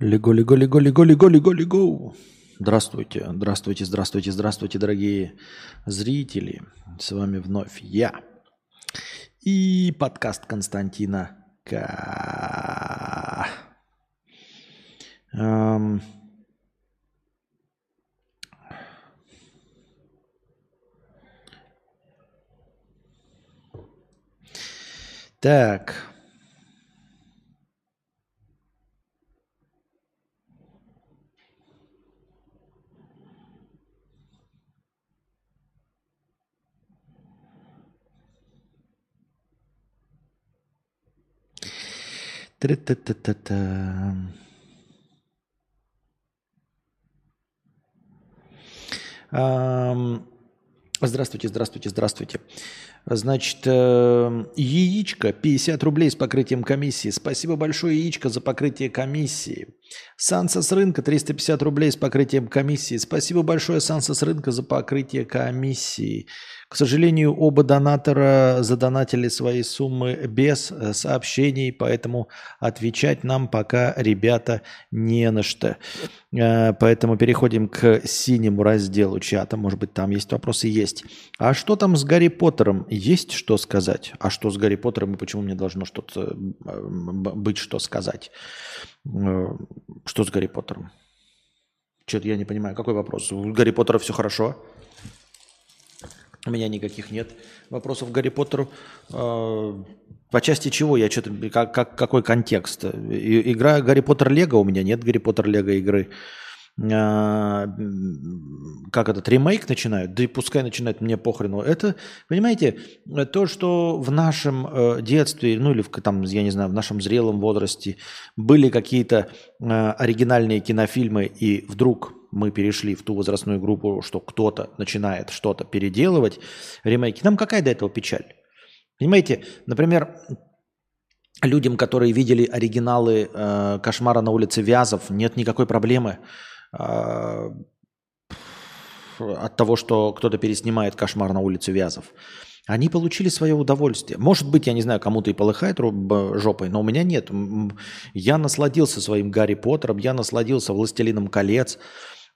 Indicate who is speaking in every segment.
Speaker 1: Лего, лего, лего, лего, лего, лего, лего. Здравствуйте, здравствуйте, здравствуйте, здравствуйте, дорогие зрители. С вами вновь я и подкаст Константина К. Эм... Так. Тра-та-та-та-та. Ам, Здравствуйте, здравствуйте, здравствуйте. Значит, э, яичко 50 рублей с покрытием комиссии. Спасибо большое, яичко, за покрытие комиссии. Санса с рынка 350 рублей с покрытием комиссии. Спасибо большое, Санса с рынка, за покрытие комиссии. К сожалению, оба донатора задонатили свои суммы без э, сообщений, поэтому отвечать нам пока, ребята, не на что. Э, поэтому переходим к синему разделу чата. Может быть, там есть вопросы? Есть. А что там с Гарри Поттером? Есть что сказать? А что с Гарри Поттером и почему мне должно что-то быть что сказать? Э, что с Гарри Поттером? Что-то я не понимаю. Какой вопрос? У Гарри Поттера все хорошо? У меня никаких нет вопросов к Гарри Поттеру. А, по части чего я что-то... Как, как, какой контекст? Игра Гарри Поттер Лего у меня нет Гарри Поттер Лего игры. А, как этот ремейк начинают, да и пускай начинают, мне похрену. Это, понимаете, то, что в нашем э, детстве, ну или в, там, я не знаю, в нашем зрелом возрасте были какие-то э, оригинальные кинофильмы, и вдруг мы перешли в ту возрастную группу, что кто-то начинает что-то переделывать, ремейки, нам какая до этого печаль? Понимаете, например, людям, которые видели оригиналы э, «Кошмара на улице Вязов», нет никакой проблемы э, от того, что кто-то переснимает «Кошмар на улице Вязов». Они получили свое удовольствие. Может быть, я не знаю, кому-то и полыхает жопой, но у меня нет. Я насладился своим Гарри Поттером, я насладился «Властелином колец»,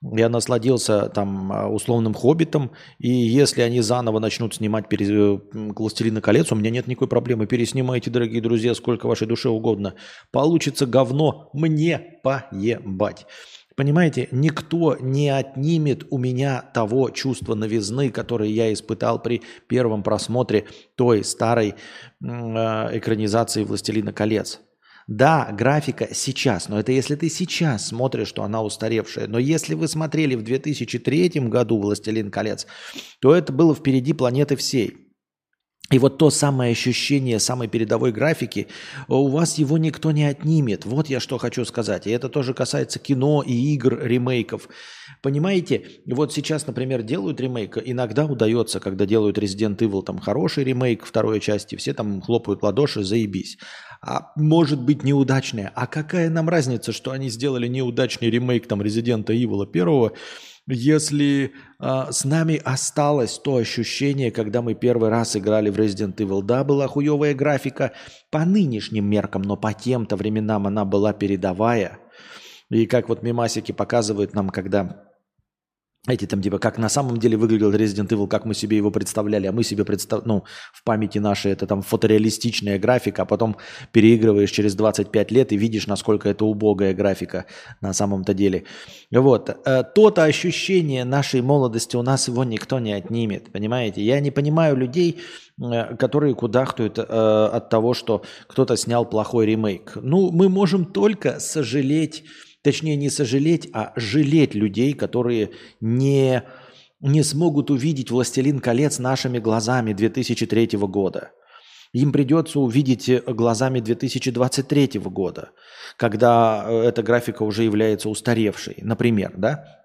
Speaker 1: я насладился там а, условным «Хоббитом», и если они заново начнут снимать пере... «Властелина колец», у меня нет никакой проблемы. Переснимайте, дорогие друзья, сколько вашей душе угодно. Получится говно, мне поебать. Понимаете, никто не отнимет у меня того чувства новизны, которое я испытал при первом просмотре той старой э, экранизации «Властелина колец». Да, графика сейчас, но это если ты сейчас смотришь, что она устаревшая. Но если вы смотрели в 2003 году «Властелин колец», то это было впереди планеты всей. И вот то самое ощущение самой передовой графики, у вас его никто не отнимет. Вот я что хочу сказать. И это тоже касается кино и игр, ремейков. Понимаете, вот сейчас, например, делают ремейк, иногда удается, когда делают Resident Evil, там хороший ремейк второй части, все там хлопают ладоши, заебись а может быть неудачная. А какая нам разница, что они сделали неудачный ремейк там Резидента Evil первого, если э, с нами осталось то ощущение, когда мы первый раз играли в Resident Evil. Да, была хуевая графика по нынешним меркам, но по тем-то временам она была передовая. И как вот мимасики показывают нам, когда эти там типа, как на самом деле выглядел Resident Evil, как мы себе его представляли, а мы себе представ... ну, в памяти нашей это там фотореалистичная графика, а потом переигрываешь через 25 лет и видишь, насколько это убогая графика на самом-то деле. Вот. Э, то-то ощущение нашей молодости у нас его никто не отнимет, понимаете? Я не понимаю людей, э, которые кудахтают э, от того, что кто-то снял плохой ремейк. Ну, мы можем только сожалеть Точнее, не сожалеть, а жалеть людей, которые не, не смогут увидеть «Властелин колец» нашими глазами 2003 года. Им придется увидеть глазами 2023 года, когда э, эта графика уже является устаревшей, например, да?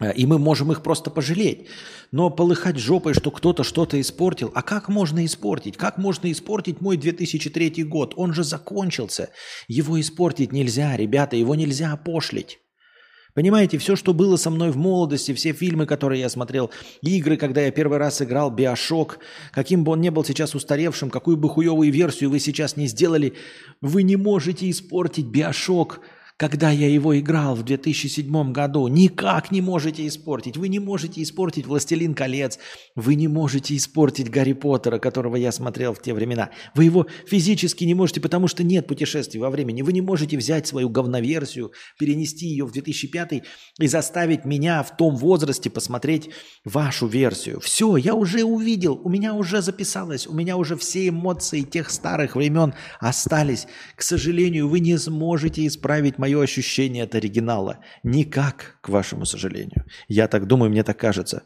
Speaker 1: Э, и мы можем их просто пожалеть. Но полыхать жопой, что кто-то что-то испортил. А как можно испортить? Как можно испортить мой 2003 год? Он же закончился. Его испортить нельзя, ребята, его нельзя опошлить. Понимаете, все, что было со мной в молодости, все фильмы, которые я смотрел, игры, когда я первый раз играл, Биошок, каким бы он ни был сейчас устаревшим, какую бы хуевую версию вы сейчас не сделали, вы не можете испортить Биошок – когда я его играл в 2007 году. Никак не можете испортить. Вы не можете испортить «Властелин колец». Вы не можете испортить «Гарри Поттера», которого я смотрел в те времена. Вы его физически не можете, потому что нет путешествий во времени. Вы не можете взять свою говноверсию, перенести ее в 2005 и заставить меня в том возрасте посмотреть вашу версию. Все, я уже увидел, у меня уже записалось, у меня уже все эмоции тех старых времен остались. К сожалению, вы не сможете исправить мои мое ощущение от оригинала. Никак, к вашему сожалению. Я так думаю, мне так кажется.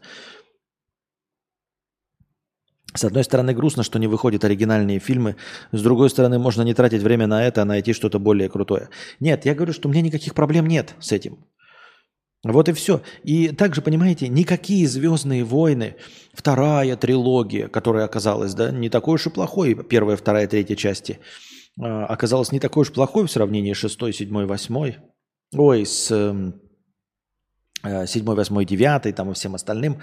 Speaker 1: С одной стороны, грустно, что не выходят оригинальные фильмы. С другой стороны, можно не тратить время на это, а найти что-то более крутое. Нет, я говорю, что у меня никаких проблем нет с этим. Вот и все. И также, понимаете, никакие «Звездные войны», вторая трилогия, которая оказалась да, не такой уж и плохой, первая, вторая, третья части – а, оказалось не такой уж плохой в сравнении с 6, 7, 8. Ой, с эм, 7, 8, 9 там и всем остальным,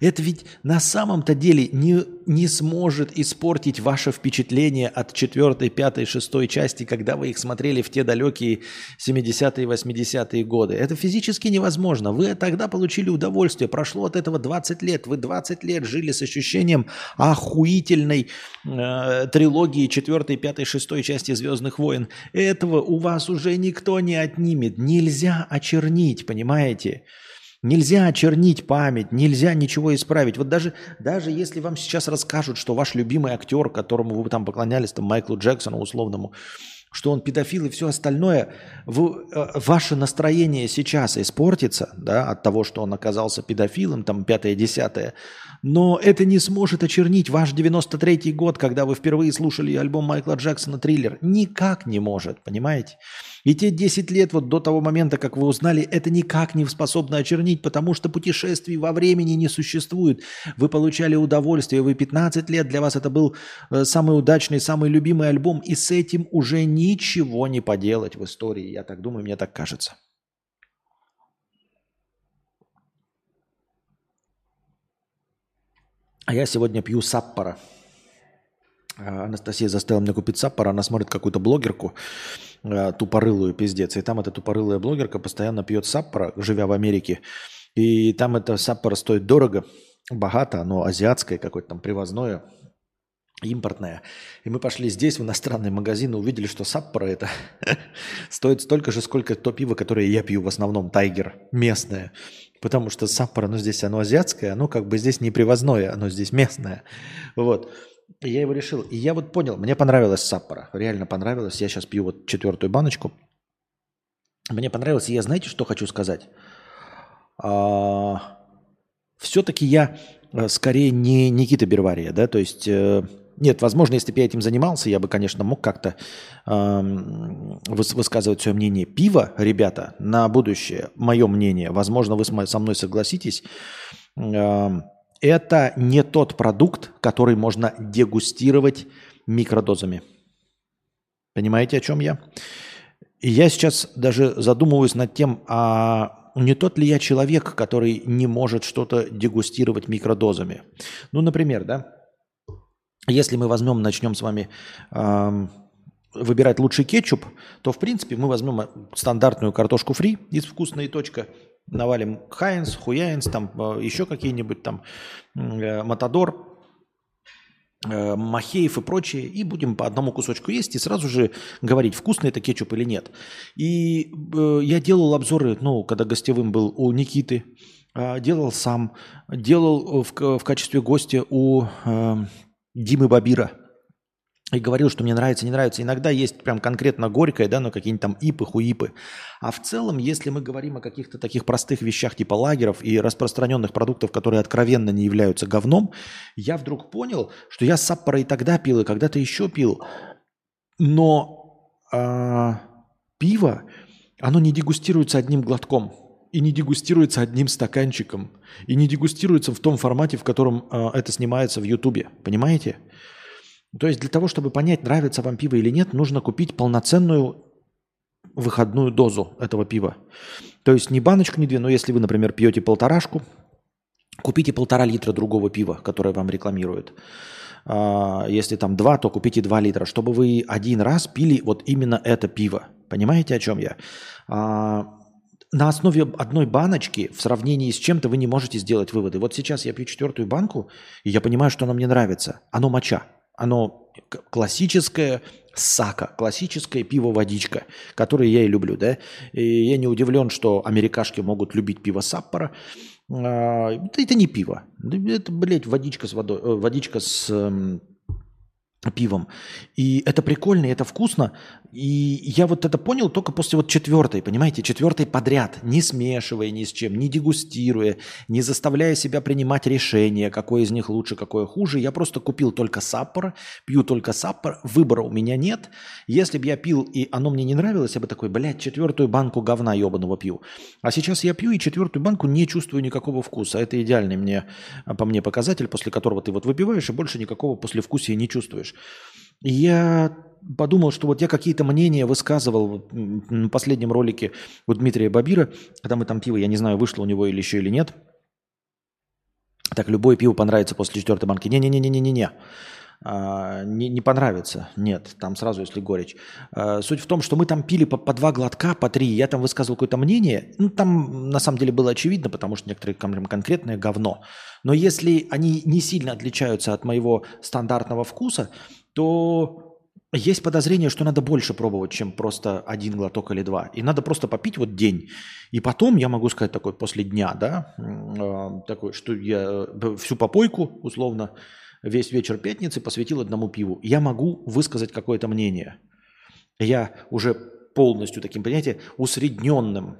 Speaker 1: это ведь на самом-то деле не, не сможет испортить ваше впечатление от 4, 5, 6 части, когда вы их смотрели в те далекие 70-е, 80-е годы. Это физически невозможно. Вы тогда получили удовольствие. Прошло от этого 20 лет. Вы 20 лет жили с ощущением охуительной э, трилогии 4, 5, 6 части «Звездных войн». Этого у вас уже никто не отнимет. Нельзя очернить, понимаете? Нельзя очернить память, нельзя ничего исправить. Вот даже, даже если вам сейчас расскажут, что ваш любимый актер, которому вы там поклонялись, там Майклу Джексону условному, что он педофил и все остальное, вы, э, ваше настроение сейчас испортится да, от того, что он оказался педофилом, там пятое-десятое, но это не сможет очернить ваш 93-й год, когда вы впервые слушали альбом Майкла Джексона «Триллер». Никак не может, понимаете? И те 10 лет вот до того момента, как вы узнали, это никак не способно очернить, потому что путешествий во времени не существует. Вы получали удовольствие, вы 15 лет, для вас это был э, самый удачный, самый любимый альбом, и с этим уже ничего не поделать в истории. Я так думаю, мне так кажется. А я сегодня пью саппора. Анастасия заставила меня купить саппора. Она смотрит какую-то блогерку Э, тупорылую пиздец. И там эта тупорылая блогерка постоянно пьет саппора, живя в Америке. И там это саппора стоит дорого, богато, оно азиатское какое-то там привозное, импортное. И мы пошли здесь, в иностранный магазин, и увидели, что саппора это стоит столько же, сколько то пиво, которое я пью в основном, тайгер, местное. Потому что саппора, ну здесь оно азиатское, оно как бы здесь не привозное, оно здесь местное. Вот. Я его решил. И я вот понял, мне понравилась Саппора. Реально понравилось. Я сейчас пью вот четвертую баночку. Мне понравилось. И я знаете, что хочу сказать? А, все-таки я э, скорее не Никита Бервария, да, то есть... Э, нет, возможно, если бы я этим занимался, я бы, конечно, мог как-то э, высказывать свое мнение. Пиво, ребята, на будущее, мое мнение, возможно, вы со мной согласитесь, э, это не тот продукт, который можно дегустировать микродозами. Понимаете, о чем я? И я сейчас даже задумываюсь над тем, а не тот ли я человек, который не может что-то дегустировать микродозами. Ну, например, да, если мы возьмем, начнем с вами э, выбирать лучший кетчуп, то, в принципе, мы возьмем стандартную картошку фри из вкусной точка навалим Хайнс, Хуяинс, там э, еще какие-нибудь там э, Матадор, э, Махеев и прочее, и будем по одному кусочку есть и сразу же говорить, вкусный это кетчуп или нет. И э, я делал обзоры, ну, когда гостевым был у Никиты, э, делал сам, делал в, в качестве гостя у э, Димы Бабира – и говорил, что мне нравится, не нравится. Иногда есть прям конкретно горькое, да, но какие-нибудь там ипы, хуипы. А в целом, если мы говорим о каких-то таких простых вещах типа лагеров и распространенных продуктов, которые откровенно не являются говном, я вдруг понял, что я саппора и тогда пил, и когда-то еще пил. Но а, пиво, оно не дегустируется одним глотком и не дегустируется одним стаканчиком, и не дегустируется в том формате, в котором э, это снимается в Ютубе. Понимаете? То есть для того, чтобы понять, нравится вам пиво или нет, нужно купить полноценную выходную дозу этого пива. То есть не баночку, не две, но если вы, например, пьете полторашку, купите полтора литра другого пива, которое вам рекламируют. А, если там два, то купите два литра, чтобы вы один раз пили вот именно это пиво – Понимаете, о чем я? А, на основе одной баночки в сравнении с чем-то вы не можете сделать выводы. Вот сейчас я пью четвертую банку, и я понимаю, что оно мне нравится. Оно моча. Оно классическое сака, классическое пиво-водичка, которое я и люблю. Да? И я не удивлен, что америкашки могут любить пиво Саппора. А, это не пиво. Это, блядь, водичка с водой, э, водичка с эм, пивом. И это прикольно, и это вкусно. И я вот это понял только после вот четвертой, понимаете, четвертой подряд, не смешивая ни с чем, не дегустируя, не заставляя себя принимать решение, какой из них лучше, какой хуже. Я просто купил только саппора, пью только саппор, выбора у меня нет. Если бы я пил, и оно мне не нравилось, я бы такой, блядь, четвертую банку говна ебаного пью. А сейчас я пью и четвертую банку не чувствую никакого вкуса. Это идеальный мне, по мне показатель, после которого ты вот выпиваешь и больше никакого послевкусия не чувствуешь. Я подумал, что вот я какие-то мнения высказывал в последнем ролике у Дмитрия Бабира, когда мы там пиво, я не знаю, вышло у него или еще или нет. Так, любое пиво понравится после четвертой банки. Не-не-не-не-не-не. А, не, не понравится. Нет, там сразу, если горечь. А, суть в том, что мы там пили по, по два глотка, по три. Я там высказывал какое-то мнение. Ну, там на самом деле было очевидно, потому что некоторые конкретное говно. Но если они не сильно отличаются от моего стандартного вкуса, то есть подозрение, что надо больше пробовать, чем просто один глоток или два. И надо просто попить вот день. И потом, я могу сказать такой, после дня, да, э, такой, что я э, всю попойку, условно, весь вечер пятницы посвятил одному пиву. Я могу высказать какое-то мнение. Я уже полностью таким, понимаете, усредненным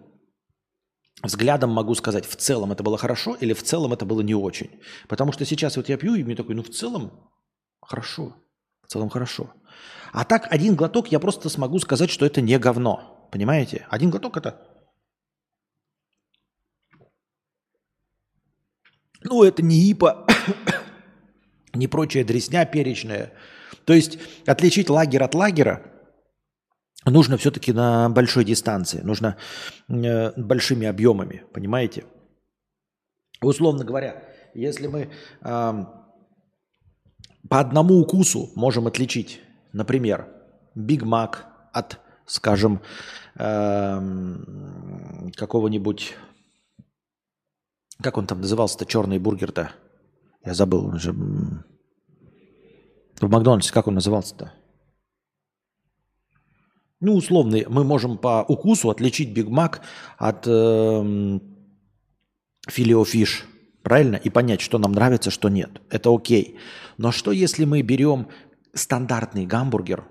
Speaker 1: взглядом могу сказать, в целом это было хорошо или в целом это было не очень. Потому что сейчас вот я пью, и мне такой, ну в целом хорошо. В целом хорошо. А так один глоток я просто смогу сказать, что это не говно. Понимаете? Один глоток это... Ну, это не ипа, не прочая дресня перечная. То есть отличить лагерь от лагера нужно все-таки на большой дистанции, нужно э, большими объемами, понимаете? Условно говоря, если мы э, по одному укусу можем отличить, например, Биг Мак от, скажем, эм, какого-нибудь, как он там назывался-то, черный бургер-то? Я забыл уже. В Макдональдсе как он назывался-то? Ну, условно, мы можем по укусу отличить Биг Мак от э, Филе-о-Фиш. Правильно? И понять, что нам нравится, что нет. Это окей. Но что если мы берем стандартный гамбургер,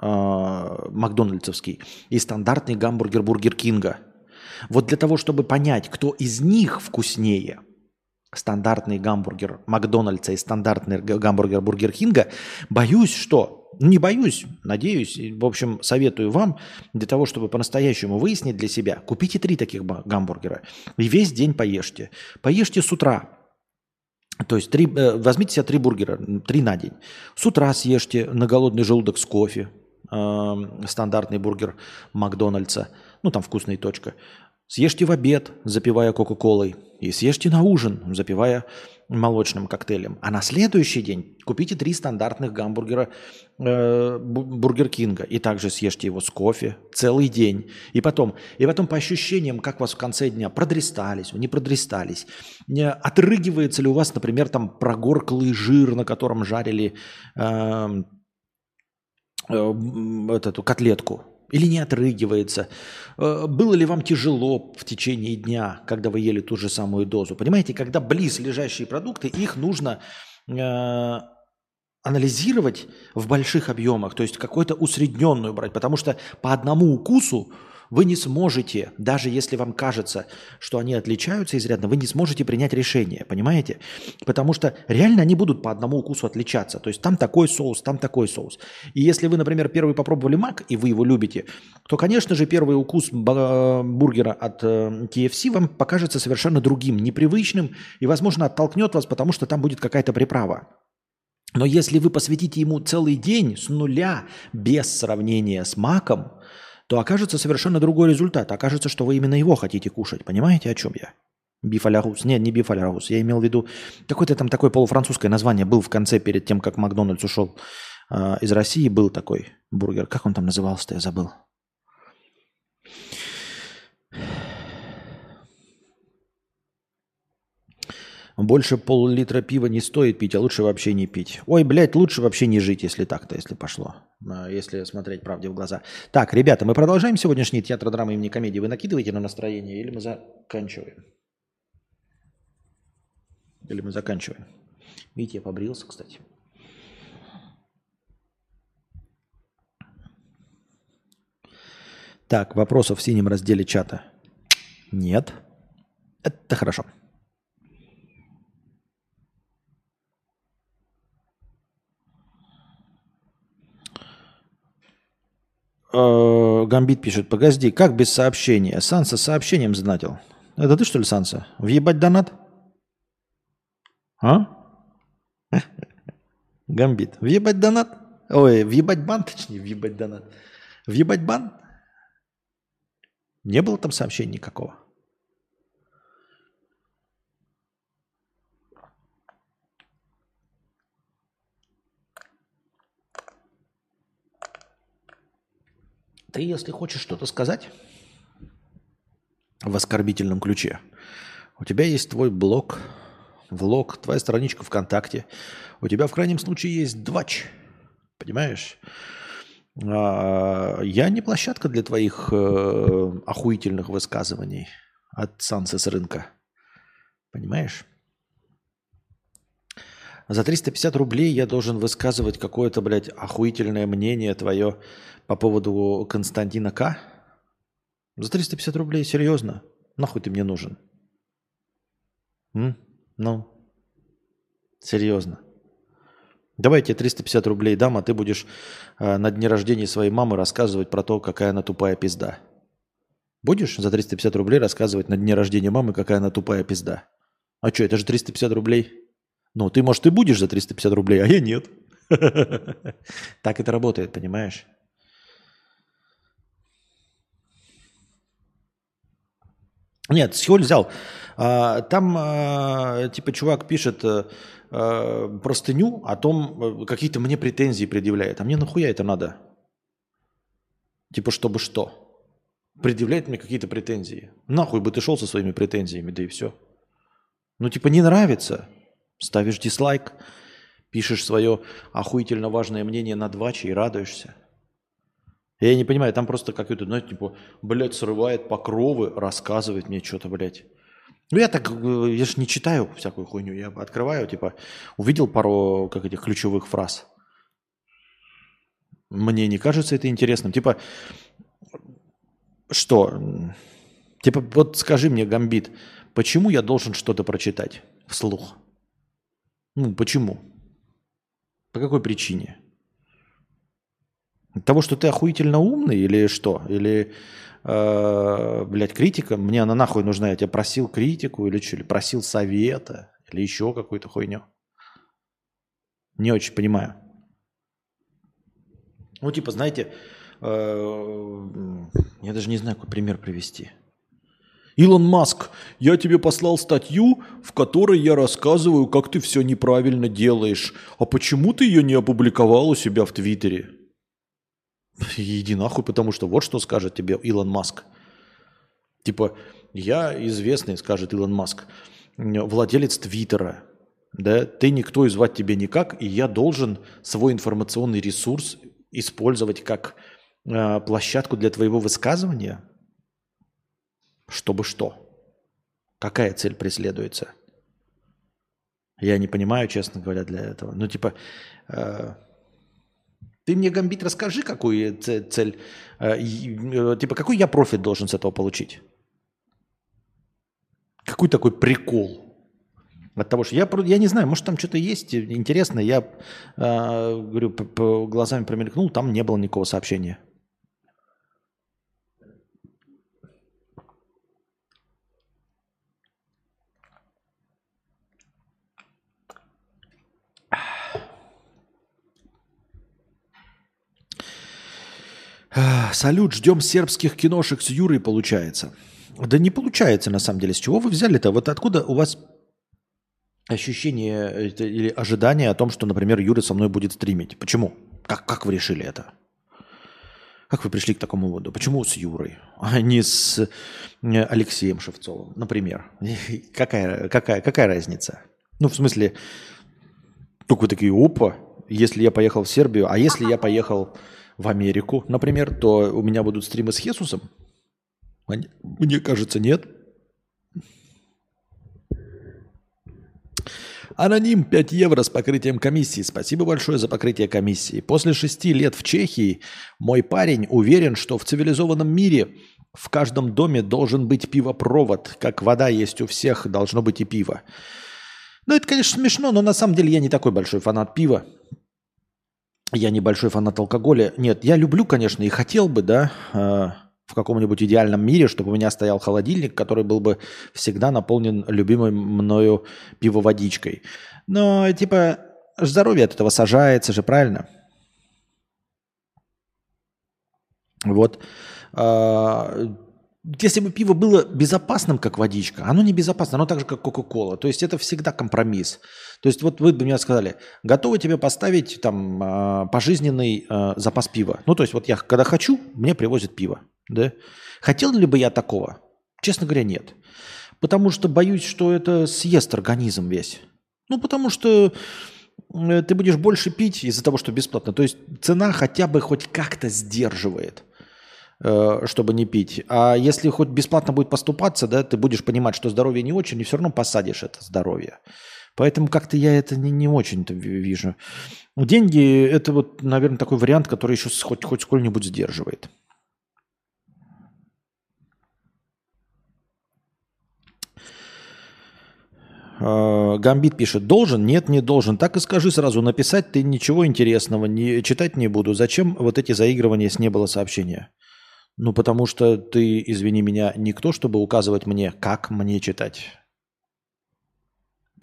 Speaker 1: э, макдональдсовский, и стандартный гамбургер Бургер Кинга? Вот для того, чтобы понять, кто из них вкуснее, стандартный гамбургер Макдональдса и стандартный гамбургер Бургер Кинга, боюсь, что не боюсь, надеюсь. В общем, советую вам для того, чтобы по-настоящему выяснить для себя, купите три таких гамбургера и весь день поешьте. Поешьте с утра. То есть три, э, возьмите себе три бургера, три на день. С утра съешьте на голодный желудок с кофе, э, стандартный бургер Макдональдса, ну там вкусная точка. Съешьте в обед, запивая Кока-Колой, и съешьте на ужин, запивая молочным коктейлем. А на следующий день купите три стандартных гамбургера э, Бургер Кинга и также съешьте его с кофе целый день. И потом, и потом по ощущениям, как вас в конце дня продрестались, не продрестались, не отрыгивается ли у вас, например, там прогорклый жир, на котором жарили э, э, эту котлетку, или не отрыгивается? Э, было ли вам тяжело в течение дня, когда вы ели ту же самую дозу? Понимаете, когда близ лежащие продукты, их нужно э, анализировать в больших объемах, то есть какую-то усредненную брать, потому что по одному укусу вы не сможете, даже если вам кажется, что они отличаются изрядно, вы не сможете принять решение, понимаете? Потому что реально они будут по одному укусу отличаться. То есть там такой соус, там такой соус. И если вы, например, первый попробовали мак, и вы его любите, то, конечно же, первый укус бургера от KFC э, вам покажется совершенно другим, непривычным и, возможно, оттолкнет вас, потому что там будет какая-то приправа. Но если вы посвятите ему целый день с нуля, без сравнения с маком, то окажется совершенно другой результат. Окажется, что вы именно его хотите кушать. Понимаете, о чем я? Биф Нет, не биф Я имел в виду... Какое-то там такое полуфранцузское название был в конце, перед тем, как Макдональдс ушел э, из России, был такой бургер. Как он там назывался-то, я забыл. Больше пол-литра пива не стоит пить, а лучше вообще не пить. Ой, блядь, лучше вообще не жить, если так-то, если пошло. А, если смотреть правде в глаза. Так, ребята, мы продолжаем сегодняшний театр драмы имени комедии. Вы накидываете на настроение или мы заканчиваем? Или мы заканчиваем? Видите, я побрился, кстати. Так, вопросов в синем разделе чата нет. Это хорошо. Гамбит пишет, погоди, как без сообщения? Санса сообщением знатил. Это ты что ли, Санса? Въебать донат? А? Гамбит. Въебать донат? Ой, въебать бан, точнее, въебать донат. Въебать бан? Не было там сообщения никакого. Ты, если хочешь что-то сказать в оскорбительном ключе, у тебя есть твой блог, влог, твоя страничка ВКонтакте. У тебя в крайнем случае есть двач. Понимаешь? А, я не площадка для твоих э, охуительных высказываний от Санса с рынка. Понимаешь? За 350 рублей я должен высказывать какое-то, блядь, охуительное мнение твое по поводу Константина К. За 350 рублей, серьезно? Нахуй ты мне нужен? М? Ну, серьезно. Давай я тебе 350 рублей дам, а ты будешь э, на дне рождения своей мамы рассказывать про то, какая она тупая пизда. Будешь за 350 рублей рассказывать на дне рождения мамы, какая она тупая пизда? А что, это же 350 рублей? Ну, ты, может, и будешь за 350 рублей, а я нет. Так это работает, понимаешь? Нет, Схоль взял. А, там, а, типа, чувак пишет э, а, простыню о том, э, какие-то мне претензии предъявляет. А мне нахуя это надо? Типа, чтобы что? Предъявляет мне какие-то претензии. Нахуй бы ты шел со своими претензиями, да и все. Ну, типа, не нравится. Ставишь дизлайк, пишешь свое охуительно важное мнение на дваче и радуешься. Я не понимаю, там просто какой-то, знаете, типа, блядь, срывает покровы, рассказывает мне что-то, блядь. Ну, я так, э, я же не читаю всякую хуйню. Я открываю, типа, увидел пару, как этих ключевых фраз. Мне не кажется это интересным. Типа, что? Типа, вот скажи мне, Гамбит, почему я должен что-то прочитать вслух? Ну, почему? По какой причине? Того, что ты охуительно умный или что? Или, э, блядь, критика? Мне она нахуй нужна. Я тебя просил критику или что? Или просил совета? Или еще какую-то хуйню? Не очень понимаю. Ну, типа, знаете, э, я даже не знаю, какой пример привести. Илон Маск, я тебе послал статью, в которой я рассказываю, как ты все неправильно делаешь. А почему ты ее не опубликовал у себя в Твиттере? Иди нахуй, потому что вот что скажет тебе Илон Маск. Типа, я известный, скажет Илон Маск, владелец Твиттера. Да, ты никто и звать тебя никак, и я должен свой информационный ресурс использовать как э, площадку для твоего высказывания. Чтобы что? Какая цель преследуется? Я не понимаю, честно говоря, для этого. Ну, типа, э, ты мне, Гамбит, расскажи, какую цель, э, э, типа, какой я профит должен с этого получить? Какой такой прикол? От того, что я, я не знаю, может там что-то есть интересное. Я, э, говорю, глазами промелькнул, там не было никакого сообщения. Салют, ждем сербских киношек с Юрой, получается. Да не получается, на самом деле. С чего вы взяли-то? Вот откуда у вас ощущение э, или ожидание о том, что, например, Юра со мной будет стримить? Почему? Как, как вы решили это? Как вы пришли к такому выводу? Почему с Юрой, а не с э, Алексеем Шевцовым, например? Какая, какая, какая разница? Ну, в смысле, только вы такие, опа, если я поехал в Сербию, а если я поехал в Америку, например, то у меня будут стримы с Хесусом? Мне кажется, нет. Аноним 5 евро с покрытием комиссии. Спасибо большое за покрытие комиссии. После шести лет в Чехии мой парень уверен, что в цивилизованном мире в каждом доме должен быть пивопровод. Как вода есть у всех, должно быть и пиво. Ну, это, конечно, смешно, но на самом деле я не такой большой фанат пива. Я не большой фанат алкоголя. Нет, я люблю, конечно, и хотел бы, да, э, в каком-нибудь идеальном мире, чтобы у меня стоял холодильник, который был бы всегда наполнен любимой мною пивоводичкой. Но, типа, здоровье от этого сажается же, правильно? Вот. А, если бы пиво было безопасным, как водичка, оно не безопасно, оно так же, как Кока-Кола. То есть это всегда компромисс. То есть вот вы бы мне сказали, готовы тебе поставить там а, пожизненный а, запас пива. Ну, то есть вот я когда хочу, мне привозят пиво. Да? Хотел ли бы я такого? Честно говоря, нет. Потому что боюсь, что это съест организм весь. Ну, потому что э, ты будешь больше пить из-за того, что бесплатно. То есть цена хотя бы хоть как-то сдерживает, э, чтобы не пить. А если хоть бесплатно будет поступаться, да, ты будешь понимать, что здоровье не очень, и все равно посадишь это здоровье. Поэтому как-то я это не, не очень-то вижу. Деньги – это вот, наверное, такой вариант, который еще хоть, хоть сколь-нибудь сдерживает. А, Гамбит пишет, должен? Нет, не должен. Так и скажи сразу, написать ты ничего интересного, не, читать не буду. Зачем вот эти заигрывания с не было сообщения? Ну, потому что ты, извини меня, никто, чтобы указывать мне, как мне читать.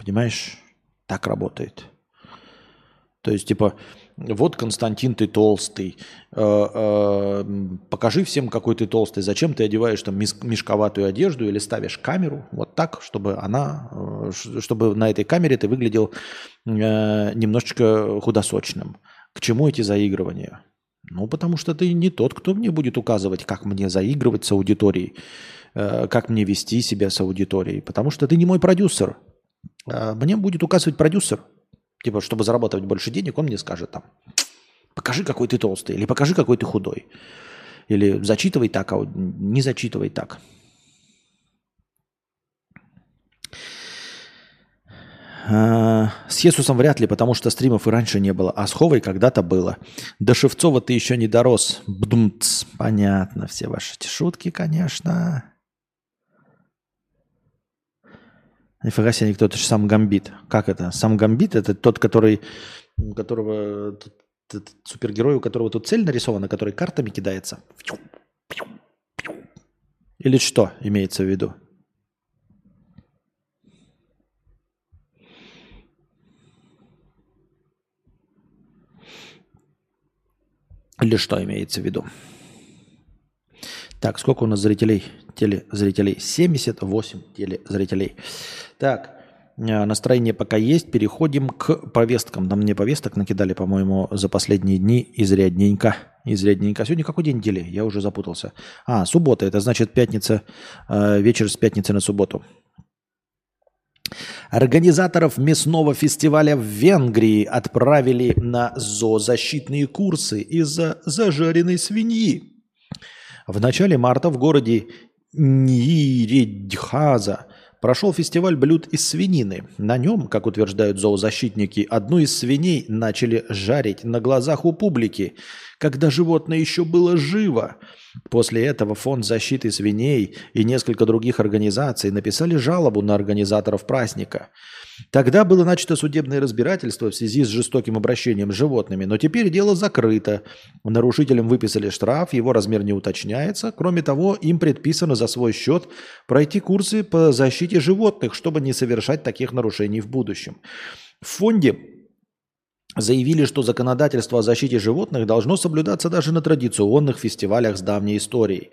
Speaker 1: Понимаешь? Так работает. То есть, типа, вот, Константин, ты толстый. Э, э, покажи всем, какой ты толстый. Зачем ты одеваешь там мешковатую одежду или ставишь камеру вот так, чтобы она, э, чтобы на этой камере ты выглядел немножечко худосочным. К чему эти заигрывания? Ну, потому что ты не тот, кто мне будет указывать, как мне заигрывать с аудиторией, как мне вести себя с аудиторией. Потому что ты не мой продюсер. Мне будет указывать продюсер – Типа, чтобы зарабатывать больше денег, он мне скажет там, покажи, какой ты толстый, или покажи, какой ты худой. Или зачитывай так, а не зачитывай так. А, с Иисусом вряд ли, потому что стримов и раньше не было, а с Ховой когда-то было. До Шевцова ты еще не дорос. Бдумц. Понятно, все ваши шутки, конечно. Нифига себе, никто, это же сам Гамбит. Как это? Сам Гамбит это тот, который, у которого, тот, супергерой, у которого тут цель нарисована, который картами кидается. Или что имеется в виду? Или что имеется в виду? Так, сколько у нас зрителей? Телезрителей. 78 телезрителей. Так, э, настроение пока есть. Переходим к повесткам. Нам мне повесток накидали, по-моему, за последние дни изрядненько. Изрядненько. Сегодня какой день недели? Я уже запутался. А, суббота. Это значит пятница, э, вечер с пятницы на субботу. Организаторов мясного фестиваля в Венгрии отправили на зоозащитные курсы из-за зажаренной свиньи. В начале марта в городе Ниредхаза прошел фестиваль блюд из свинины. На нем, как утверждают зоозащитники, одну из свиней начали жарить на глазах у публики, когда животное еще было живо. После этого Фонд защиты свиней и несколько других организаций написали жалобу на организаторов праздника – Тогда было начато судебное разбирательство в связи с жестоким обращением с животными, но теперь дело закрыто. Нарушителям выписали штраф, его размер не уточняется. Кроме того, им предписано за свой счет пройти курсы по защите животных, чтобы не совершать таких нарушений в будущем. В фонде заявили, что законодательство о защите животных должно соблюдаться даже на традиционных фестивалях с давней историей.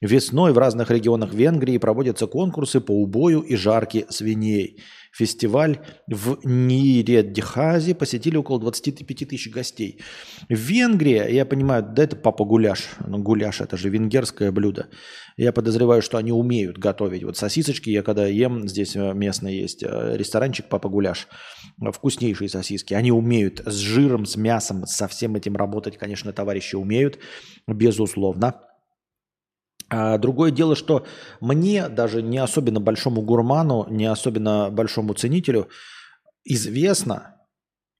Speaker 1: Весной в разных регионах Венгрии проводятся конкурсы по убою и жарке свиней. Фестиваль в Ниреддихазе посетили около 25 тысяч гостей. Венгрия, я понимаю, да это папа гуляш. Ну, гуляш это же венгерское блюдо. Я подозреваю, что они умеют готовить. Вот сосисочки, я когда ем, здесь э, местный есть э, ресторанчик папа гуляш. Вкуснейшие сосиски. Они умеют с жиром, с мясом, со всем этим работать, конечно, товарищи умеют, безусловно. А другое дело, что мне, даже не особенно большому гурману, не особенно большому ценителю, известно,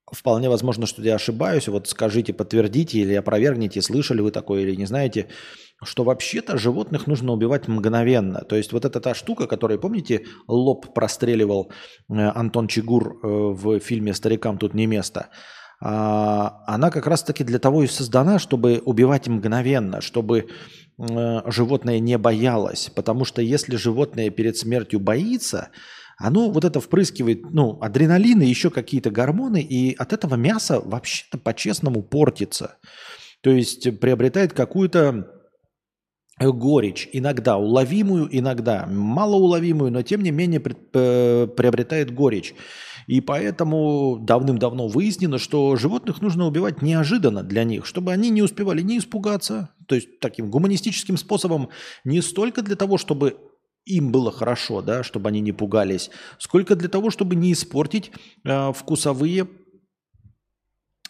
Speaker 1: вполне возможно, что я ошибаюсь, вот скажите, подтвердите или опровергните, слышали вы такое или не знаете, что вообще-то животных нужно убивать мгновенно. То есть вот эта та штука, которая, помните, лоб простреливал э, Антон Чигур э, в фильме «Старикам тут не место», она как раз-таки для того и создана, чтобы убивать мгновенно, чтобы Э, животное не боялось. Потому что если животное перед смертью боится, оно вот это впрыскивает, ну, адреналин и еще какие-то гормоны, и от этого мясо вообще-то по-честному портится. То есть приобретает какую-то горечь, иногда уловимую, иногда малоуловимую, но тем не менее э, приобретает горечь. И поэтому давным-давно выяснено, что животных нужно убивать неожиданно для них, чтобы они не успевали не испугаться, то есть таким гуманистическим способом, не столько для того, чтобы им было хорошо, да, чтобы они не пугались, сколько для того, чтобы не испортить э, вкусовые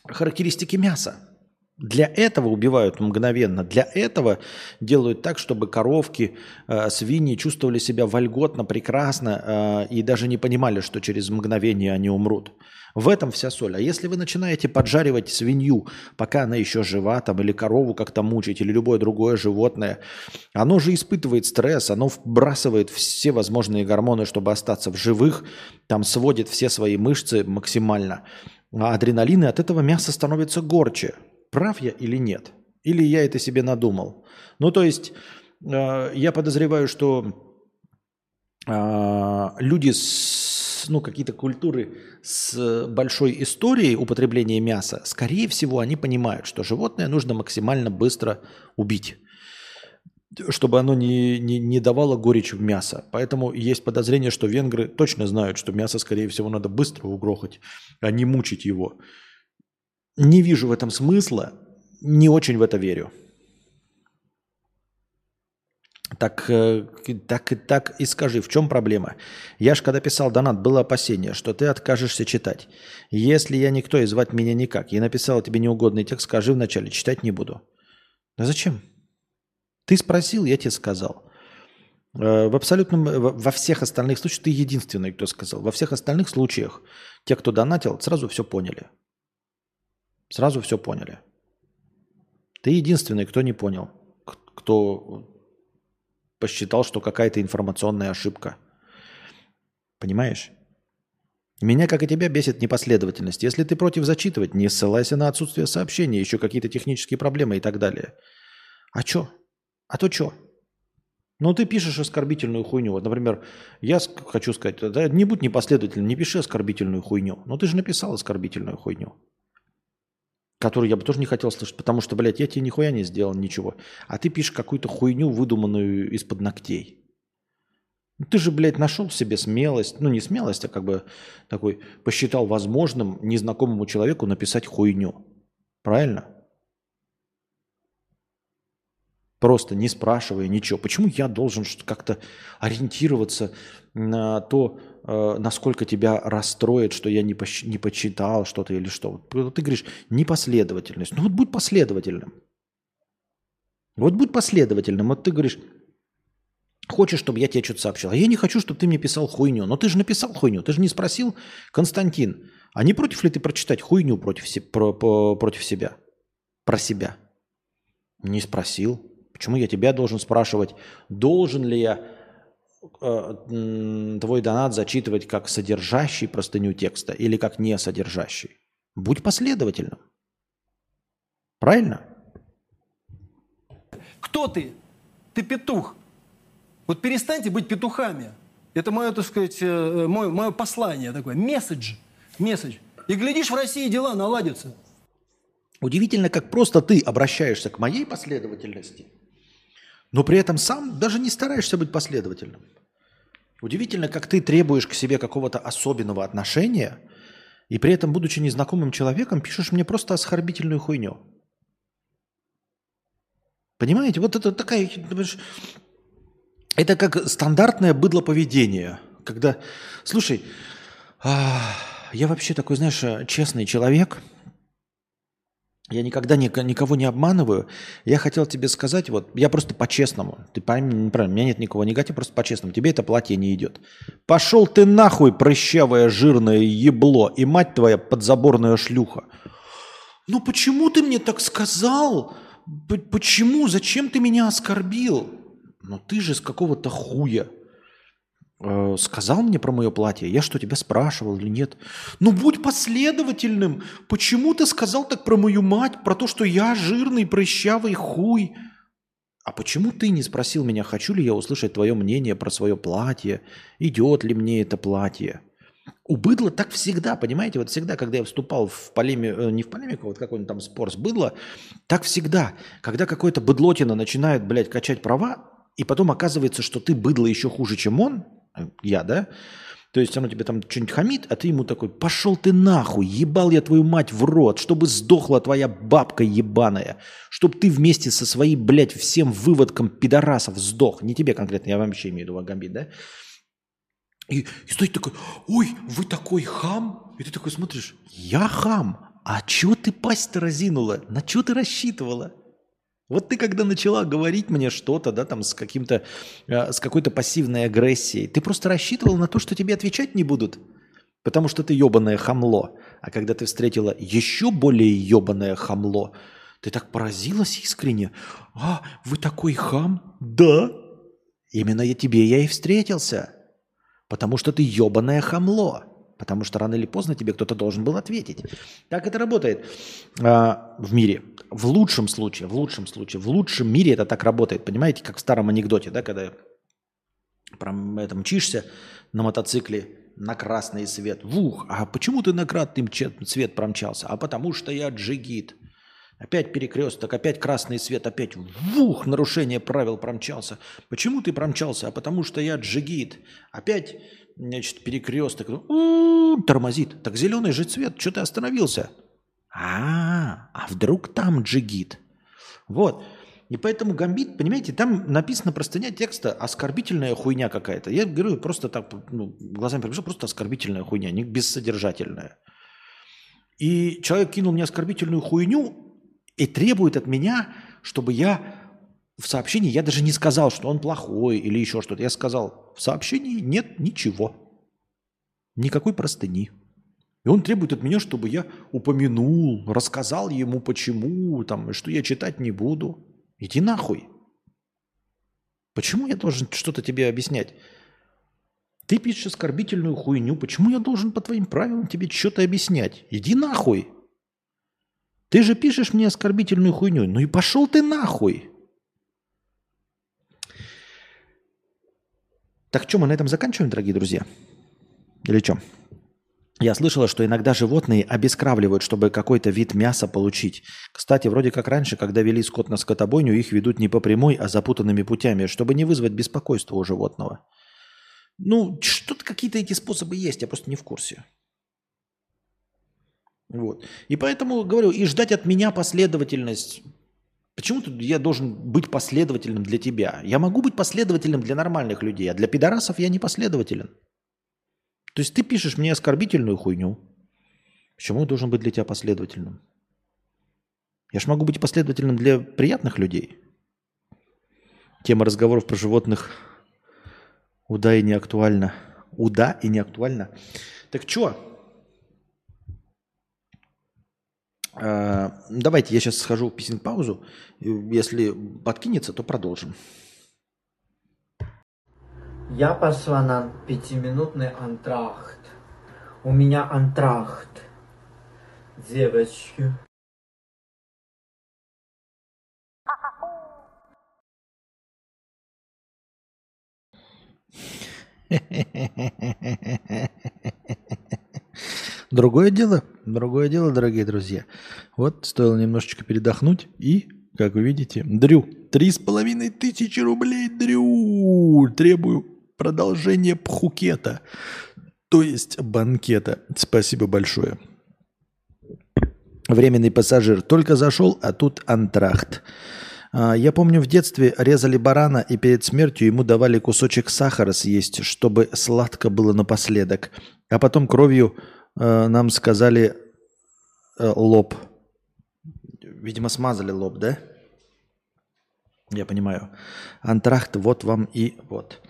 Speaker 1: характеристики мяса. Для этого убивают мгновенно, для этого делают так, чтобы коровки, э, свиньи чувствовали себя вольготно, прекрасно э, и даже не понимали, что через мгновение они умрут. В этом вся соль. А если вы начинаете поджаривать свинью, пока она еще жива, там, или корову как-то мучить, или любое другое животное, оно же испытывает стресс, оно вбрасывает все возможные гормоны, чтобы остаться в живых, там сводит все свои мышцы максимально. А адреналин, и от этого мясо становится горче. Прав я или нет? Или я это себе надумал? Ну, то есть, э, я подозреваю, что э, люди с, ну, какие-то культуры с большой историей употребления мяса, скорее всего, они понимают, что животное нужно максимально быстро убить чтобы оно не, не, не давало горечь в мясо. Поэтому есть подозрение, что венгры точно знают, что мясо, скорее всего, надо быстро угрохать, а не мучить его. Не вижу в этом смысла, не очень в это верю. Так, э, так, так и скажи, в чем проблема? Я ж когда писал донат, было опасение, что ты откажешься читать. Если я никто и звать меня никак, я написал тебе неугодный текст, скажи вначале, читать не буду. Да зачем? Ты спросил, я тебе сказал. Э, в абсолютном, во всех остальных случаях ты единственный, кто сказал. Во всех остальных случаях те, кто донатил, сразу все поняли. Сразу все поняли. Ты единственный, кто не понял, кто посчитал, что какая-то информационная ошибка. Понимаешь? Меня, как и тебя, бесит непоследовательность. Если ты против зачитывать, не ссылайся на отсутствие сообщения, еще какие-то технические проблемы и так далее. А чё? А то чё? Ну, ты пишешь оскорбительную хуйню. Вот, например, я хочу сказать, да, не будь непоследовательным, не пиши оскорбительную хуйню. Но ты же написал оскорбительную хуйню который я бы тоже не хотел слышать, потому что, блядь, я тебе нихуя не сделал, ничего. А ты пишешь какую-то хуйню, выдуманную из-под ногтей. Ну, ты же, блядь, нашел в себе смелость, ну не смелость, а как бы такой, посчитал возможным незнакомому человеку написать хуйню. Правильно? Просто не спрашивая ничего. Почему я должен как-то ориентироваться на то, э, насколько тебя расстроит, что я не, пощ- не почитал что-то или что? Вот ты говоришь, непоследовательность. Ну вот будь последовательным. Вот будь последовательным. Вот ты говоришь, хочешь, чтобы я тебе что-то сообщил. А я не хочу, чтобы ты мне писал хуйню. Но ты же написал хуйню. Ты же не спросил, Константин, а не против ли ты прочитать хуйню против, се- про, по, против себя? Про себя? Не спросил. Почему я тебя должен спрашивать, должен ли я э, твой донат зачитывать как содержащий простыню текста или как не содержащий? Будь последовательным. Правильно?
Speaker 2: Кто ты? Ты петух. Вот перестаньте быть петухами. Это мое, так сказать, э, мое, мое послание такое. Месседж. Месседж. И глядишь, в России дела наладятся.
Speaker 1: Удивительно, как просто ты обращаешься к моей последовательности – но при этом сам даже не стараешься быть последовательным. Удивительно, как ты требуешь к себе какого-то особенного отношения, и при этом, будучи незнакомым человеком, пишешь мне просто оскорбительную хуйню. Понимаете, вот это такая... Это как стандартное быдло поведение, когда, слушай, а, я вообще такой, знаешь, честный человек, я никогда никого не обманываю. Я хотел тебе сказать, вот, я просто по-честному. Ты пойми неправильно, у меня нет никакого негатива, просто по-честному. Тебе это платье не идет. Пошел ты нахуй, прыщавое жирное ебло, и мать твоя подзаборная шлюха. Ну почему ты мне так сказал? Почему? Зачем ты меня оскорбил? Ну ты же с какого-то хуя э, сказал мне про мое платье. Я что, тебя спрашивал или нет? Ну будь последовательным. Почему ты сказал так про мою мать, про то, что я жирный, прыщавый хуй? А почему ты не спросил меня, хочу ли я услышать твое мнение про свое платье? Идет ли мне это платье? У быдла так всегда, понимаете? Вот всегда, когда я вступал в полемику, э, не в полемику, вот какой-нибудь там спор с быдло, так всегда. Когда какой-то быдлотина начинает, блядь, качать права, и потом оказывается, что ты быдло еще хуже, чем он, я, да? То есть оно тебе там что-нибудь хамит, а ты ему такой, пошел ты нахуй, ебал я твою мать в рот, чтобы сдохла твоя бабка ебаная, чтобы ты вместе со своим, блядь, всем выводком пидорасов сдох. Не тебе конкретно, я вообще имею в виду Агамбит, да? И, и стоит такой, ой, вы такой хам? И ты такой смотришь, я хам, а чего ты пасть-то разинула? На что ты рассчитывала? Вот ты когда начала говорить мне что-то, да, там с каким-то, э, с какой-то пассивной агрессией, ты просто рассчитывал на то, что тебе отвечать не будут, потому что ты ебаное хамло. А когда ты встретила еще более ебаное хамло, ты так поразилась искренне. А, вы такой хам? Да. Именно я тебе я и встретился. Потому что ты ебаное хамло. Потому что рано или поздно тебе кто-то должен был ответить. Так это работает а, в мире. В лучшем случае, в лучшем случае, в лучшем мире это так работает. Понимаете, как в старом анекдоте, да, когда прям это мчишься на мотоцикле на красный свет. Вух, а почему ты на красный цвет промчался? А потому что я джигит. Опять перекресток, опять красный свет, опять вух, нарушение правил промчался. Почему ты промчался? А потому что я джигит. Опять значит, перекресток, тормозит. Так зеленый же цвет, что ты остановился? А, а вдруг там джигит? Вот. И поэтому гамбит, понимаете, там написано простыня текста оскорбительная хуйня какая-то. Я говорю просто так, ну, глазами пробежал, просто оскорбительная хуйня, не бессодержательная. И человек кинул мне оскорбительную хуйню и требует от меня, чтобы я в сообщении я даже не сказал, что он плохой или еще что-то. Я сказал, в сообщении нет ничего. Никакой простыни. И он требует от меня, чтобы я упомянул, рассказал ему почему, там, что я читать не буду. Иди нахуй. Почему я должен что-то тебе объяснять? Ты пишешь оскорбительную хуйню. Почему я должен по твоим правилам тебе что-то объяснять? Иди нахуй. Ты же пишешь мне оскорбительную хуйню. Ну и пошел ты нахуй. Так что, мы на этом заканчиваем, дорогие друзья? Или что? Я слышала, что иногда животные обескравливают, чтобы какой-то вид мяса получить. Кстати, вроде как раньше, когда вели скот на скотобойню, их ведут не по прямой, а запутанными путями, чтобы не вызвать беспокойство у животного. Ну, что-то какие-то эти способы есть, я просто не в курсе. Вот. И поэтому говорю, и ждать от меня последовательность Почему тут я должен быть последовательным для тебя? Я могу быть последовательным для нормальных людей, а для пидорасов я не последователен. То есть ты пишешь мне оскорбительную хуйню. Почему я должен быть для тебя последовательным? Я же могу быть последовательным для приятных людей. Тема разговоров про животных уда и не актуальна. Уда и не актуальна. Так что? А, давайте я сейчас схожу в писинг-паузу. Если подкинется, то продолжим.
Speaker 3: Я пошла на пятиминутный антрахт. У меня антрахт. Девочки.
Speaker 1: Другое дело, другое дело, дорогие друзья. Вот стоило немножечко передохнуть и, как вы видите, Дрю, три с половиной тысячи рублей, Дрю, требую Продолжение Пхукета, то есть банкета. Спасибо большое. Временный пассажир только зашел, а тут антрахт. А, я помню, в детстве резали барана, и перед смертью ему давали кусочек сахара съесть, чтобы сладко было напоследок. А потом кровью нам сказали э, лоб. Видимо, смазали лоб, да? Я понимаю. Антрахт, вот вам и вот.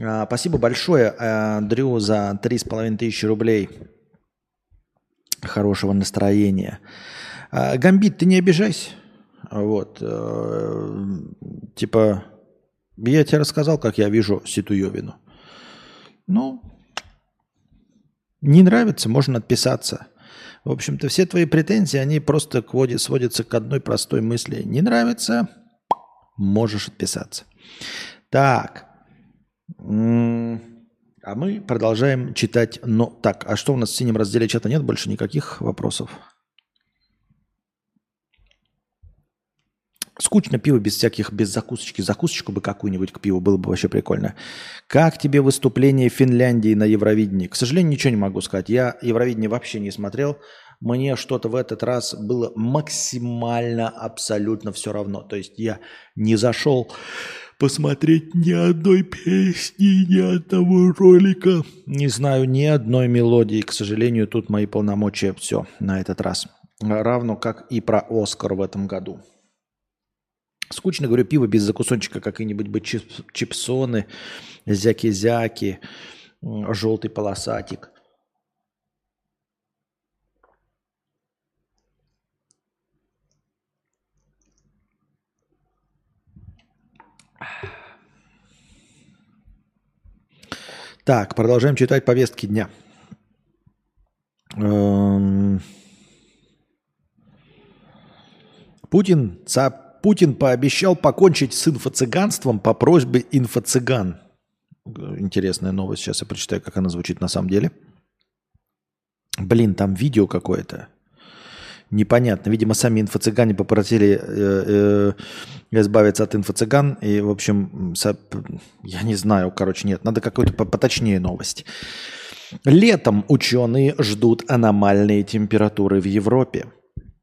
Speaker 1: А, спасибо большое, Дрю, за три с половиной тысячи рублей. Хорошего настроения. А, Гамбит, ты не обижайся. Вот. Э, типа, я тебе рассказал, как я вижу Ситуевину. Ну, не нравится, можно отписаться. В общем-то, все твои претензии, они просто сводятся к одной простой мысли. Не нравится, можешь отписаться. Так. А мы продолжаем читать. Но так, а что у нас в синем разделе чата нет? Больше никаких вопросов? Скучно пиво без всяких, без закусочки. Закусочку бы какую-нибудь к пиву было бы вообще прикольно. Как тебе выступление Финляндии на Евровидении? К сожалению, ничего не могу сказать. Я Евровидение вообще не смотрел. Мне что-то в этот раз было максимально, абсолютно все равно. То есть я не зашел посмотреть ни одной песни, ни одного ролика. Не знаю ни одной мелодии. К сожалению, тут мои полномочия все на этот раз. Равно как и про Оскар в этом году. Скучно, говорю, пиво без закусончика, какие-нибудь бы чип, чипсоны, зяки-зяки, желтый полосатик. Так, продолжаем читать повестки дня. Эм, Путин Путин пообещал покончить с инфо-цыганством по просьбе инфо-цыган. Интересная новость. Сейчас я прочитаю, как она звучит на самом деле. Блин, там видео какое-то. Непонятно. Видимо, сами инфо-цыгане попросили э, э, избавиться от инфо-цыган. И, в общем, со, я не знаю, короче, нет. Надо какую-то поточнее новость. Летом ученые ждут аномальные температуры в Европе.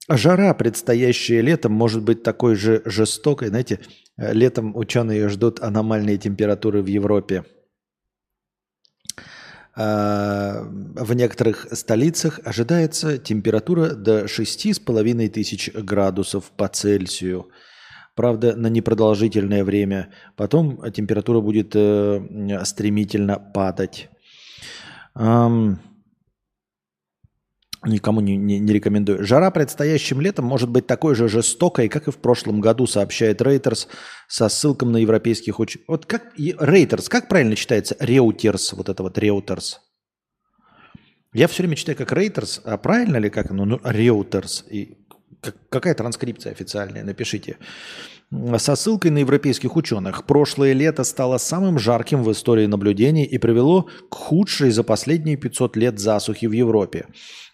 Speaker 1: Жара, предстоящая летом, может быть такой же жестокой. Знаете, э, летом ученые ждут аномальные температуры в Европе. А, в некоторых столицах ожидается температура до 6,5 тысяч градусов по Цельсию. Правда, на непродолжительное время. Потом температура будет э, стремительно падать. Никому не, не, не рекомендую. Жара предстоящим летом может быть такой же жестокой, как и в прошлом году, сообщает Рейтерс со ссылком на европейских уч... Вот как Рейтерс, как правильно читается? Реутерс, вот это вот Реутерс. Я все время читаю как Рейтерс, а правильно ли как оно? Ну, Реутерс. И какая транскрипция официальная? Напишите. Со ссылкой на европейских ученых. Прошлое лето стало самым жарким в истории наблюдений и привело к худшей за последние 500 лет засухи в Европе.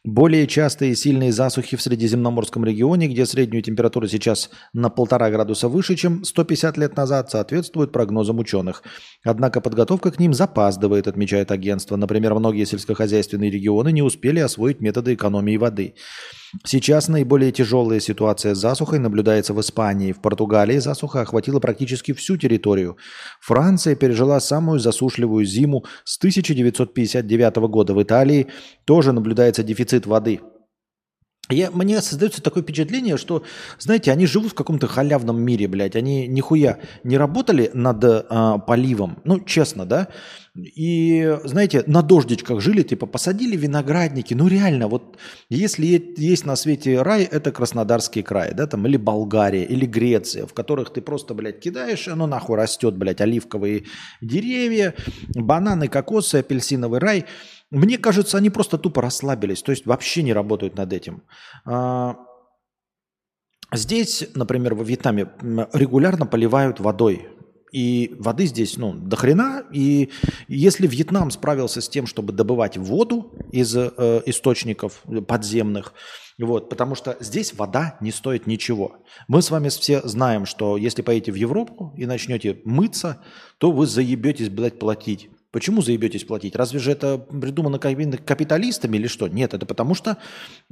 Speaker 1: Более частые сильные засухи в Средиземноморском регионе, где средняя температура сейчас на полтора градуса выше, чем 150 лет назад, соответствуют прогнозам ученых. Однако подготовка к ним запаздывает, отмечает агентство. Например, многие сельскохозяйственные регионы не успели освоить методы экономии воды. Сейчас наиболее тяжелая ситуация с засухой наблюдается в Испании. В Португалии засуха охватила практически всю территорию. Франция пережила самую засушливую зиму с 1959 года. В Италии тоже наблюдается дефицит воды. Я, мне создается такое впечатление, что, знаете, они живут в каком-то халявном мире, блядь. Они нихуя не работали над э, поливом. Ну, честно, да? И, знаете, на дождичках жили, типа, посадили виноградники. Ну, реально, вот если есть на свете рай, это Краснодарский край, да, там, или Болгария, или Греция, в которых ты просто, блядь, кидаешь, оно нахуй растет, блядь, оливковые деревья, бананы, кокосы, апельсиновый рай – мне кажется, они просто тупо расслабились, то есть вообще не работают над этим. А, здесь, например, во Вьетнаме регулярно поливают водой. И воды здесь, ну, до хрена. И если Вьетнам справился с тем, чтобы добывать воду из э, источников подземных, вот, потому что здесь вода не стоит ничего. Мы с вами все знаем, что если поедете в Европу и начнете мыться, то вы заебетесь, блядь, платить. Почему заебетесь платить? Разве же это придумано капиталистами или что? Нет, это потому что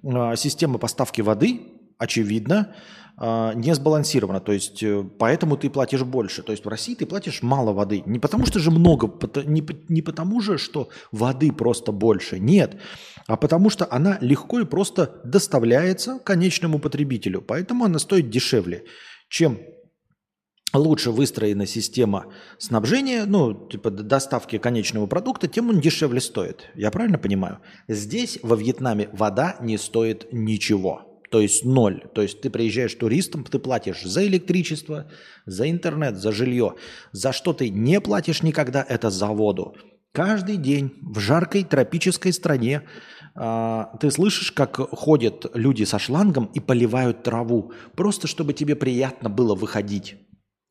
Speaker 1: э, система поставки воды, очевидно, э, не сбалансирована. То есть э, поэтому ты платишь больше. То есть в России ты платишь мало воды. Не потому что же много, не, не потому же, что воды просто больше. Нет а потому что она легко и просто доставляется конечному потребителю. Поэтому она стоит дешевле, чем лучше выстроена система снабжения, ну, типа доставки конечного продукта, тем он дешевле стоит. Я правильно понимаю? Здесь, во Вьетнаме, вода не стоит ничего. То есть ноль. То есть ты приезжаешь туристом, ты платишь за электричество, за интернет, за жилье. За что ты не платишь никогда, это за воду. Каждый день в жаркой тропической стране а, ты слышишь, как ходят люди со шлангом и поливают траву, просто чтобы тебе приятно было выходить.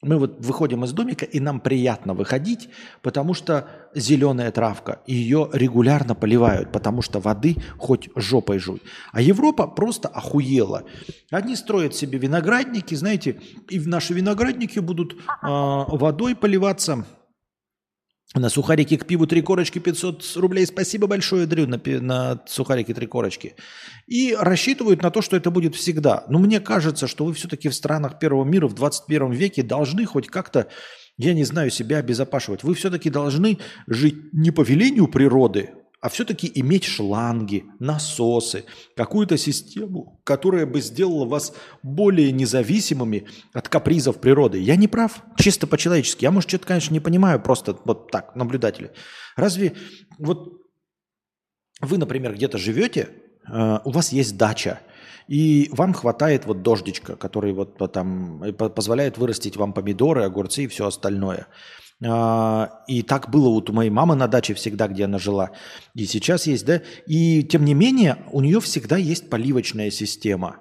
Speaker 1: Мы вот выходим из домика, и нам приятно выходить, потому что зеленая травка, ее регулярно поливают, потому что воды хоть жопой жуй. А Европа просто охуела. Они строят себе виноградники, знаете, и наши виноградники будут э, водой поливаться – на сухарики к пиву три корочки 500 рублей. Спасибо большое, Дрю, на, на сухарики три корочки. И рассчитывают на то, что это будет всегда. Но мне кажется, что вы все-таки в странах первого мира в 21 веке должны хоть как-то, я не знаю, себя обезопашивать. Вы все-таки должны жить не по велению природы, а все-таки иметь шланги, насосы, какую-то систему, которая бы сделала вас более независимыми от капризов природы. Я не прав, чисто по-человечески. Я, может, что-то, конечно, не понимаю, просто вот так, наблюдатели. Разве вот вы, например, где-то живете, э, у вас есть дача, и вам хватает вот дождичка, который вот там позволяет вырастить вам помидоры, огурцы и все остальное – и так было вот у моей мамы на даче всегда, где она жила. И сейчас есть, да. И тем не менее, у нее всегда есть поливочная система,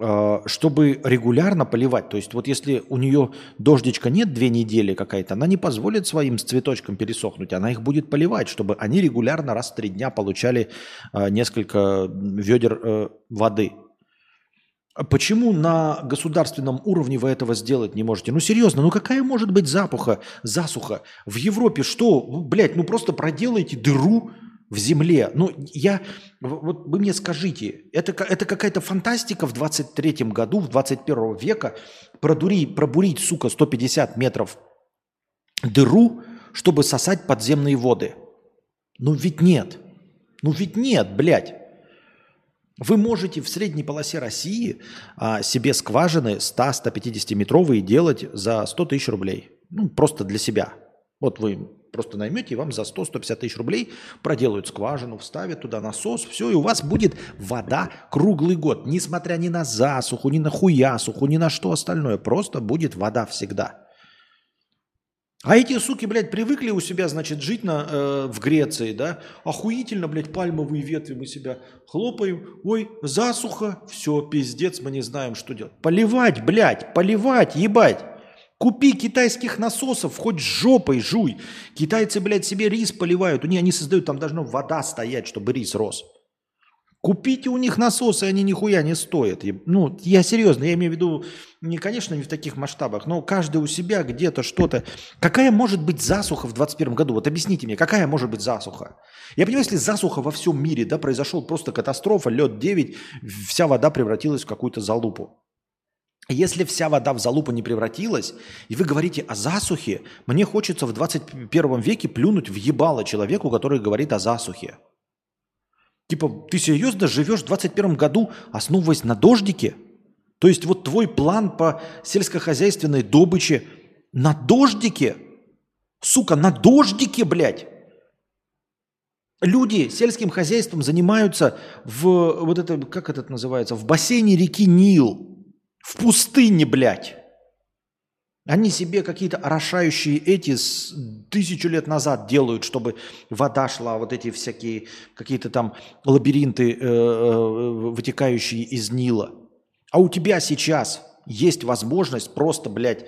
Speaker 1: а, чтобы регулярно поливать. То есть вот если у нее дождичка нет две недели какая-то, она не позволит своим цветочкам пересохнуть, она их будет поливать, чтобы они регулярно раз в три дня получали а, несколько ведер э, воды. А почему на государственном уровне вы этого сделать не можете? Ну серьезно, ну какая может быть запуха, засуха? В Европе что? Ну, блядь, ну просто проделайте дыру в земле. Ну я, вот вы мне скажите, это, это какая-то фантастика в 23-м году, в 21 века продурить, пробурить, сука, 150 метров дыру, чтобы сосать подземные воды? Ну ведь нет. Ну ведь нет, блядь. Вы можете в средней полосе России а, себе скважины 100-150 метровые делать за 100 тысяч рублей. Ну, просто для себя. Вот вы просто наймете, и вам за 100-150 тысяч рублей проделают скважину, вставят туда насос, все, и у вас будет вода круглый год, несмотря ни на засуху, ни на хуясуху, ни на что остальное. Просто будет вода всегда. А эти суки, блядь, привыкли у себя, значит, жить на, э, в Греции, да? Охуительно, блядь, пальмовые ветви мы себя хлопаем. Ой, засуха, все, пиздец, мы не знаем, что делать. Поливать, блядь, поливать, ебать. Купи китайских насосов, хоть жопой жуй. Китайцы, блядь, себе рис поливают. У них они создают, там должна вода стоять, чтобы рис рос. Купите у них насосы, они нихуя не стоят. Ну, я серьезно, я имею в виду, не, конечно, не в таких масштабах, но каждый у себя где-то что-то. Какая может быть засуха в 2021 году? Вот объясните мне, какая может быть засуха? Я понимаю, если засуха во всем мире, да, произошел просто катастрофа, лед 9, вся вода превратилась в какую-то залупу. Если вся вода в залупу не превратилась, и вы говорите о засухе, мне хочется в 21 веке плюнуть в ебало человеку, который говорит о засухе. Типа, ты серьезно живешь в 21 году, основываясь на дождике? То есть вот твой план по сельскохозяйственной добыче на дождике? Сука, на дождике, блядь! Люди сельским хозяйством занимаются в, вот это, как это называется, в бассейне реки Нил, в пустыне, блядь. Они себе какие-то орошающие эти с тысячу лет назад делают, чтобы вода шла, вот эти всякие какие-то там лабиринты, э, э, вытекающие из Нила. А у тебя сейчас есть возможность просто, блядь,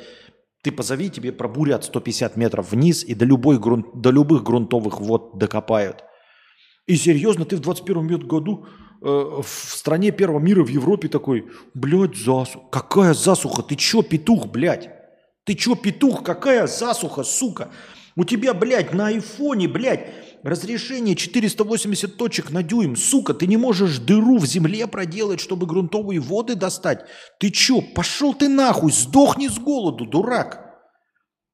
Speaker 1: Ты позови, тебе пробурят 150 метров вниз и до, любой грунт, до любых грунтовых вод докопают. И серьезно, ты в 21 году э, в стране первого мира в Европе такой, блядь, засуха. Какая засуха? Ты чё, петух, блядь? Ты чё, петух? Какая засуха, сука? У тебя, блядь, на айфоне, блядь, разрешение 480 точек на дюйм. Сука, ты не можешь дыру в земле проделать, чтобы грунтовые воды достать. Ты чё, пошел ты нахуй, сдохни с голоду, дурак.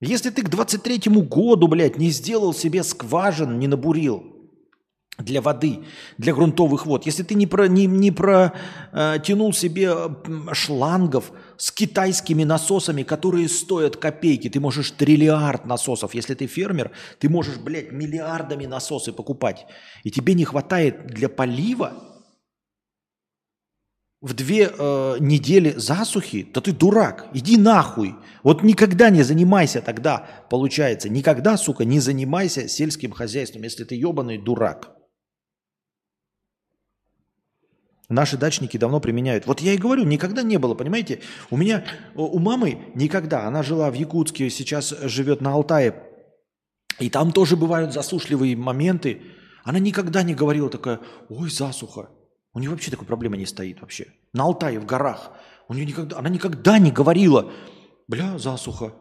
Speaker 1: Если ты к 23 году, блядь, не сделал себе скважин, не набурил, для воды, для грунтовых вод. Если ты не, про, не, не протянул себе шлангов с китайскими насосами, которые стоят копейки, ты можешь триллиард насосов. Если ты фермер, ты можешь, блядь, миллиардами насосы покупать. И тебе не хватает для полива в две э, недели засухи, да ты дурак, иди нахуй. Вот никогда не занимайся тогда, получается, никогда, сука, не занимайся сельским хозяйством, если ты ебаный дурак. Наши дачники давно применяют. Вот я и говорю, никогда не было, понимаете? У меня, у мамы никогда, она жила в Якутске, сейчас живет на Алтае, и там тоже бывают засушливые моменты. Она никогда не говорила такая, ой, засуха. У нее вообще такой проблемы не стоит вообще. На Алтае, в горах. У нее никогда, она никогда не говорила, бля, засуха.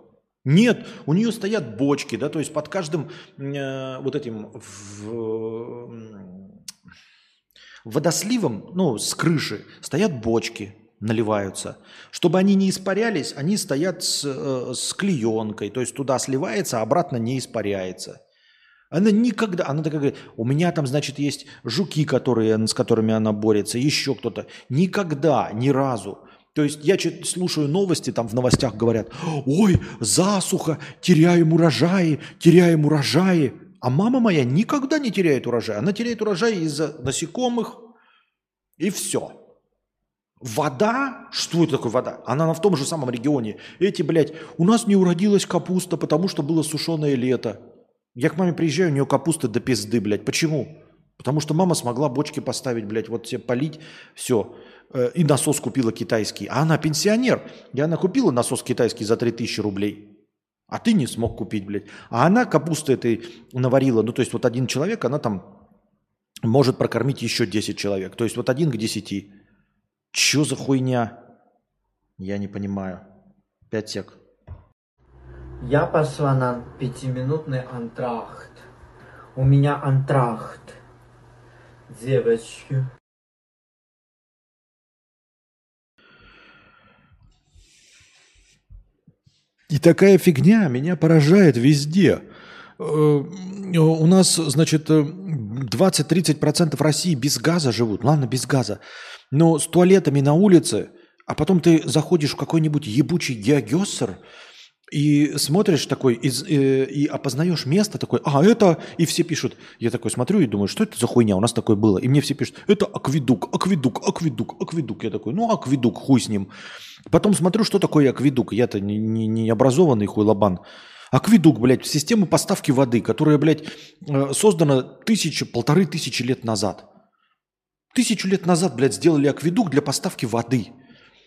Speaker 1: Нет, у нее стоят бочки, да, то есть под каждым э, вот этим в, водосливом, ну, с крыши стоят бочки, наливаются. Чтобы они не испарялись, они стоят с, э, с клеенкой, то есть туда сливается, а обратно не испаряется. Она никогда, она такая говорит, у меня там, значит, есть жуки, которые, с которыми она борется, еще кто-то. Никогда, ни разу. То есть я слушаю новости, там в новостях говорят, ой, засуха, теряем урожаи, теряем урожаи. А мама моя никогда не теряет урожай. Она теряет урожай из-за насекомых и все. Вода? Что это такое вода? Она в том же самом регионе. Эти, блядь, у нас не уродилась капуста, потому что было сушеное лето. Я к маме приезжаю, у нее капуста до пизды, блядь. Почему? Потому что мама смогла бочки поставить, блядь, вот все полить, все. Э, и насос купила китайский. А она пенсионер. И она купила насос китайский за 3000 рублей. А ты не смог купить, блядь. А она капусты этой наварила. Ну, то есть вот один человек, она там может прокормить еще 10 человек. То есть вот один к 10. Че за хуйня? Я не понимаю. Пять сек.
Speaker 3: Я пошла на пятиминутный антрахт. У меня антрахт. Девочки.
Speaker 1: И такая фигня меня поражает везде. Э, у нас, значит, 20-30% России без газа живут. Ладно, без газа. Но с туалетами на улице, а потом ты заходишь в какой-нибудь ебучий геогессер – и смотришь такой, и, и, э, и опознаешь место такой, а это, и все пишут. Я такой смотрю и думаю, что это за хуйня, у нас такое было. И мне все пишут, это акведук, акведук, акведук, акведук. Я такой, ну акведук, хуй с ним. Потом смотрю, что такое акведук. Я-то не, не, не образованный хуйлабан. Акведук, блядь, система поставки воды, которая, блядь, э, создана тысячу, полторы тысячи лет назад. Тысячу лет назад, блядь, сделали акведук для поставки воды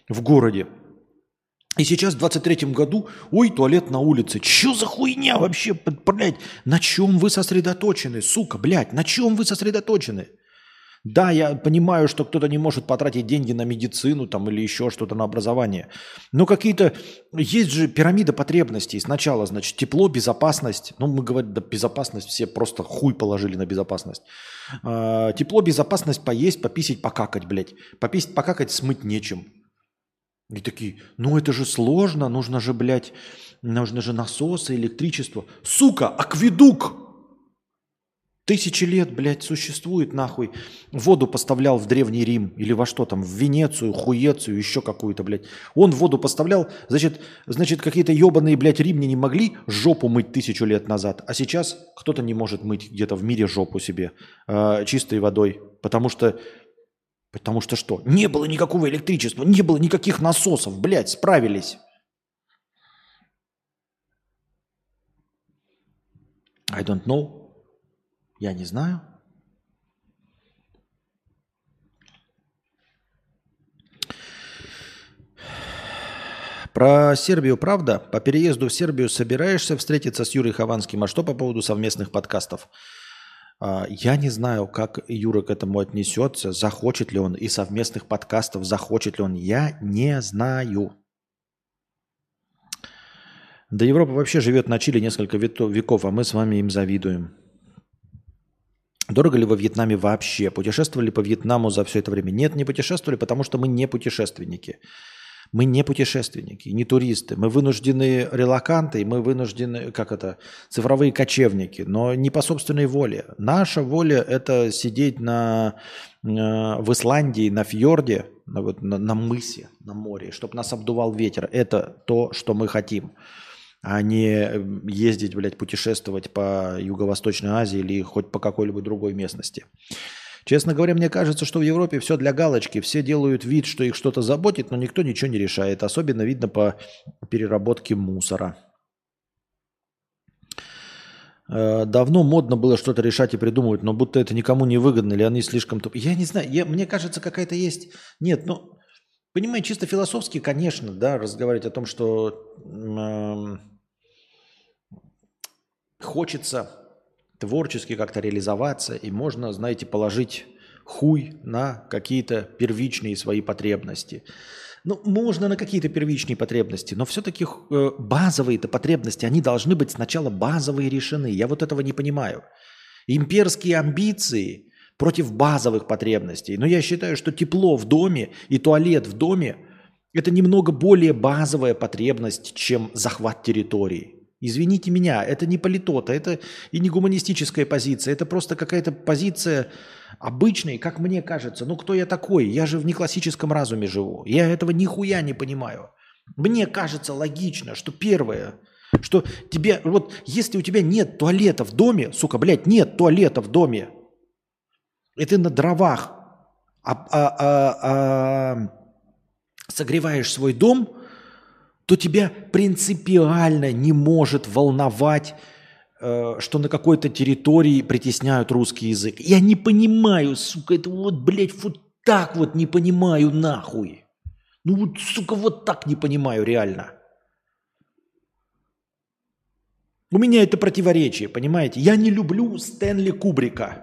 Speaker 1: в городе. И сейчас в 23-м году, ой, туалет на улице. Че за хуйня вообще, блядь? На чем вы сосредоточены, сука, блядь? На чем вы сосредоточены? Да, я понимаю, что кто-то не может потратить деньги на медицину там или еще что-то на образование. Но какие-то... Есть же пирамида потребностей. Сначала, значит, тепло, безопасность. Ну, мы говорим, да, безопасность, все просто хуй положили на безопасность. А, тепло, безопасность, поесть, пописить, покакать, блядь. Пописить, покакать, смыть нечем. И такие, ну это же сложно, нужно же, блядь, нужно же насосы, электричество. Сука, акведук! Тысячи лет, блядь, существует нахуй. Воду поставлял в Древний Рим или во что там, в Венецию, Хуецию, еще какую-то, блядь. Он воду поставлял, значит, значит какие-то ебаные, блядь, римляне могли жопу мыть тысячу лет назад, а сейчас кто-то не может мыть где-то в мире жопу себе э, чистой водой, потому что Потому что что? Не было никакого электричества, не было никаких насосов, блядь, справились. I don't know. Я не знаю. Про Сербию правда? По переезду в Сербию собираешься встретиться с Юрой Хованским? А что по поводу совместных подкастов? А, я не знаю, как Юра к этому отнесется, захочет ли он и совместных подкастов, захочет ли он. Я не знаю. Да Европа вообще живет на Чили несколько веков, а мы с вами им завидуем. Дорого ли во Вьетнаме вообще? Путешествовали по Вьетнаму за все это время? Нет, не путешествовали, потому что мы не путешественники. Мы не путешественники, не туристы. Мы вынуждены релаканты, мы вынуждены, как это, цифровые кочевники, но не по собственной воле. Наша воля – это сидеть на, э, в Исландии, на фьорде, на, вот, на, на мысе, на море, чтобы нас обдувал ветер. Это то, что мы хотим а не ездить, блядь, путешествовать по Юго-Восточной Азии или хоть по какой-либо другой местности. Честно говоря, мне кажется, что в Европе все для галочки. Все делают вид, что их что-то заботит, но никто ничего не решает. Особенно видно по переработке мусора. Э, давно модно было что-то решать и придумывать, но будто это никому не выгодно, или они слишком... Я не знаю, я, мне кажется, какая-то есть... Нет, ну, понимаете, чисто философски, конечно, да, разговаривать о том, что э, хочется творчески как-то реализоваться, и можно, знаете, положить хуй на какие-то первичные свои потребности. Ну, можно на какие-то первичные потребности, но все-таки э, базовые-то потребности, они должны быть сначала базовые решены. Я вот этого не понимаю. Имперские амбиции против базовых потребностей. Но я считаю, что тепло в доме и туалет в доме – это немного более базовая потребность, чем захват территории. Извините меня, это не политота, это и не гуманистическая позиция, это просто какая-то позиция обычная, как мне кажется. Ну кто я такой? Я же в неклассическом разуме живу. Я этого нихуя не понимаю. Мне кажется логично, что первое, что тебе, вот если у тебя нет туалета в доме, сука, блядь, нет туалета в доме, и ты на дровах а, а, а, а, согреваешь свой дом – то тебя принципиально не может волновать, э, что на какой-то территории притесняют русский язык. Я не понимаю, сука, это вот, блядь, вот так вот не понимаю нахуй. Ну вот, сука, вот так не понимаю реально. У меня это противоречие, понимаете? Я не люблю Стэнли Кубрика.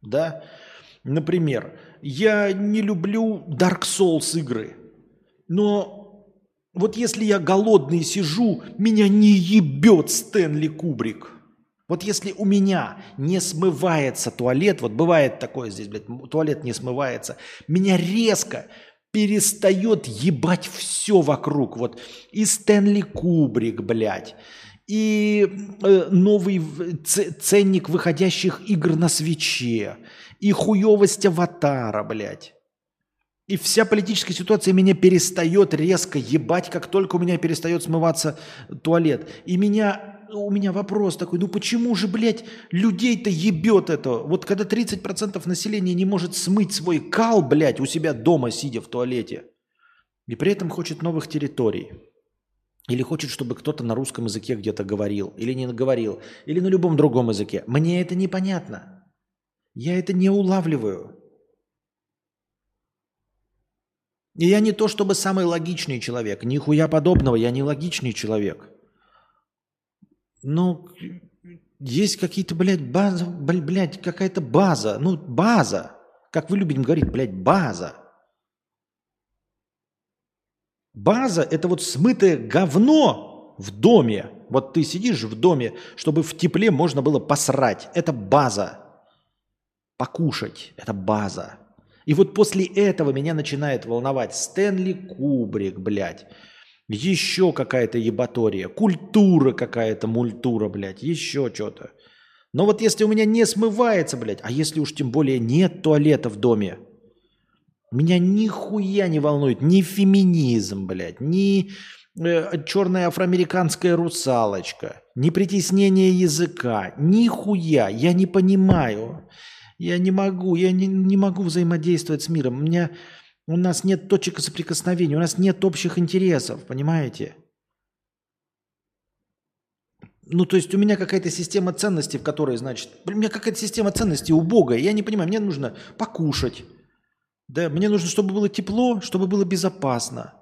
Speaker 1: Да? Например, я не люблю Dark Souls игры. Но вот если я голодный сижу, меня не ебет Стэнли Кубрик. Вот если у меня не смывается туалет, вот бывает такое здесь, блядь, туалет не смывается, меня резко перестает ебать все вокруг. Вот и Стэнли Кубрик, блядь, и э, новый ценник выходящих игр на свече, и хуевость аватара, блядь. И вся политическая ситуация меня перестает резко ебать, как только у меня перестает смываться туалет. И меня, у меня вопрос такой, ну почему же, блядь, людей-то ебет это? Вот когда 30% населения не может смыть свой кал, блядь, у себя дома, сидя в туалете, и при этом хочет новых территорий. Или хочет, чтобы кто-то на русском языке где-то говорил, или не говорил, или на любом другом языке. Мне это непонятно. Я это не улавливаю. И я не то чтобы самый логичный человек, нихуя подобного, я не логичный человек. Но есть какие-то, блядь, база, блядь, какая-то база, ну, база. Как вы любите говорить, блядь, база. База – это вот смытое говно в доме. Вот ты сидишь в доме, чтобы в тепле можно было посрать. Это база. Покушать – это база. И вот после этого меня начинает волновать Стэнли Кубрик, блядь. Еще какая-то ебатория, культура какая-то, мультура, блядь, еще что-то. Но вот если у меня не смывается, блядь, а если уж тем более нет туалета в доме, меня нихуя не волнует ни феминизм, блядь, ни э, черная афроамериканская русалочка, ни притеснение языка, нихуя, я не понимаю. Я не могу, я не, не могу взаимодействовать с миром. У, меня, у нас нет точек соприкосновения, у нас нет общих интересов, понимаете? Ну, то есть у меня какая-то система ценностей, в которой, значит, у меня какая-то система ценностей убогая. Я не понимаю, мне нужно покушать. Да, мне нужно, чтобы было тепло, чтобы было безопасно.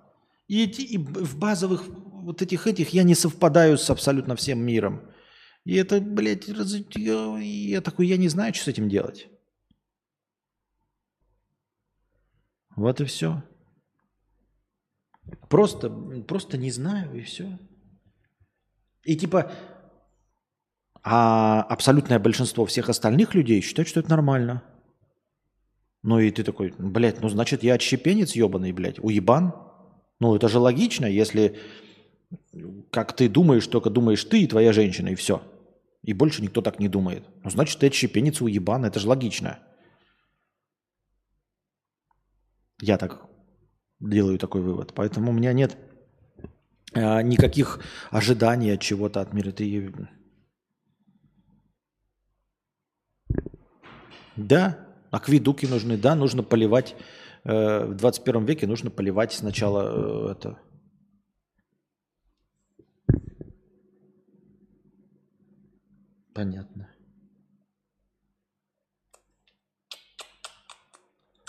Speaker 1: И, и в базовых вот этих этих я не совпадаю с абсолютно всем миром. И это, блядь, раз... я, такой, я не знаю, что с этим делать. Вот и все. Просто, просто не знаю, и все. И типа, а абсолютное большинство всех остальных людей считают, что это нормально. Ну и ты такой, блядь, ну значит я отщепенец ебаный, блядь, уебан. Ну это же логично, если как ты думаешь, только думаешь ты и твоя женщина, и все. И больше никто так не думает. Ну значит ты отщепенец уебан, это же логично. Я так делаю такой вывод. Поэтому у меня нет а, никаких ожиданий от чего-то от мира. Ты... Да, акведуки нужны, да, нужно поливать. Э, в 21 веке нужно поливать сначала э, это. Понятно.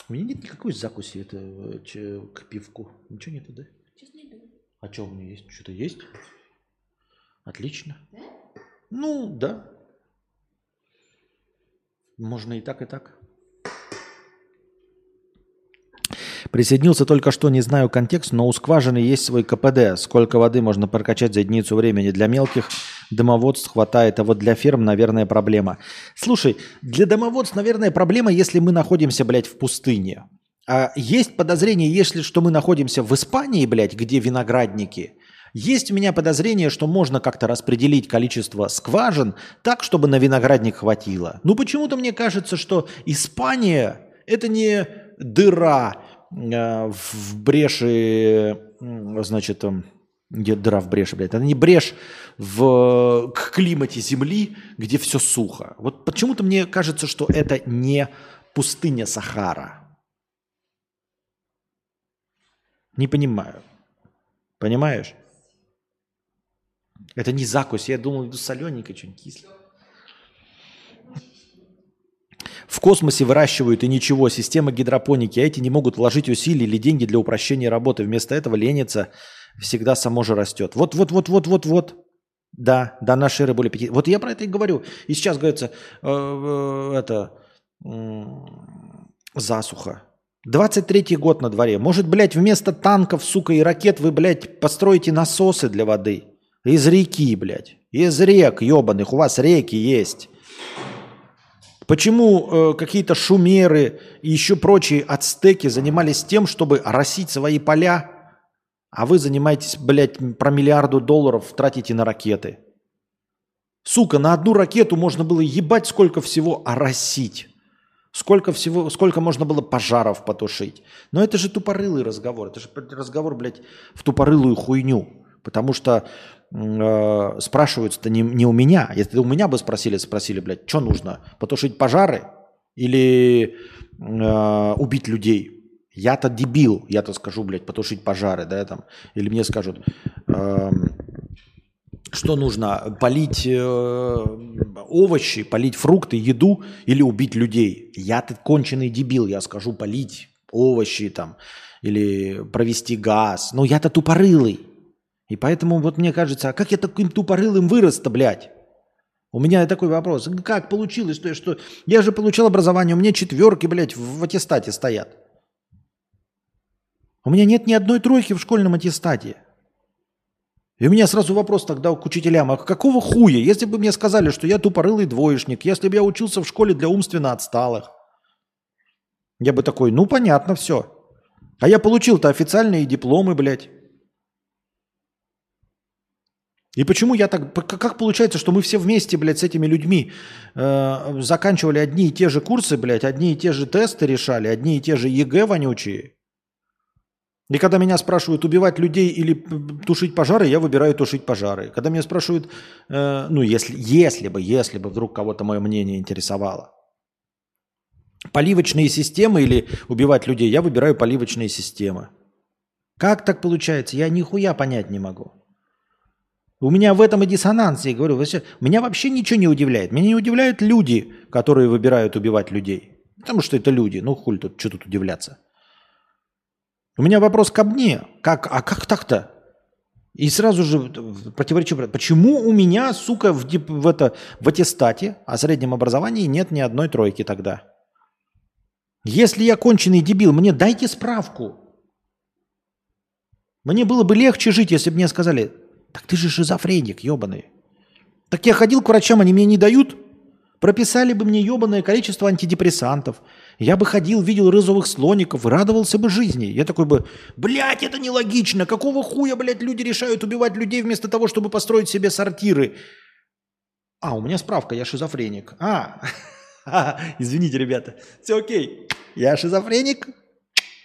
Speaker 1: У меня нет никакой закуси это, э, к пивку. Ничего нету, да?
Speaker 4: Сейчас найду.
Speaker 1: А что у меня есть? Что-то есть? Отлично.
Speaker 4: Да?
Speaker 1: Ну, да. Можно и так, и так. Присоединился только что, не знаю контекст, но у скважины есть свой КПД. Сколько воды можно прокачать за единицу времени. Для мелких домоводств хватает, а вот для ферм, наверное, проблема. Слушай, для домоводств, наверное, проблема, если мы находимся, блядь, в пустыне. А есть подозрение, если что мы находимся в Испании, блядь, где виноградники, есть у меня подозрение, что можно как-то распределить количество скважин так, чтобы на виноградник хватило. Ну почему-то мне кажется, что Испания это не дыра э, в бреши, значит, где дыра в бреши, блядь. Это не брешь в к климате Земли, где все сухо. Вот почему-то мне кажется, что это не пустыня Сахара. Не понимаю. Понимаешь? Это не закусь. Я думал, иду солененько, что-нибудь кислое. В космосе выращивают и ничего, система гидропоники, а эти не могут вложить усилия или деньги для упрощения работы. Вместо этого ленится, всегда само же растет. Вот, вот, вот, вот, вот, вот. Да, да, наши эры более пяти. Вот я про это и говорю. И сейчас говорится, э, э, это, засуха. 23-й год на дворе. Может, блядь, вместо танков, сука, и ракет вы, блядь, построите насосы для воды? Из реки, блядь. Из рек ебаных. У вас реки есть. Почему э, какие-то шумеры и еще прочие ацтеки занимались тем, чтобы росить свои поля, а вы занимаетесь, блядь, про миллиарду долларов тратите на ракеты? Сука, на одну ракету можно было ебать сколько всего оросить. Сколько всего, сколько можно было пожаров потушить. Но это же тупорылый разговор. Это же разговор, блядь, в тупорылую хуйню. Потому что э, спрашиваются-то не, не у меня. Если у меня бы спросили, спросили, блядь, что нужно? Потушить пожары или э, убить людей? Я-то дебил, я-то скажу, блядь, потушить пожары, да, там. Или мне скажут, э, что нужно? Полить э, овощи, полить фрукты, еду или убить людей? Я-то конченый дебил, я скажу полить овощи там или провести газ. Но я-то тупорылый. И поэтому вот мне кажется, а как я таким тупорылым вырос-то, блядь? У меня такой вопрос. Как получилось, что, что я же получил образование, у меня четверки, блядь, в аттестате стоят. У меня нет ни одной тройки в школьном аттестате. И у меня сразу вопрос тогда к учителям, а какого хуя, если бы мне сказали, что я тупорылый двоечник, если бы я учился в школе для умственно отсталых, я бы такой, ну понятно, все. А я получил-то официальные дипломы, блядь. И почему я так... Как получается, что мы все вместе, блядь, с этими людьми э, заканчивали одни и те же курсы, блядь, одни и те же тесты решали, одни и те же ЕГЭ вонючие? И когда меня спрашивают, убивать людей или тушить пожары, я выбираю тушить пожары. Когда меня спрашивают, э, ну, если, если бы, если бы вдруг кого-то мое мнение интересовало, поливочные системы или убивать людей, я выбираю поливочные системы. Как так получается? Я нихуя понять не могу. У меня в этом и диссонанс. Я говорю, вообще, меня вообще ничего не удивляет. Меня не удивляют люди, которые выбирают убивать людей. Потому что это люди. Ну, хуй тут, что тут удивляться. У меня вопрос ко мне. Как, а как так-то? И сразу же противоречу. Почему у меня, сука, в, в, это, в аттестате о среднем образовании нет ни одной тройки тогда? Если я конченый дебил, мне дайте справку. Мне было бы легче жить, если бы мне сказали, так ты же шизофреник, ебаный. Так я ходил к врачам, они мне не дают. Прописали бы мне ебаное количество антидепрессантов. Я бы ходил, видел розовых слоников радовался бы жизни. Я такой бы, блядь, это нелогично. Какого хуя, блядь, люди решают убивать людей вместо того, чтобы построить себе сортиры? А, у меня справка, я шизофреник. А, извините, ребята. Все окей. Я шизофреник.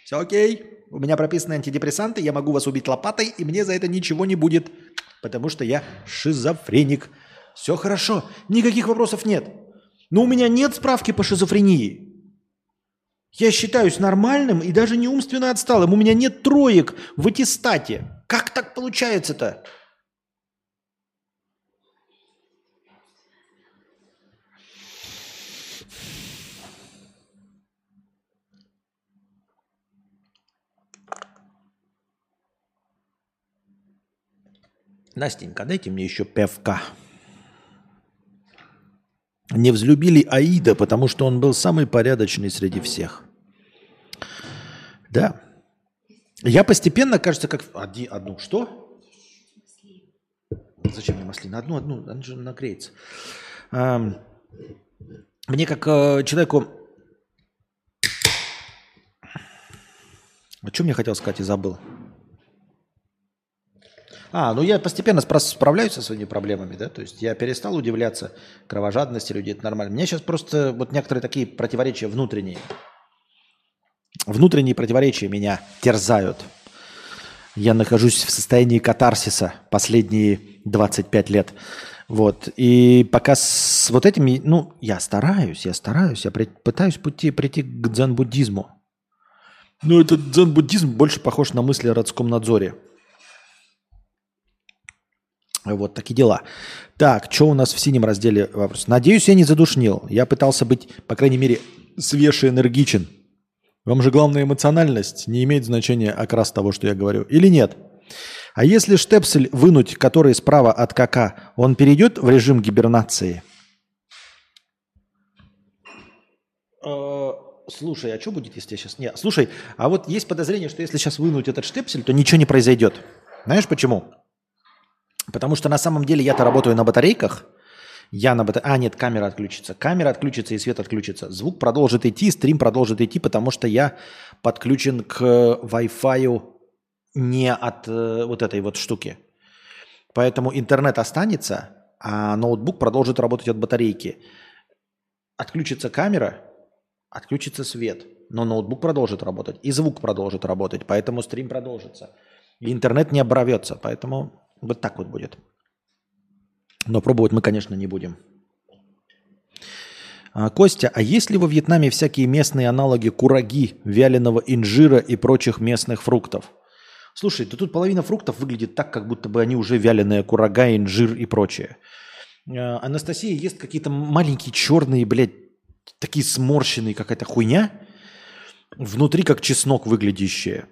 Speaker 1: Все окей. У меня прописаны антидепрессанты, я могу вас убить лопатой, и мне за это ничего не будет, потому что я шизофреник. Все хорошо, никаких вопросов нет. Но у меня нет справки по шизофрении. Я считаюсь нормальным и даже не умственно отсталым. У меня нет троек в аттестате. Как так получается-то? Настенька, дайте мне еще певка. Не взлюбили Аида, потому что он был самый порядочный среди всех. Да. Я постепенно, кажется, как... Одни, одну что? Зачем мне маслина? Одну, одну, она же нагреется. Мне как э, человеку... О чем я хотел сказать и забыл? А, ну я постепенно справляюсь со своими проблемами, да, то есть я перестал удивляться кровожадности людей, это нормально. У меня сейчас просто вот некоторые такие противоречия внутренние. Внутренние противоречия меня терзают. Я нахожусь в состоянии катарсиса последние 25 лет. Вот. И пока с вот этими, ну, я стараюсь, я стараюсь, я пытаюсь пути, прийти к дзен-буддизму. Но этот дзен-буддизм больше похож на мысли о родском надзоре. Вот такие дела. Так, что у нас в синем разделе вопрос? Надеюсь, я не задушнил. Я пытался быть, по крайней мере, свеж и энергичен. Вам же главная эмоциональность не имеет значения окрас того, что я говорю. Или нет? А если штепсель вынуть, который справа от КК, он перейдет в режим гибернации? Э, слушай, а что будет, если я сейчас... Нет, слушай, а вот есть подозрение, что если сейчас вынуть этот штепсель, то ничего не произойдет. Знаешь почему? Потому что на самом деле я-то работаю на батарейках. Я на батарейках. А, нет, камера отключится. Камера отключится и свет отключится. Звук продолжит идти, стрим продолжит идти, потому что я подключен к Wi-Fi не от э, вот этой вот штуки. Поэтому интернет останется, а ноутбук продолжит работать от батарейки. Отключится камера, отключится свет, но ноутбук продолжит работать, и звук продолжит работать, поэтому стрим продолжится. И интернет не оборвется, поэтому вот так вот будет. Но пробовать мы, конечно, не будем. А, Костя, а есть ли во Вьетнаме всякие местные аналоги кураги, вяленого инжира и прочих местных фруктов? Слушай, да тут половина фруктов выглядит так, как будто бы они уже вяленые курага, инжир и прочее. А, Анастасия ест какие-то маленькие черные, блядь, такие сморщенные какая-то хуйня. Внутри как чеснок выглядящие.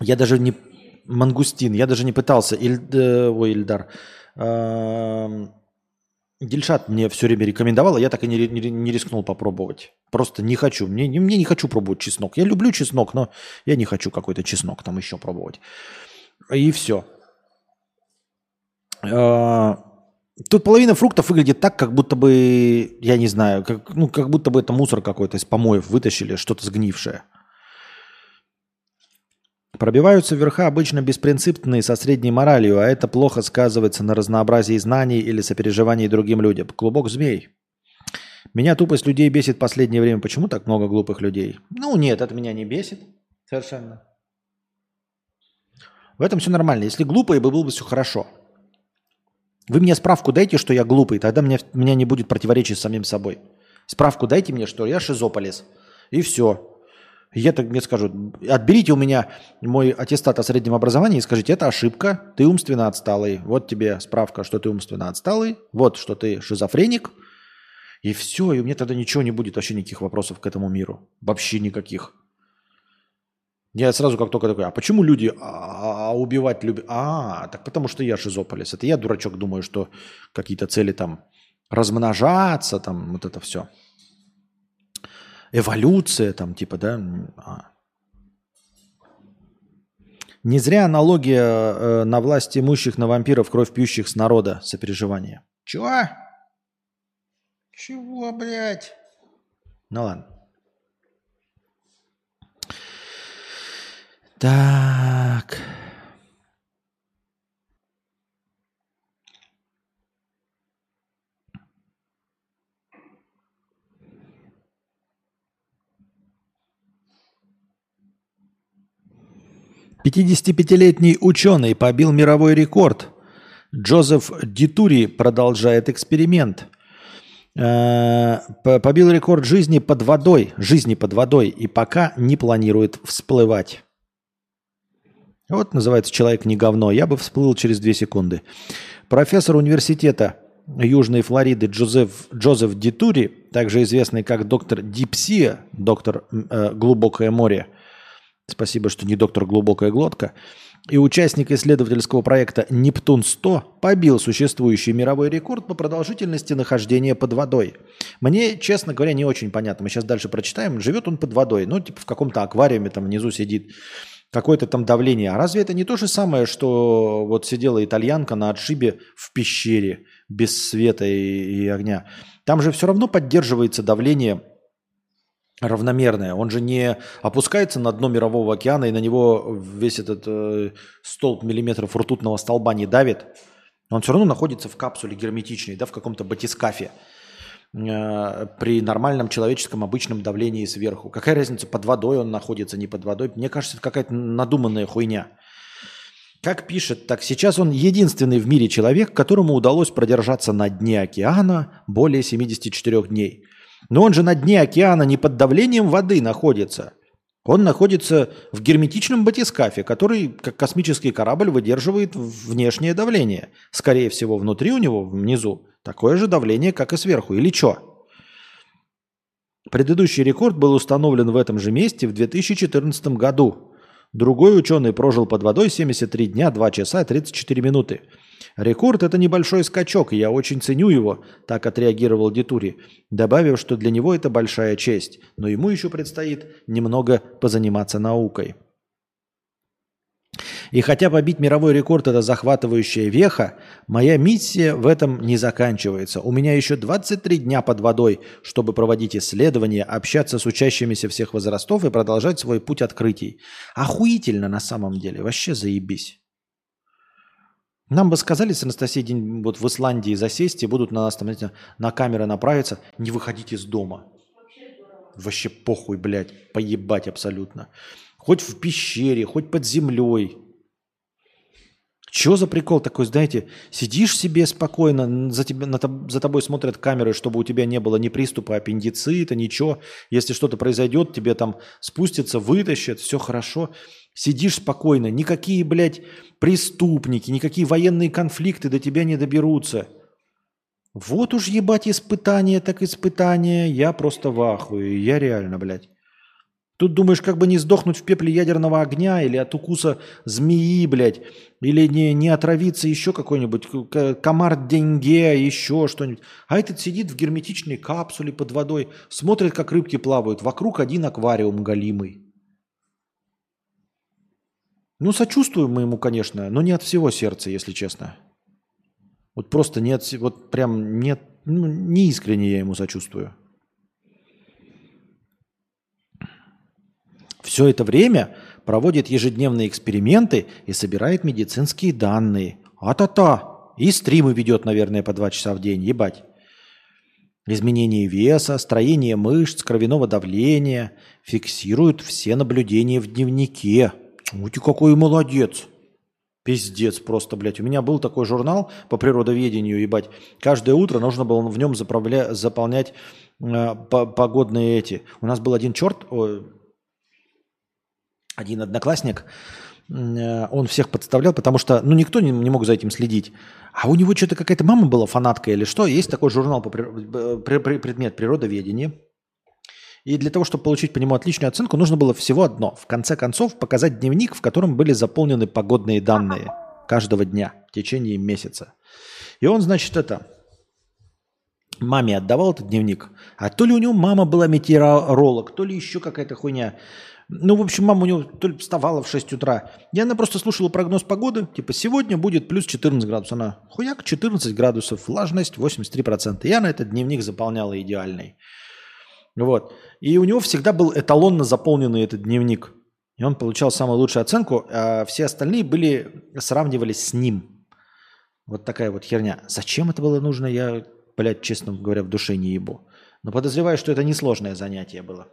Speaker 1: Я даже не, Мангустин. Я даже не пытался. Иль, э, ой, Ильдар. Э, Дильшат мне все время рекомендовал, а я так и не, не, не рискнул попробовать. Просто не хочу. Мне, мне не хочу пробовать чеснок. Я люблю чеснок, но я не хочу какой-то чеснок там еще пробовать. И все. Э, тут половина фруктов выглядит так, как будто бы, я не знаю, как, ну, как будто бы это мусор какой-то из помоев вытащили, что-то сгнившее. Пробиваются верха обычно беспринципные со средней моралью, а это плохо сказывается на разнообразии знаний или сопереживании другим людям. Клубок змей. Меня тупость людей бесит в последнее время. Почему так много глупых людей? Ну нет, это меня не бесит. Совершенно. В этом все нормально. Если глупый, бы было бы все хорошо. Вы мне справку дайте, что я глупый, тогда меня, меня не будет противоречий с самим собой. Справку дайте мне, что я шизополис. И все. Я так мне скажут, отберите у меня мой аттестат о среднем образовании и скажите, это ошибка, ты умственно отсталый. Вот тебе справка, что ты умственно отсталый, вот что ты шизофреник. И все, и у меня тогда ничего не будет, вообще никаких вопросов к этому миру. Вообще никаких. Я сразу как только такой, а почему люди а, а убивать любят? А, так потому что я шизополис. Это я, дурачок, думаю, что какие-то цели там размножаться, там вот это все. Эволюция там типа, да? А. Не зря аналогия э, на власть имущих на вампиров, кровь пьющих с народа, сопереживание. Чего? Чего, блядь? Ну ладно. Так. Пятидесятипятилетний ученый побил мировой рекорд. Джозеф Дитури продолжает эксперимент – Э, побил рекорд жизни под водой, жизни под водой, и пока не планирует всплывать. Вот называется «Человек не говно». Я бы всплыл через две секунды. Профессор университета Южной Флориды Джозеф, Джозеф Дитури, также известный как доктор Дипсия, доктор э, Глубокое море, спасибо, что не доктор Глубокая глотка, и участник исследовательского проекта «Нептун-100» побил существующий мировой рекорд по продолжительности нахождения под водой. Мне, честно говоря, не очень понятно. Мы сейчас дальше прочитаем. Живет он под водой, ну, типа в каком-то аквариуме там внизу сидит. Какое-то там давление. А разве это не то же самое, что вот сидела итальянка на отшибе в пещере без света и, и огня? Там же все равно поддерживается давление равномерное. Он же не опускается на дно мирового океана и на него весь этот э, столб миллиметров ртутного столба не давит. Он все равно находится в капсуле герметичной, да, в каком-то батискафе э, при нормальном человеческом обычном давлении сверху. Какая разница, под водой он находится, не под водой? Мне кажется, это какая-то надуманная хуйня. Как пишет, так сейчас он единственный в мире человек, которому удалось продержаться на дне океана более 74 дней – но он же на дне океана не под давлением воды находится. Он находится в герметичном батискафе, который, как космический корабль, выдерживает внешнее давление. Скорее всего, внутри у него, внизу, такое же давление, как и сверху. Или что? Предыдущий рекорд был установлен в этом же месте в 2014 году. Другой ученый прожил под водой 73 дня, 2 часа 34 минуты. Рекорд – это небольшой скачок, я очень ценю его, так отреагировал Дитури, добавив, что для него это большая честь, но ему еще предстоит немного позаниматься наукой. И хотя побить мировой рекорд – это захватывающая веха, моя миссия в этом не заканчивается. У меня еще 23 дня под водой, чтобы проводить исследования, общаться с учащимися всех возрастов и продолжать свой путь открытий. Охуительно на самом деле, вообще заебись. Нам бы сказали с Анастасией день вот в Исландии засесть и будут на нас там, знаете, на камеры направиться, не выходить из дома. Вообще похуй, блядь, поебать абсолютно. Хоть в пещере, хоть под землей. Что за прикол такой, знаете, сидишь себе спокойно, за, тебя, на, за тобой смотрят камеры, чтобы у тебя не было ни приступа аппендицита, ничего. Если что-то произойдет, тебе там спустятся, вытащат, все хорошо. Сидишь спокойно, никакие, блядь, преступники, никакие военные конфликты до тебя не доберутся. Вот уж ебать испытания, так испытания. Я просто в ахуе. Я реально, блядь. Тут думаешь, как бы не сдохнуть в пепле ядерного огня или от укуса змеи, блядь, или не, не отравиться еще какой-нибудь комар деньге, еще что-нибудь. А этот сидит в герметичной капсуле под водой, смотрит, как рыбки плавают. Вокруг один аквариум галимый. Ну, сочувствуем мы ему, конечно, но не от всего сердца, если честно. Вот просто нет, вот прям нет, ну, не искренне я ему сочувствую. Все это время проводит ежедневные эксперименты и собирает медицинские данные. А-та-та! И стримы ведет, наверное, по два часа в день, ебать. Изменение веса, строение мышц, кровяного давления. Фиксируют все наблюдения в дневнике. Ты какой молодец. Пиздец просто, блядь. У меня был такой журнал по природоведению, ебать. Каждое утро нужно было в нем заправля... заполнять э, погодные эти. У нас был один черт, о, один одноклассник, э, он всех подставлял, потому что, ну, никто не, не мог за этим следить. А у него что-то какая-то мама была фанатка или что. Есть такой журнал по при, при, при, предмет природоведения. И для того, чтобы получить по нему отличную оценку, нужно было всего одно. В конце концов, показать дневник, в котором были заполнены погодные данные каждого дня в течение месяца. И он, значит, это маме отдавал этот дневник. А то ли у него мама была метеоролог, то ли еще какая-то хуйня. Ну, в общем, мама у него то ли вставала в 6 утра. И она просто слушала прогноз погоды. Типа, сегодня будет плюс 14 градусов. Она, хуяк, 14 градусов, влажность 83%. И она этот дневник заполняла идеальный. Вот. И у него всегда был эталонно заполненный этот дневник. И он получал самую лучшую оценку, а все остальные были, сравнивались с ним. Вот такая вот херня. Зачем это было нужно, я, блядь, честно говоря, в душе не ебу. Но подозреваю, что это несложное занятие было.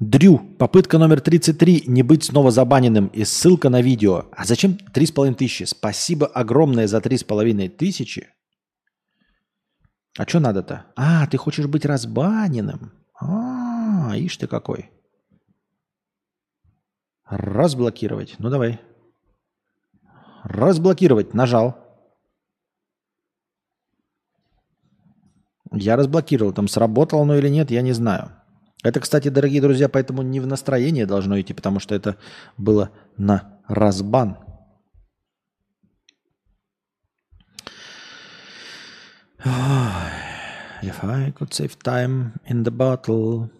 Speaker 1: Дрю, попытка номер 33, не быть снова забаненным и ссылка на видео. А зачем 3,5 тысячи? Спасибо огромное за 3,5 тысячи. А что надо-то? А, ты хочешь быть разбаненным. А, ишь ты какой. Разблокировать. Ну давай. Разблокировать. Нажал. Я разблокировал. Там сработало оно или нет, я не знаю. Это, кстати, дорогие друзья, поэтому не в настроение должно идти, потому что это было на разбан. If I could save time in the bottle.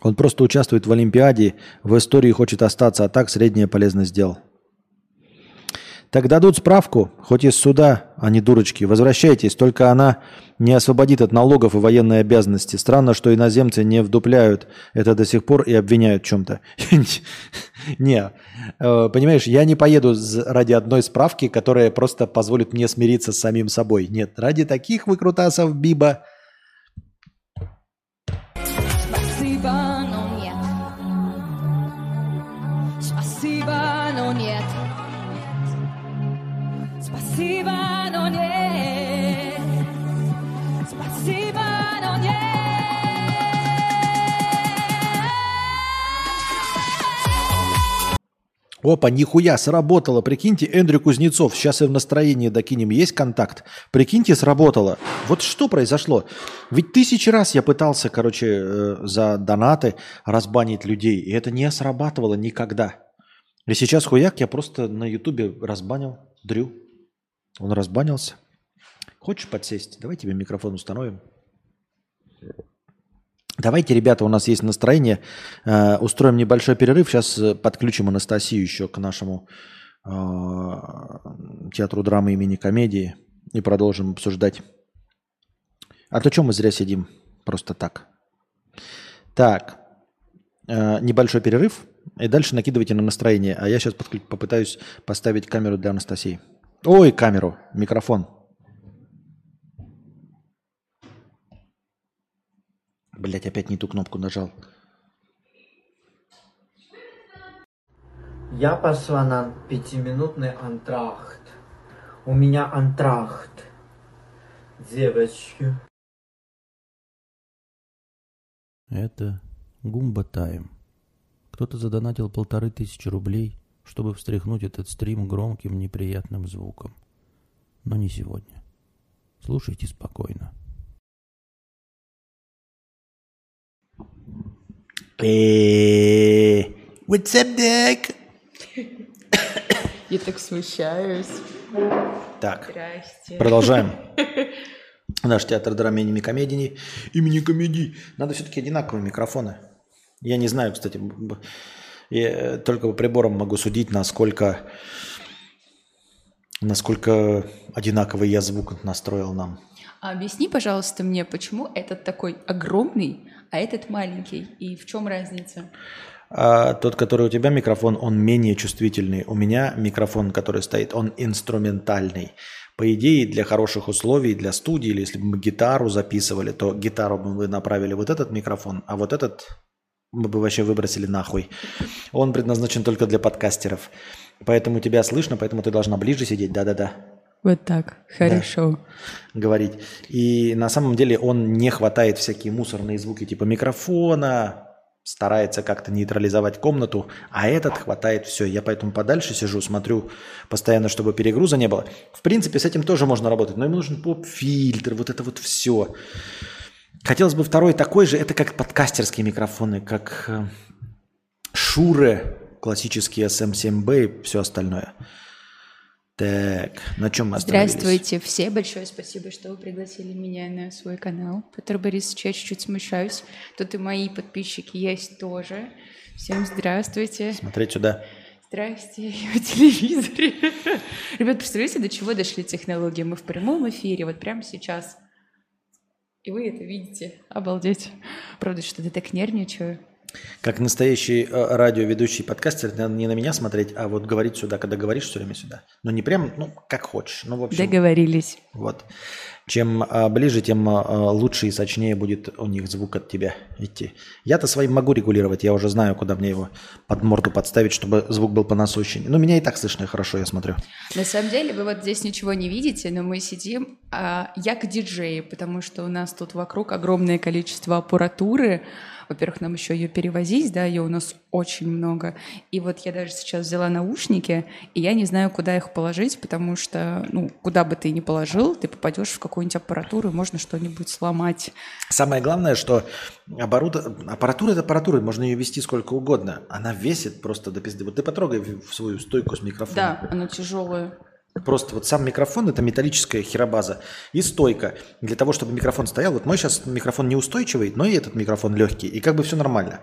Speaker 1: Он просто участвует в Олимпиаде, в истории хочет остаться, а так средняя полезность дел. Так дадут справку, хоть из суда, а не дурочки. Возвращайтесь, только она не освободит от налогов и военной обязанности. Странно, что иноземцы не вдупляют это до сих пор и обвиняют в чем-то. Не, э, понимаешь, я не поеду ради одной справки, которая просто позволит мне смириться с самим собой. Нет, ради таких выкрутасов, Биба, Опа, нихуя, сработало. Прикиньте, Эндрю Кузнецов, сейчас и в настроении докинем, есть контакт. Прикиньте, сработало. Вот что произошло? Ведь тысячи раз я пытался, короче, э, за донаты разбанить людей, и это не срабатывало никогда. И сейчас хуяк я просто на ютубе разбанил Дрю. Он разбанился. Хочешь подсесть? Давай тебе микрофон установим. Давайте, ребята, у нас есть настроение. Э, устроим небольшой перерыв. Сейчас э, подключим Анастасию еще к нашему э, театру драмы имени комедии и продолжим обсуждать. А то что мы зря сидим? Просто так. Так, э, небольшой перерыв. И дальше накидывайте на настроение. А я сейчас попытаюсь поставить камеру для Анастасии. Ой, камеру, микрофон. Блять, опять не ту кнопку нажал.
Speaker 3: Я пошла на пятиминутный антрахт. У меня антрахт. Девочки.
Speaker 4: Это Гумба Тайм. Кто-то задонатил полторы тысячи рублей чтобы встряхнуть этот стрим громким неприятным звуком. Но не сегодня. Слушайте спокойно.
Speaker 1: Э, what's up, Dick?
Speaker 5: Я так смущаюсь.
Speaker 1: Так,
Speaker 5: Здрасте.
Speaker 1: продолжаем. Наш театр драмы имени комедии. Имени комедии. Надо все-таки одинаковые микрофоны. Я не знаю, кстати, я э, только по приборам могу судить, насколько, насколько одинаковый я звук настроил нам.
Speaker 5: А объясни, пожалуйста, мне, почему этот такой огромный, а этот маленький, и в чем разница?
Speaker 1: А тот, который у тебя микрофон, он менее чувствительный. У меня микрофон, который стоит, он инструментальный. По идее, для хороших условий, для студии, или если бы мы гитару записывали, то гитару бы мы направили вот этот микрофон, а вот этот мы бы вообще выбросили нахуй. Он предназначен только для подкастеров. Поэтому тебя слышно, поэтому ты должна ближе сидеть, да-да-да.
Speaker 5: Вот так, хорошо.
Speaker 1: Да, говорить. И на самом деле он не хватает всякие мусорные звуки типа микрофона, старается как-то нейтрализовать комнату, а этот хватает все. Я поэтому подальше сижу, смотрю постоянно, чтобы перегруза не было. В принципе, с этим тоже можно работать, но ему нужен поп-фильтр, вот это вот все. Хотелось бы второй такой же, это как подкастерские микрофоны, как э, Шуры, классические SM7B и все остальное. Так, на чем мы остановились?
Speaker 5: Здравствуйте все, большое спасибо, что вы пригласили меня на свой канал. Петр Борисович, я чуть-чуть смущаюсь. Тут и мои подписчики есть тоже. Всем здравствуйте.
Speaker 1: Смотреть сюда.
Speaker 5: Здрасте, я в телевизоре. Ребят, представляете, до чего дошли технологии? Мы в прямом эфире, вот прямо сейчас. И вы это видите. Обалдеть. Правда, что-то так нервничаю.
Speaker 1: Как настоящий э, радиоведущий подкастер, надо не на меня смотреть, а вот говорить сюда, когда говоришь все время сюда. Ну, не прям, ну, как хочешь. Ну, в общем,
Speaker 5: Договорились.
Speaker 1: вот. Чем а, ближе, тем а, лучше и сочнее будет у них звук от тебя идти. Я-то своим могу регулировать, я уже знаю, куда мне его под морду подставить, чтобы звук был понасущеннее. Ну, меня и так слышно хорошо, я смотрю.
Speaker 5: На самом деле, вы вот здесь ничего не видите, но мы сидим, а, я к диджею, потому что у нас тут вокруг огромное количество аппаратуры. Во-первых, нам еще ее перевозить, да, ее у нас очень много. И вот я даже сейчас взяла наушники, и я не знаю, куда их положить, потому что, ну, куда бы ты ни положил, ты попадешь в какую-нибудь аппаратуру, и можно что-нибудь сломать.
Speaker 1: Самое главное, что оборуд- аппаратура – это аппаратура, можно ее вести сколько угодно. Она весит просто до пизды. Вот ты потрогай в свою стойку с микрофоном.
Speaker 5: Да, она тяжелая.
Speaker 1: Просто вот сам микрофон – это металлическая херобаза. И стойка. Для того, чтобы микрофон стоял. Вот мой сейчас микрофон неустойчивый, но и этот микрофон легкий. И как бы все нормально.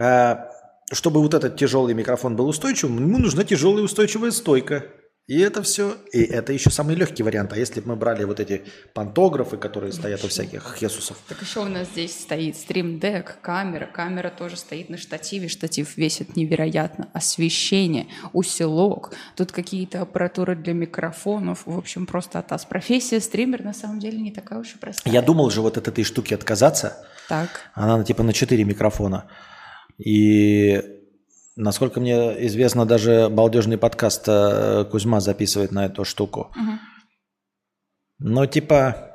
Speaker 1: А, чтобы вот этот тяжелый микрофон был устойчивым, ему нужна тяжелая устойчивая стойка. И это все, и это еще самый легкий вариант. А если бы мы брали вот эти пантографы, которые стоят у всяких хесусов,
Speaker 5: Так еще у нас здесь стоит стрим-дек, камера. Камера тоже стоит на штативе. Штатив весит невероятно. Освещение, усилок. Тут какие-то аппаратуры для микрофонов. В общем, просто атас. Профессия стример на самом деле не такая уж и простая.
Speaker 1: я думал же вот от этой штуки отказаться.
Speaker 5: Так.
Speaker 1: Она на- типа на 4 микрофона. И насколько мне известно, даже балдежный подкаст э, Кузьма записывает на эту штуку. Но типа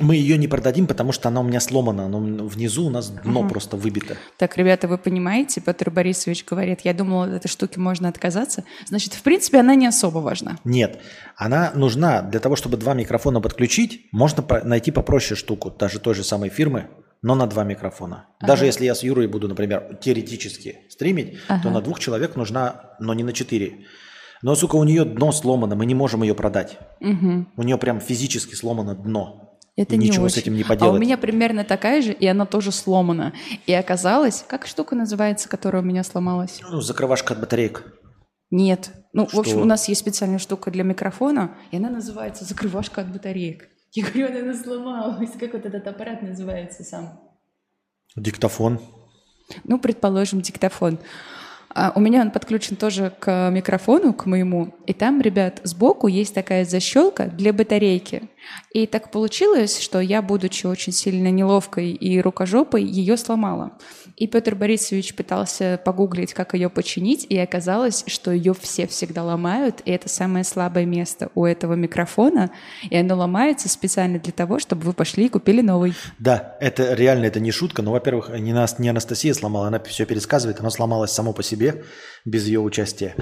Speaker 1: мы ее не продадим, потому что она у меня сломана. Она внизу у нас дно просто выбито.
Speaker 5: Так, ребята, вы понимаете, Петр Борисович говорит, я думала, от этой штуки можно отказаться. Значит, в принципе, она не особо важна.
Speaker 1: Нет, она нужна для того, чтобы два микрофона подключить. Можно найти попроще штуку, даже той же самой фирмы, но на два микрофона. Даже если я с Юрой буду, например, теоретически стримить, то на двух человек нужна, но не на четыре. Но, сука, у нее дно сломано, мы не можем ее продать. У нее прям физически сломано дно.
Speaker 5: Это
Speaker 1: И
Speaker 5: не
Speaker 1: ничего
Speaker 5: очень.
Speaker 1: с этим не
Speaker 5: А
Speaker 1: поделать.
Speaker 5: у меня примерно такая же, и она тоже сломана. И оказалось, как штука называется, которая у меня сломалась?
Speaker 1: Ну, закрывашка от батареек.
Speaker 5: Нет. Ну, в общем,
Speaker 1: Что?
Speaker 5: у нас есть специальная штука для микрофона, и она называется закрывашка от батареек. Я говорю, она сломалась. Как вот этот аппарат называется сам?
Speaker 1: Диктофон.
Speaker 5: Ну, предположим, диктофон. А у меня он подключен тоже к микрофону, к моему. И там, ребят, сбоку есть такая защелка для батарейки. И так получилось, что я, будучи очень сильно неловкой и рукожопой, ее сломала. И Петр Борисович пытался погуглить, как ее починить, и оказалось, что ее все всегда ломают, и это самое слабое место у этого микрофона, и оно ломается специально для того, чтобы вы пошли и купили новый.
Speaker 1: Да, это реально, это не шутка. Но, во-первых, не, Нас- не Анастасия сломала, она все пересказывает, она сломалась само по себе, без ее участия.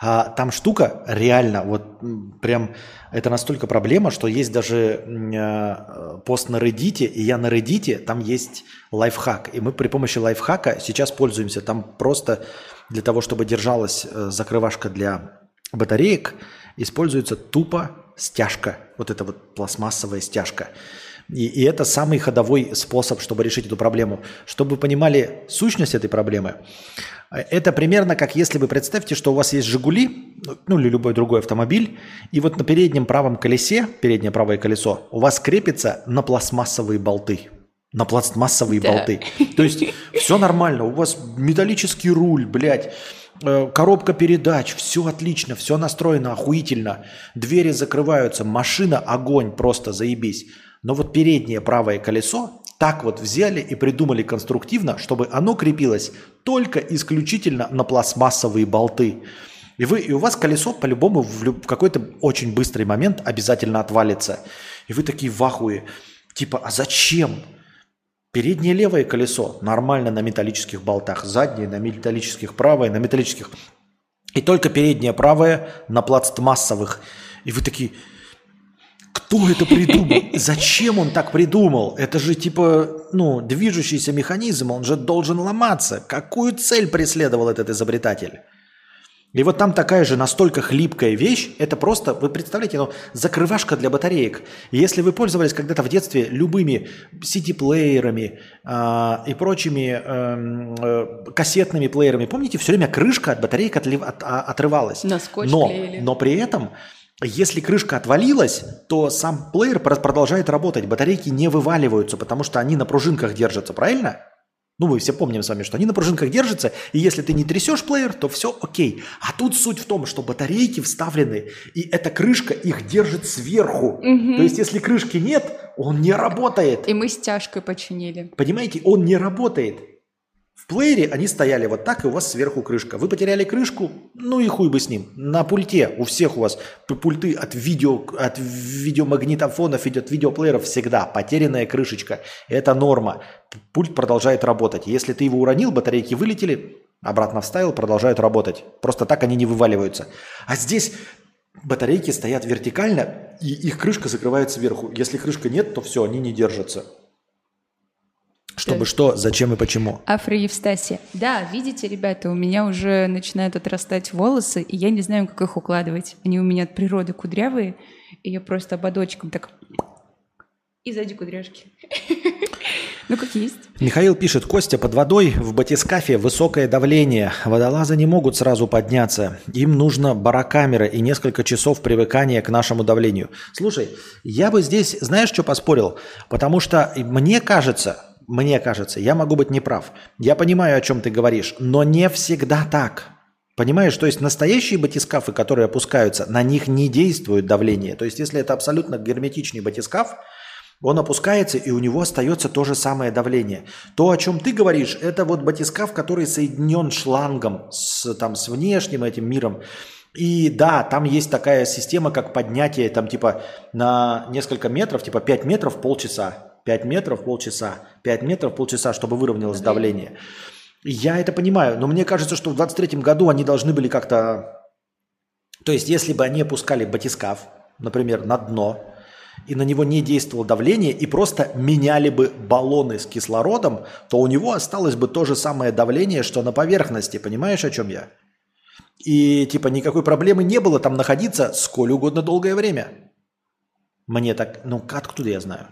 Speaker 1: А там штука реально, вот прям, это настолько проблема, что есть даже э, пост на Reddit, и я на Reddit, там есть лайфхак. И мы при помощи лайфхака сейчас пользуемся. Там просто для того, чтобы держалась э, закрывашка для батареек, используется тупо стяжка. Вот эта вот пластмассовая стяжка. И, и это самый ходовой способ, чтобы решить эту проблему. Чтобы вы понимали сущность этой проблемы, это примерно как если вы представьте, что у вас есть «Жигули», ну или любой другой автомобиль, и вот на переднем правом колесе, переднее правое колесо, у вас крепится на пластмассовые болты. На пластмассовые
Speaker 5: Да.
Speaker 1: болты. То есть все нормально, у вас металлический руль, блядь, э, коробка передач, все отлично, все настроено охуительно, двери закрываются, машина огонь, просто заебись. Но вот переднее правое колесо так вот взяли и придумали конструктивно, чтобы оно крепилось только исключительно на пластмассовые болты. И, вы, и у вас колесо по-любому в, люб- в какой-то очень быстрый момент обязательно отвалится. И вы такие в ахуе. Типа, а зачем? Переднее левое колесо нормально на металлических болтах, заднее на металлических, правое на металлических. И только переднее правое на пластмассовых. И вы такие, кто это придумал? Зачем он так придумал? Это же типа, ну, движущийся механизм, он же должен ломаться. Какую цель преследовал этот изобретатель? И вот там такая же настолько хлипкая вещь, это просто, вы представляете, ну, закрывашка для батареек. Если вы пользовались когда-то в детстве любыми CD-плеерами э, и прочими э, э, кассетными плеерами, помните, все время крышка от батареек отлив, от, а, отрывалась.
Speaker 5: На скотч
Speaker 1: но,
Speaker 5: клеили.
Speaker 1: но при этом, если крышка отвалилась, то сам плеер про- продолжает работать. Батарейки не вываливаются, потому что они на пружинках держатся, правильно? Ну, мы все помним с вами, что они на пружинках держатся, и если ты не трясешь плеер, то все окей. А тут суть в том, что батарейки вставлены, и эта крышка их держит сверху. То есть, если крышки нет, он не работает.
Speaker 5: И мы стяжкой починили.
Speaker 1: Понимаете, он не работает. В плеере они стояли вот так, и у вас сверху крышка. Вы потеряли крышку, ну и хуй бы с ним. На пульте у всех у вас пульты от, видео, от видеомагнитофонов идет видеоплееров всегда. Потерянная крышечка. Это норма. Пульт продолжает работать. Если ты его уронил, батарейки вылетели, обратно вставил, продолжают работать. Просто так они не вываливаются. А здесь батарейки стоят вертикально, и их крышка закрывает сверху. Если крышка нет, то все, они не держатся. Чтобы что, зачем и почему.
Speaker 5: Афро Евстасия. Да, видите, ребята, у меня уже начинают отрастать волосы, и я не знаю, как их укладывать. Они у меня от природы кудрявые, и я просто ободочком так... И сзади кудряшки. Ну, как есть.
Speaker 1: Михаил пишет, Костя, под водой в батискафе высокое давление. Водолазы не могут сразу подняться. Им нужно барокамера и несколько часов привыкания к нашему давлению. Слушай, я бы здесь, знаешь, что поспорил? Потому что мне кажется, мне кажется, я могу быть неправ. Я понимаю, о чем ты говоришь, но не всегда так. Понимаешь, то есть настоящие батискафы, которые опускаются, на них не действует давление. То есть если это абсолютно герметичный батискаф, он опускается, и у него остается то же самое давление. То, о чем ты говоришь, это вот батискаф, который соединен шлангом с, там, с внешним этим миром. И да, там есть такая система, как поднятие, там типа на несколько метров, типа 5 метров полчаса, 5 метров полчаса, 5 метров полчаса, чтобы выровнялось давление. Я это понимаю, но мне кажется, что в 23 году они должны были как-то... То есть, если бы они опускали батискаф, например, на дно, и на него не действовало давление, и просто меняли бы баллоны с кислородом, то у него осталось бы то же самое давление, что на поверхности. Понимаешь, о чем я? И типа никакой проблемы не было там находиться сколь угодно долгое время. Мне так, ну откуда я знаю?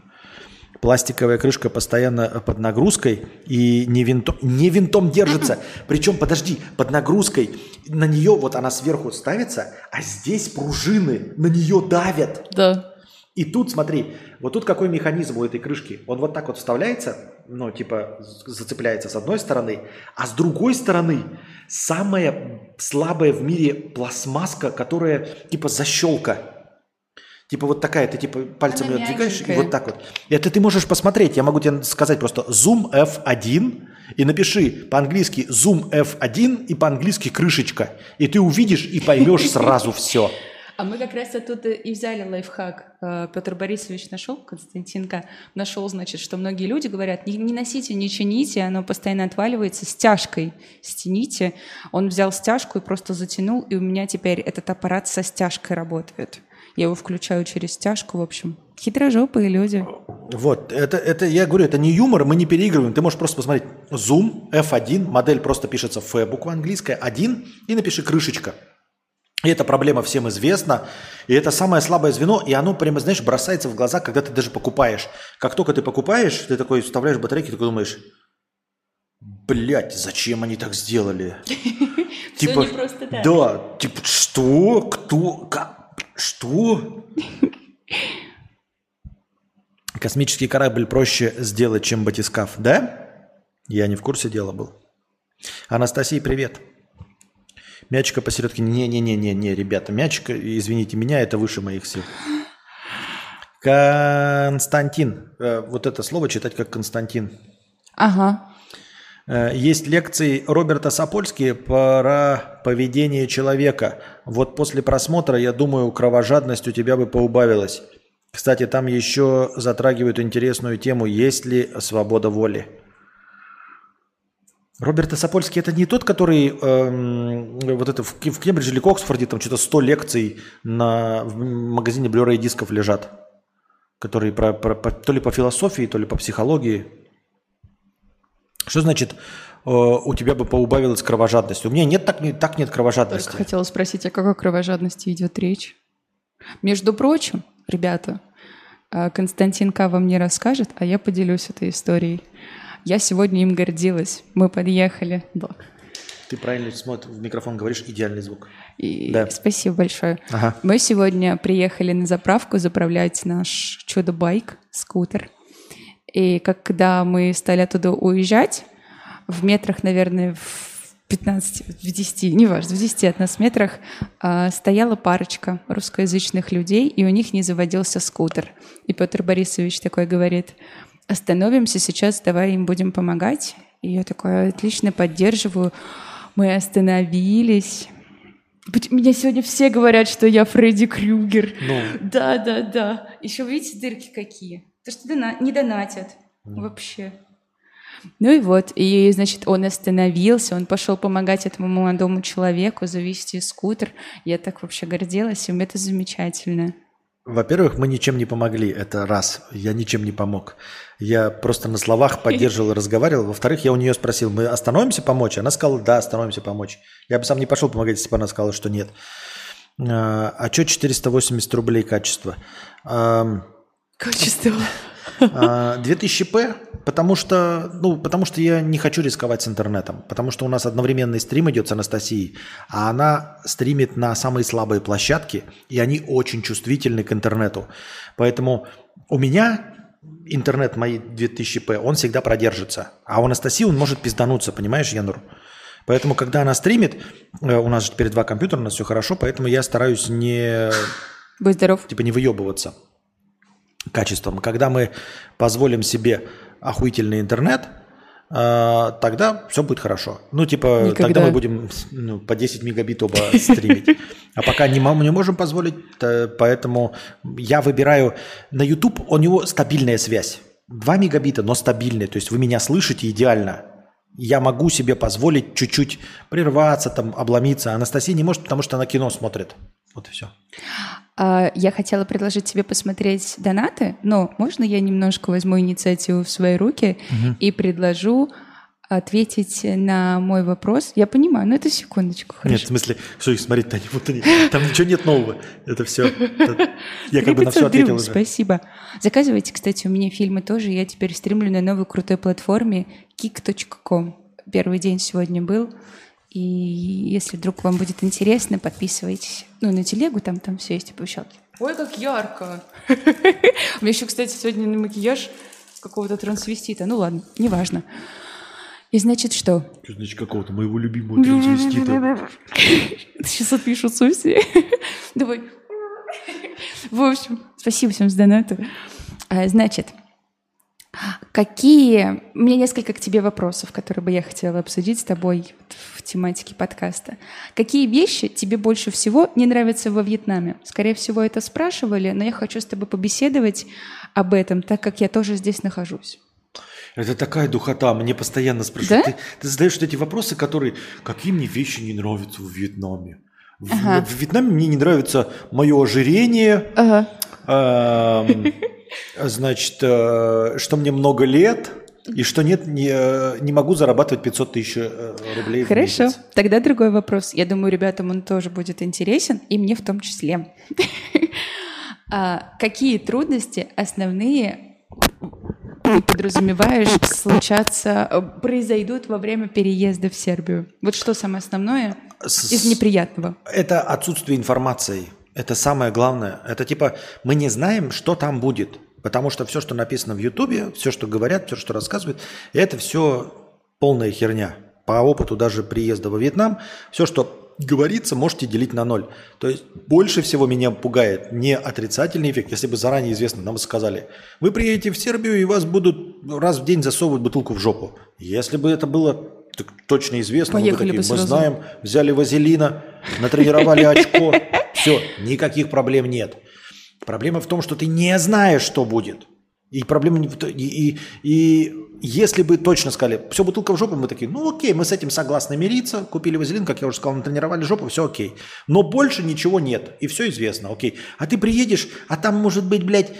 Speaker 1: Пластиковая крышка постоянно под нагрузкой и не винтом, не винтом держится. Причем, подожди, под нагрузкой на нее вот она сверху ставится, а здесь пружины на нее давят.
Speaker 5: Да.
Speaker 1: И тут, смотри, вот тут какой механизм у этой крышки. Он вот так вот вставляется, ну, типа, зацепляется с одной стороны, а с другой стороны самая слабая в мире пластмасска, которая, типа, защелка. Типа вот такая, ты типа пальцем
Speaker 5: Она
Speaker 1: ее двигаешь и вот так вот. Это ты можешь посмотреть, я могу тебе сказать просто Zoom F1 и напиши по-английски Zoom F1 и по-английски крышечка. И ты увидишь и поймешь сразу все.
Speaker 5: А мы как раз оттуда и взяли лайфхак. Э, Петр Борисович нашел, Константинка нашел, значит, что многие люди говорят, не, не носите, не чините, оно постоянно отваливается, стяжкой стяните. Он взял стяжку и просто затянул, и у меня теперь этот аппарат со стяжкой работает. Я его включаю через стяжку, в общем. Хитрожопые люди.
Speaker 1: Вот, это, это, я говорю, это не юмор, мы не переигрываем. Ты можешь просто посмотреть Zoom F1, модель просто пишется F, буква английская, 1, и напиши крышечка. И эта проблема всем известна, и это самое слабое звено, и оно прямо, знаешь, бросается в глаза, когда ты даже покупаешь. Как только ты покупаешь, ты такой вставляешь батарейки, такой думаешь, блядь, зачем они так сделали?
Speaker 5: Так.
Speaker 1: Да, типа, что? Кто? Как? Что? Космический корабль проще сделать, чем батискаф, да? Я не в курсе дела был. Анастасия, привет. Мячика посередке. Не-не-не-не-не, ребята, мячика, извините меня, это выше моих сил. Константин. Э, Вот это слово читать как Константин.
Speaker 5: Ага.
Speaker 1: Э, Есть лекции Роберта Сапольски про поведение человека. Вот после просмотра, я думаю, кровожадность у тебя бы поубавилась. Кстати, там еще затрагивают интересную тему, есть ли свобода воли. Роберт Сапольский это не тот, который эм, вот это в, в Кембридже или Оксфорде там что-то 100 лекций на, в магазине Blu-ray дисков лежат, которые про, про, по- то ли по философии, то ли по психологии. Что значит э, у тебя бы поубавилась кровожадность? У меня нет так, так нет кровожадности.
Speaker 5: Только хотела спросить, о какой кровожадности идет речь? Между прочим, ребята, а, Константин К. вам не расскажет, а я поделюсь этой историей. Я сегодня им гордилась. Мы подъехали. Да.
Speaker 1: Ты правильно смотришь в микрофон, говоришь идеальный звук.
Speaker 5: И
Speaker 1: Да.
Speaker 5: Спасибо большое.
Speaker 1: Ага.
Speaker 5: Мы сегодня приехали на заправку заправлять наш чудо-байк, скутер. И когда мы стали оттуда уезжать, в метрах, наверное, в 15, в 10, неважно, в 10 от нас метрах а, стояла парочка русскоязычных людей, и у них не заводился скутер. И Петр Борисович такой говорит, остановимся сейчас, давай им будем помогать. И я такая, отлично, поддерживаю. Мы остановились. Меня сегодня все говорят, что я Фредди Крюгер.
Speaker 1: Ну.
Speaker 5: Да, да, да. Еще видите дырки какие? То, что дона- не донатят вообще. Ну и вот, и, значит, он остановился, он пошел помогать этому молодому человеку завести скутер. Я так вообще гордилась им, это замечательно.
Speaker 1: Во-первых, мы ничем не помогли, это раз. Я ничем не помог. Я просто на словах поддерживал и разговаривал. Во-вторых, я у нее спросил, мы остановимся помочь? Она сказала, да, остановимся помочь. Я бы сам не пошел помогать, если бы она сказала, что нет. А, а что 480 рублей качество?
Speaker 5: Качество.
Speaker 1: а, 2000p, потому что, ну, потому что я не хочу рисковать с интернетом, потому что у нас одновременный стрим идет с Анастасией, а она стримит на самые слабые площадки, и они очень чувствительны к интернету. Поэтому у меня интернет мои 2000p, он всегда продержится, а у Анастасии он может пиздануться, понимаешь, Янур? Поэтому, когда она стримит, э, у нас же теперь два компьютера, у нас все хорошо, поэтому я стараюсь не
Speaker 5: Будь здоров.
Speaker 1: типа не выебываться качеством. Когда мы позволим себе охуительный интернет, а, тогда все будет хорошо. Ну, типа,
Speaker 5: Никогда.
Speaker 1: тогда мы будем ну, по 10 мегабит оба стримить. А пока не, не можем позволить, то- поэтому я выбираю... На YouTube у него стабильная связь. 2 мегабита, но стабильная. То есть вы меня слышите идеально. Я могу себе позволить чуть-чуть прерваться, там, обломиться. Анастасия не может, потому что она кино смотрит. Вот и все.
Speaker 5: А, Я хотела предложить тебе посмотреть донаты, но можно я немножко возьму инициативу в свои руки и предложу ответить на мой вопрос? Я понимаю, но это секундочку,
Speaker 1: Нет,
Speaker 5: хорошо.
Speaker 1: в смысле, что их смотреть-то они вот они. Там ничего нет нового. Это все. Я как бы на все
Speaker 5: 500
Speaker 1: ответил уже.
Speaker 5: Спасибо. Заказывайте, кстати, у меня фильмы тоже. Я теперь стримлю на новой крутой платформе kick.com. Первый день сегодня был. И если вдруг вам будет интересно, подписывайтесь. Ну, на телегу там, там все есть оповещалки. Ой, как ярко. У меня еще, кстати, сегодня на макияж какого-то трансвестита. Ну ладно, неважно. И значит что?
Speaker 1: Значит, какого-то моего любимого трансвестита.
Speaker 5: Сейчас отпишутся все. Давай. В общем, спасибо всем за донаты. А, Значит, какие... У меня несколько к тебе вопросов, которые бы я хотела обсудить с тобой в тематике подкаста. Какие вещи тебе больше всего не нравятся во Вьетнаме? Скорее всего, это спрашивали, но я хочу с тобой побеседовать об этом, так как я тоже здесь нахожусь.
Speaker 1: Это такая духота. Мне постоянно спрашивают.
Speaker 5: Да?
Speaker 1: Ты, ты задаешь вот эти вопросы, которые... Какие мне вещи не нравятся в Вьетнаме? В,
Speaker 5: Ага.
Speaker 1: в Вьетнаме мне не нравится мое ожирение,
Speaker 5: Ага.
Speaker 1: значит, э, что мне много лет, и что нет, не, э, не могу зарабатывать 500 тысяч э, рублей в
Speaker 5: Хорошо,
Speaker 1: месяц.
Speaker 5: тогда другой вопрос. Я думаю, ребятам он тоже будет интересен, и мне в том числе. А Какие трудности основные ты подразумеваешь случаться, произойдут во время переезда в Сербию? Вот что самое основное из неприятного?
Speaker 1: Это отсутствие информации. Это самое главное. Это типа мы не знаем, что там будет. Потому что все, что написано в Ютубе, все, что говорят, все, что рассказывают, это все полная херня. По опыту даже приезда во Вьетнам, все, что говорится, можете делить на ноль. То есть больше всего меня пугает не отрицательный эффект. Если бы заранее известно, нам сказали, вы приедете в Сербию и вас будут раз в день засовывать бутылку в жопу. Если бы это было так точно известно, мы такие, мы знаем, взяли вазелина, натренировали очко, все, никаких проблем нет. Проблема в том, что ты не знаешь, что будет. И проблема не и, и, и если бы точно сказали, все, бутылка в жопу, мы такие, ну окей, мы с этим согласны мириться, купили вазелин, как я уже сказал, натренировали жопу, все окей. Но больше ничего нет, и все известно, окей. А ты приедешь, а там может быть, блядь,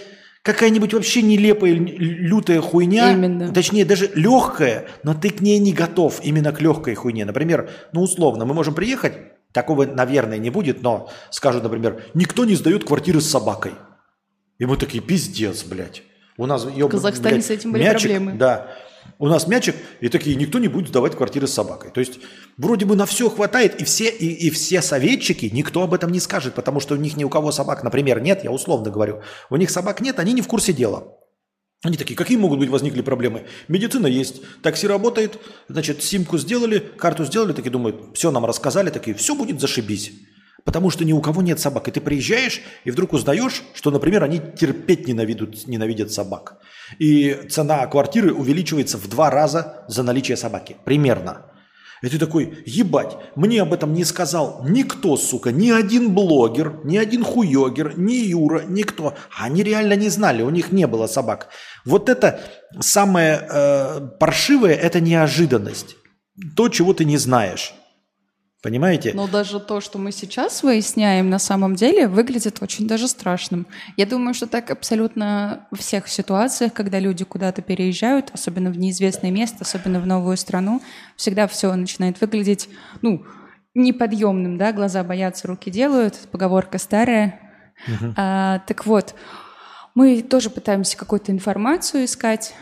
Speaker 1: какая-нибудь вообще нелепая, лютая хуйня,
Speaker 5: Именно.
Speaker 1: точнее даже легкая, но ты к ней не готов, именно к легкой хуйне. Например, ну условно, мы можем приехать, такого, наверное, не будет, но скажут, например, никто не сдает квартиры с собакой. И мы такие, пиздец, блядь. У нас ёб-
Speaker 5: В Казахстане
Speaker 1: блядь,
Speaker 5: с этим были
Speaker 1: мячик,
Speaker 5: проблемы.
Speaker 1: Да. У нас мячик, и такие, никто не будет сдавать квартиры с собакой. То есть, вроде бы на все хватает, и все, и, и все советчики, никто об этом не скажет, потому что у них ни у кого собак, например, нет, я условно говорю. У них собак нет, они не в курсе дела. Они такие, какие могут быть возникли проблемы? Медицина есть, такси работает, значит, симку сделали, карту сделали, такие думают, все нам рассказали, такие, все будет зашибись. Потому что ни у кого нет собак. И ты приезжаешь, и вдруг узнаешь, что, например, они терпеть ненавидят, ненавидят собак. И цена квартиры увеличивается в два раза за наличие собаки. Примерно. И ты такой, ебать, мне об этом не сказал никто, сука, ни один блогер, ни один хуёгер, ни Юра, никто. Они реально не знали, у них не было собак. Вот это самое э, паршивое, это неожиданность. То, чего ты не знаешь. Понимаете?
Speaker 5: Но даже то, что мы сейчас выясняем, на самом деле выглядит очень даже страшным. Я думаю, что так абсолютно во всех ситуациях, когда люди куда-то переезжают, особенно в неизвестное место, особенно в новую страну, всегда все начинает выглядеть, ну, неподъемным, да, глаза боятся, руки делают, поговорка старая. А, так вот, мы тоже пытаемся какую-то информацию искать,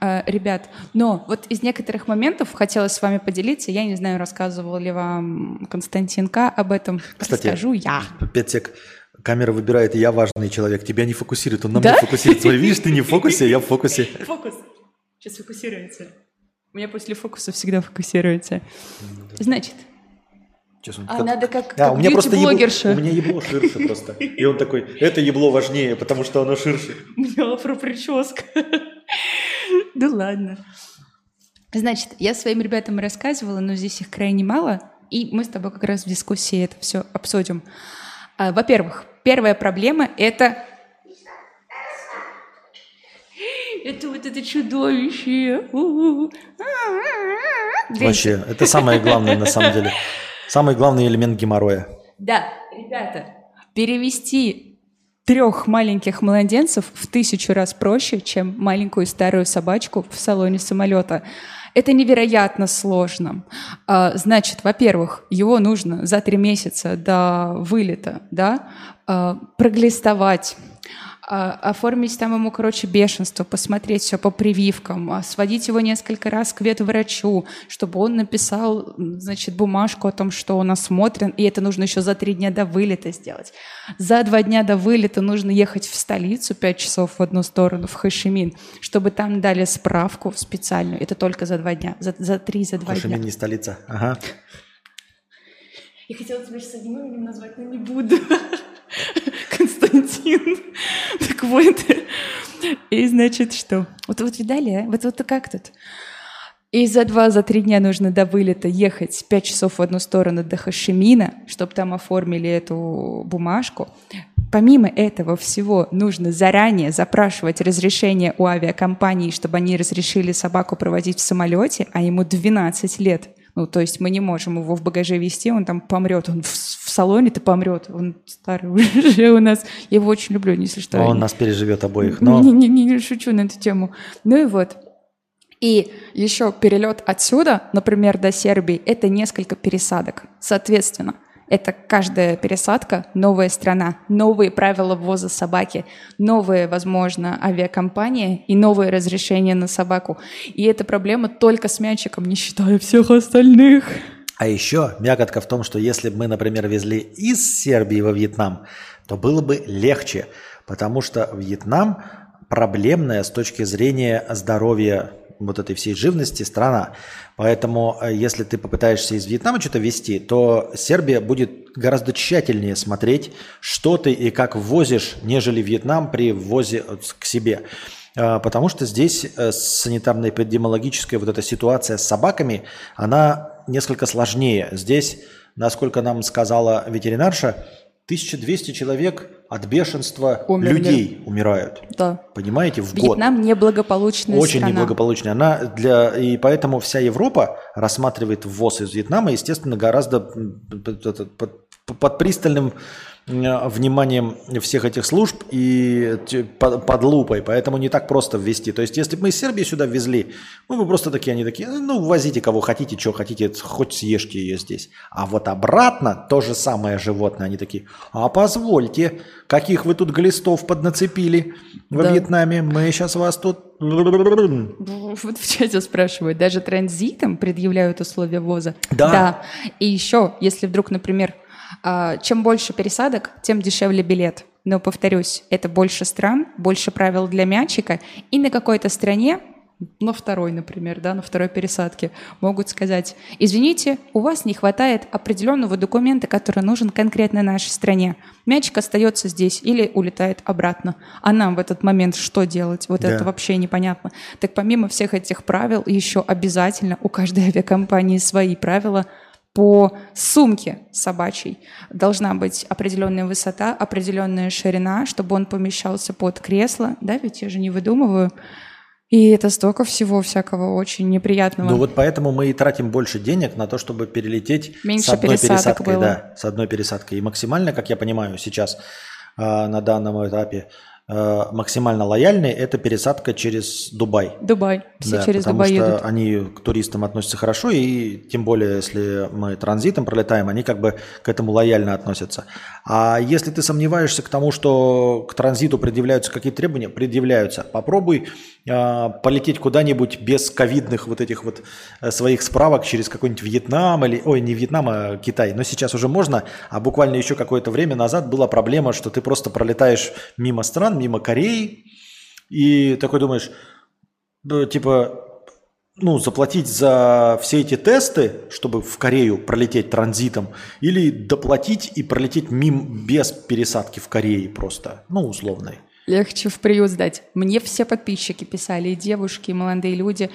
Speaker 5: ребят. Но вот из некоторых моментов хотелось с вами поделиться. Я не знаю, рассказывал ли вам Константин К. об этом.
Speaker 1: Кстати,
Speaker 5: Расскажу я.
Speaker 1: Пять сек. Камера выбирает, я важный человек. Тебя не фокусирует, он на
Speaker 5: Да?
Speaker 1: мне фокусирует. Смотри, видишь, ты не в фокусе, я в фокусе.
Speaker 5: Фокус. Сейчас фокусируется. У меня после фокуса всегда фокусируется. Значит,
Speaker 1: Сейчас он
Speaker 5: а
Speaker 1: как-
Speaker 5: надо как,
Speaker 1: Да,
Speaker 5: как
Speaker 1: у меня просто ебло,
Speaker 5: бьюти-блогерша.
Speaker 1: у меня ебло ширше просто. И он такой, это ебло важнее, потому что оно ширше.
Speaker 5: У меня афро-прическа. Ну ладно. Значит, я своим ребятам рассказывала, но здесь их крайне мало, и мы с тобой как раз в дискуссии это все обсудим. А, Во-первых, первая проблема — это... Это вот это чудовище.
Speaker 1: Вообще, это самое главное на самом деле. Самый главный элемент геморроя.
Speaker 5: Да, ребята, перевести трех маленьких младенцев в тысячу раз проще, чем маленькую старую собачку в салоне самолета. Это невероятно сложно. А, Значит, во-первых, его нужно за три месяца до вылета да, а, проглистовать, оформить там ему, короче, бешенство, посмотреть все по прививкам, а, сводить его несколько раз к ветврачу, чтобы он написал, значит, бумажку о том, что он осмотрен, и это нужно еще за три дня до вылета сделать. За два дня до вылета нужно ехать в столицу пять часов в одну сторону, в Хашимин, чтобы там дали справку специальную. Это только за два дня, за, за три, за два
Speaker 1: Хошимин
Speaker 5: дня.
Speaker 1: не столица. Ага.
Speaker 5: Я хотела тебя сейчас одним именем назвать, но не буду. Константин. Так вот. И значит что? Вот, вот видали, а? Вот, вот как тут? И за два, за три дня нужно до вылета ехать пять часов в одну сторону до Хашимина, чтобы там оформили эту бумажку. Помимо этого всего нужно заранее запрашивать разрешение у авиакомпании, чтобы они разрешили собаку проводить в самолете, а ему 12 лет. Ну, то есть мы не можем его в багаже вести, он там помрет, он в, в салоне-то помрет, он старый уже у нас. Я его очень люблю, если что.
Speaker 1: Он нас переживет обоих. Но
Speaker 5: Не, не, не, не шучу на эту тему. Ну и вот. И еще перелет отсюда, например, до Сербии, это несколько пересадок. Соответственно, это каждая пересадка, новая страна, новые правила ввоза собаки, новые, возможно, авиакомпании и новые разрешения на собаку. И эта проблема только с мячиком, не считая всех остальных.
Speaker 1: А еще мякотка в том, что если бы мы, например, везли из Сербии во Вьетнам, то было бы легче, потому что Вьетнам проблемная с точки зрения здоровья вот этой всей живности страна. Поэтому, э, если ты попытаешься из Вьетнама что-то везти, то Сербия будет гораздо тщательнее смотреть, что ты и как ввозишь, нежели Вьетнам при ввозе э, к себе. А, Потому что здесь э, санитарно-эпидемиологическая вот эта ситуация с собаками, она несколько сложнее. Здесь, насколько нам сказала ветеринарша, 1200 человек от бешенства
Speaker 5: Умерли.
Speaker 1: людей умирают.
Speaker 5: Да.
Speaker 1: Понимаете, в год.
Speaker 5: Вьетнам неблагополучная
Speaker 1: Очень
Speaker 5: страна.
Speaker 1: неблагополучная. Она для... И поэтому вся Европа рассматривает ввоз из Вьетнама, естественно, гораздо под, под- под- пристальным вниманием всех этих служб и т- под, лупой. Поэтому не так просто ввести. То есть, если бы мы из Сербии сюда ввезли, мы бы просто такие, они такие, ну, возите кого хотите, что хотите, хоть съешьте ее здесь. А вот обратно то же самое животное. Они такие, а позвольте, каких вы тут глистов поднацепили во
Speaker 5: Да.
Speaker 1: Вьетнаме, мы сейчас вас тут...
Speaker 5: Вот в чате спрашивают, даже транзитом предъявляют условия ввоза?
Speaker 1: Да.
Speaker 5: И еще, если вдруг, например, чем больше пересадок, тем дешевле билет. Но, повторюсь, это больше стран, больше правил для мячика, и на какой-то стране, на второй, например, да, на второй пересадке, могут сказать, извините, у вас не хватает определенного документа, который нужен конкретно нашей стране. Мячик остается здесь или улетает обратно. А нам в этот момент что делать? Вот
Speaker 1: Да.
Speaker 5: это вообще непонятно. Так помимо всех этих правил, еще обязательно у каждой авиакомпании свои правила по сумке собачьей. Должна быть определенная высота, определенная ширина, чтобы он помещался под кресло. Да, ведь я же не выдумываю. И это столько всего всякого очень неприятного.
Speaker 1: Ну вот поэтому мы и тратим больше денег на то, чтобы перелететь
Speaker 5: Меньше
Speaker 1: с одной пересадкой.
Speaker 5: было.
Speaker 1: Да, с одной пересадкой. И максимально, как я понимаю, сейчас а, на данном этапе а, максимально лояльный это пересадка через Дубай.
Speaker 5: Дубай. Все
Speaker 1: Да,
Speaker 5: через
Speaker 1: потому
Speaker 5: Дубай
Speaker 1: что
Speaker 5: едут.
Speaker 1: они к туристам относятся хорошо, и тем более, если мы транзитом пролетаем, они как бы к этому лояльно относятся. А если ты сомневаешься к тому, что к транзиту предъявляются какие-то требования, предъявляются. Попробуй полететь куда-нибудь без ковидных вот этих вот э, своих справок через какой-нибудь Вьетнам или, ой, не Вьетнам, а Китай. Но сейчас уже можно, а буквально еще какое-то время назад была проблема, что ты просто пролетаешь мимо стран, мимо Кореи, и такой думаешь, типа, ну, заплатить за все эти тесты, чтобы в Корею пролететь транзитом, или доплатить и пролететь мим без пересадки в Корее просто, ну, условной.
Speaker 5: Легче в приют сдать. Мне все подписчики писали, и девушки, и молодые люди,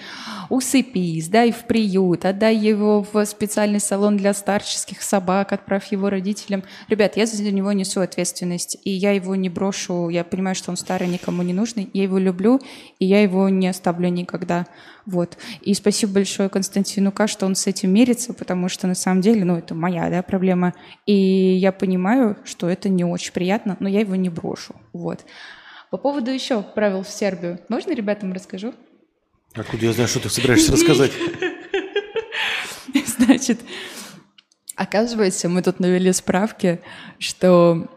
Speaker 5: усыпи, сдай в приют, отдай его в специальный салон для старческих собак, отправь его родителям. Ребят, я за него несу ответственность, и я его не брошу, я понимаю, что он старый, никому не нужный, я его люблю, и я его не оставлю никогда. Вот. И спасибо большое Константину К, что он с этим мирится, потому что на самом деле, ну, это моя, да, проблема. И я понимаю, что это не очень приятно, но я его не брошу. Вот. По поводу еще правил в Сербию. Можно ребятам расскажу?
Speaker 1: Откуда я знаю, что ты собираешься рассказать?
Speaker 5: Значит, оказывается, мы тут навели справки, что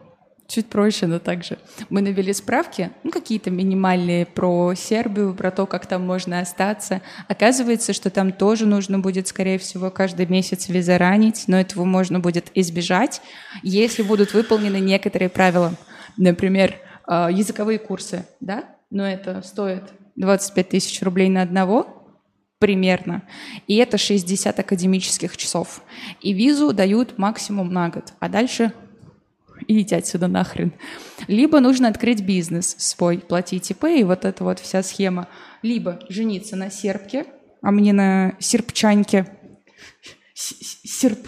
Speaker 5: чуть проще, но также. Мы навели справки, ну, какие-то минимальные про Сербию, про то, как там можно остаться. Оказывается, что там тоже нужно будет, скорее всего, каждый месяц визаранить, но этого можно будет избежать, если будут выполнены некоторые правила. Например, языковые курсы, да? Но это стоит 25 тысяч рублей на одного, примерно. И это 60 академических часов. И визу дают максимум на год, а дальше идите отсюда нахрен. Либо нужно открыть бизнес свой, платить ИП, и вот эта вот вся схема. Либо жениться на сербке, а мне на серпчаньке. С- с- Серп.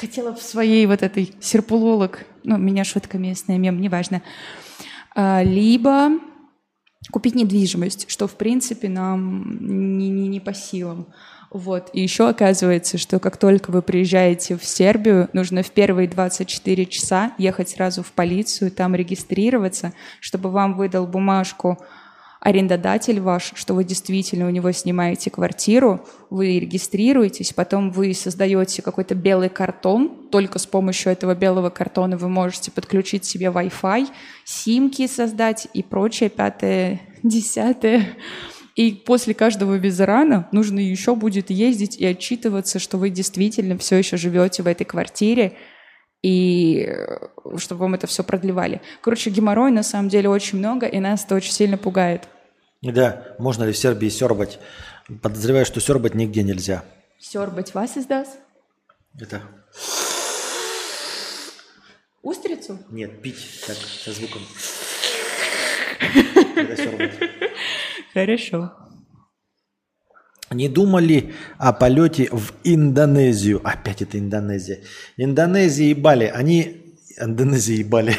Speaker 5: Хотела в своей вот этой серпулолог, ну, у меня шутка местная, мем, неважно. А, Либо купить недвижимость, что, в принципе, нам не, не, не по силам. Вот. И еще оказывается, что как только вы приезжаете в Сербию, нужно в первые 24 часа ехать сразу в полицию, там регистрироваться, чтобы вам выдал бумажку арендодатель ваш, что вы действительно у него снимаете квартиру, вы регистрируетесь, потом вы создаете какой-то белый картон, только с помощью этого белого картона вы можете подключить себе Wi-Fi, симки создать и прочее, пятое, десятое. И после каждого визарана нужно еще будет ездить и отчитываться, что вы действительно все еще живете в этой квартире, и э, чтобы вам это все продлевали. Короче, геморрой на самом деле очень много, и нас это очень сильно пугает.
Speaker 1: Да, можно ли в Сербии сербать? Подозреваю, что сербать нигде нельзя.
Speaker 5: Сербать вас издаст?
Speaker 1: Это
Speaker 5: Устрицу?
Speaker 1: нет, пить так со звуком.
Speaker 5: Хорошо.
Speaker 1: Не думали о полете в Индонезию. Опять это Индонезия. Индонезия и Бали, они Индонезии и Бали.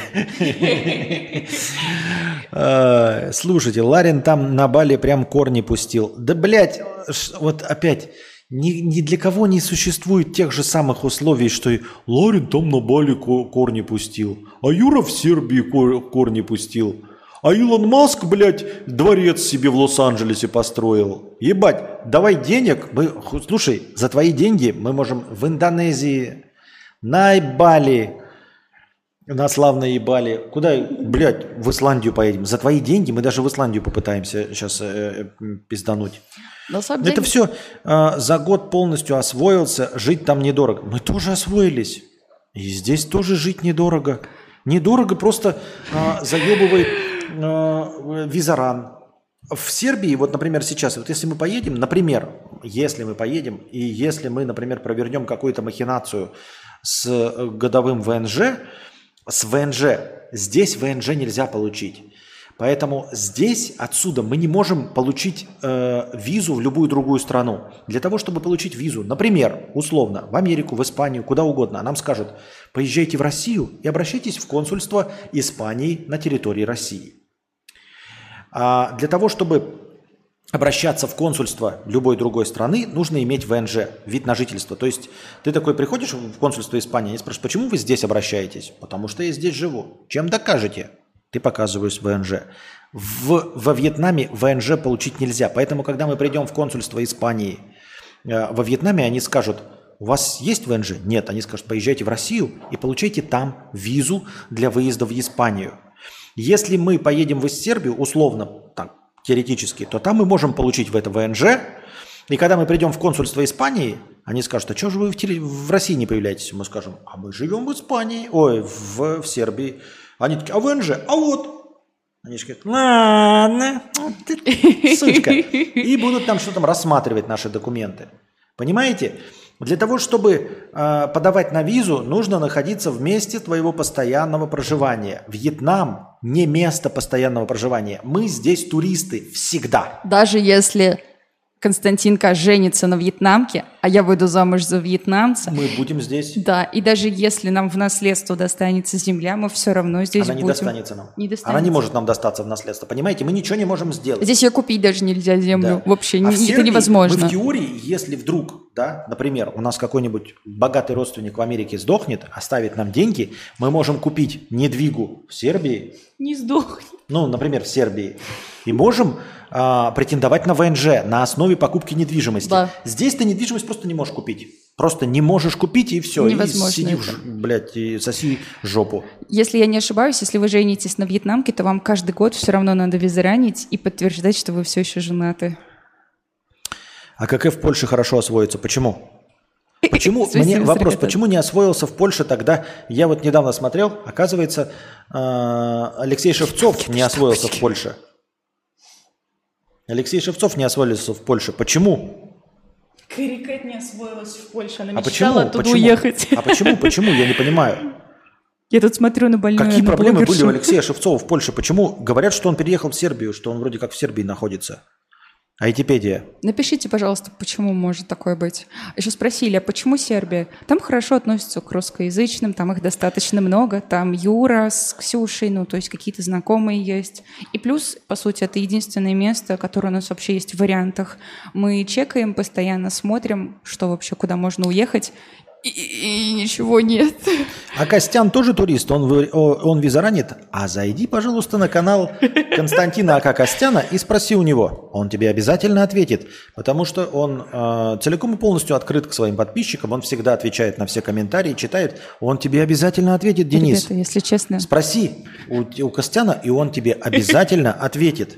Speaker 1: Э, Слушайте, Ларин там на Бали прям корни пустил. Да, блядь, вот опять, ни, ни для кого не существует тех же самых условий, что и Ларин там на Бали ко- корни пустил, а Юра в Сербии кор- корни пустил. А Илон Маск, блядь, дворец себе в Лос-Анджелесе построил. Ебать, давай денег. Мы, слушай, за твои деньги мы можем в Индонезии, на Бали, на славной Бали. Куда, блядь, в Исландию поедем? За твои деньги мы даже в Исландию попытаемся сейчас пиздануть.
Speaker 5: На самом деле,
Speaker 1: Это все за год полностью освоился, жить там недорого. Мы тоже освоились. И здесь тоже жить недорого. Недорого просто а, заебывает а, визаран. В Сербии, вот, например, сейчас, вот если мы поедем, например, если мы поедем, и если мы, например, провернем какую-то махинацию с э, годовым ВНЖ, с ВНЖ, здесь ВНЖ нельзя получить. Поэтому здесь, отсюда, мы не можем получить э, визу в любую другую страну. Для того, чтобы получить визу, например, условно, в Америку, в Испанию, куда угодно, нам скажут, поезжайте в Россию и обращайтесь в консульство Испании на территории России. А для того, чтобы обращаться в консульство любой другой страны, нужно иметь ВНЖ, вид на жительство. То есть ты такой приходишь в консульство Испании, они спрашивают, почему вы здесь обращаетесь? Потому что я здесь живу. Чем докажете? Ты показываешь ВНЖ. В, во Вьетнаме ВНЖ получить нельзя. Поэтому, когда мы придем в консульство Испании э, во Вьетнаме, они скажут, у вас есть ВНЖ? Нет. Они скажут, поезжайте в Россию и получайте там визу для выезда в Испанию. Если мы поедем в Сербию, условно, так, теоретически, то там мы можем получить в это ВНЖ. И когда мы придем в консульство Испании, они скажут, а что же вы в, теле- в России не появляетесь? Мы скажем, а мы живем в Испании, ой, в, в Сербии. Они такие, а ВНЖ? А вот. Они же говорят, ладно, вот ты сучка. И будут там что-то рассматривать наши документы. Понимаете? Для того, чтобы э, подавать на визу, нужно находиться в месте твоего постоянного проживания. Вьетнам не место постоянного проживания. Мы здесь туристы всегда.
Speaker 5: даже если Константинка женится на вьетнамке, а я выйду замуж за вьетнамца,
Speaker 1: Мы будем здесь.
Speaker 5: да, и даже если нам в наследство достанется земля, мы все равно здесь
Speaker 1: Она не
Speaker 5: будем.
Speaker 1: достанется нам.
Speaker 5: Не
Speaker 1: Она
Speaker 5: достанется.
Speaker 1: не может нам достаться в наследство. Понимаете, мы ничего не можем сделать.
Speaker 5: Здесь ее купить даже нельзя землю.
Speaker 1: Да.
Speaker 5: Вообще,
Speaker 1: А
Speaker 5: не-
Speaker 1: в
Speaker 5: это
Speaker 1: Сербии
Speaker 5: невозможно.
Speaker 1: Мы в теории, если вдруг, да, например, у нас какой-нибудь богатый родственник в Америке сдохнет, оставит нам деньги, мы можем купить недвигу в Сербии,
Speaker 5: Не сдохнет.
Speaker 1: ну, например, в Сербии, и можем а, претендовать на ВНЖ на основе покупки недвижимости.
Speaker 5: Да.
Speaker 1: Здесь ты недвижимость просто не можешь купить. Просто не можешь купить, и все.
Speaker 5: Невозможно
Speaker 1: И сиди, в блядь, и соси жопу.
Speaker 5: Если я не ошибаюсь, если вы женитесь на вьетнамке, то вам каждый год все равно надо визаранить и подтверждать, что вы все еще женаты.
Speaker 1: А как и в Польше хорошо освоиться? Почему? Почему, мне вопрос, почему не освоился в Польше тогда? Я вот недавно смотрел, оказывается, э, Алексей Шевцов не освоился в Польше. Алексей Шевцов не освоился в Польше. Почему?
Speaker 5: Кэрри Кэт не освоилась в Польше, она
Speaker 1: А почему?
Speaker 5: оттуда
Speaker 1: почему?
Speaker 5: уехать.
Speaker 1: А почему? Почему? Я не понимаю.
Speaker 5: Я тут смотрю на больную
Speaker 1: Какие
Speaker 5: на
Speaker 1: проблемы были
Speaker 5: блогершу.
Speaker 1: у Алексея Шевцова в Польше? Почему? Говорят, что он переехал в Сербию, что он вроде как в Сербии находится. Айтипедия.
Speaker 5: Напишите, пожалуйста, почему может такое быть. Еще спросили, а почему Сербия? Там хорошо относятся к русскоязычным, там их достаточно много, там Юра с Ксюшей, ну, то есть какие-то знакомые есть. И плюс, по сути, это единственное место, которое у нас вообще есть в вариантах. Мы чекаем, постоянно смотрим, что вообще, куда можно уехать, и, и ничего нет.
Speaker 1: А Костян тоже турист, он, он визаранит. А зайди, пожалуйста, на канал Константина Ака Костяна и спроси у него. Он тебе обязательно ответит, потому что он э, целиком и полностью открыт к своим подписчикам, он всегда отвечает на все комментарии, читает. Он тебе обязательно ответит, Денис.
Speaker 5: Ребята, если честно,
Speaker 1: Спроси у, у Костяна, и он тебе обязательно ответит.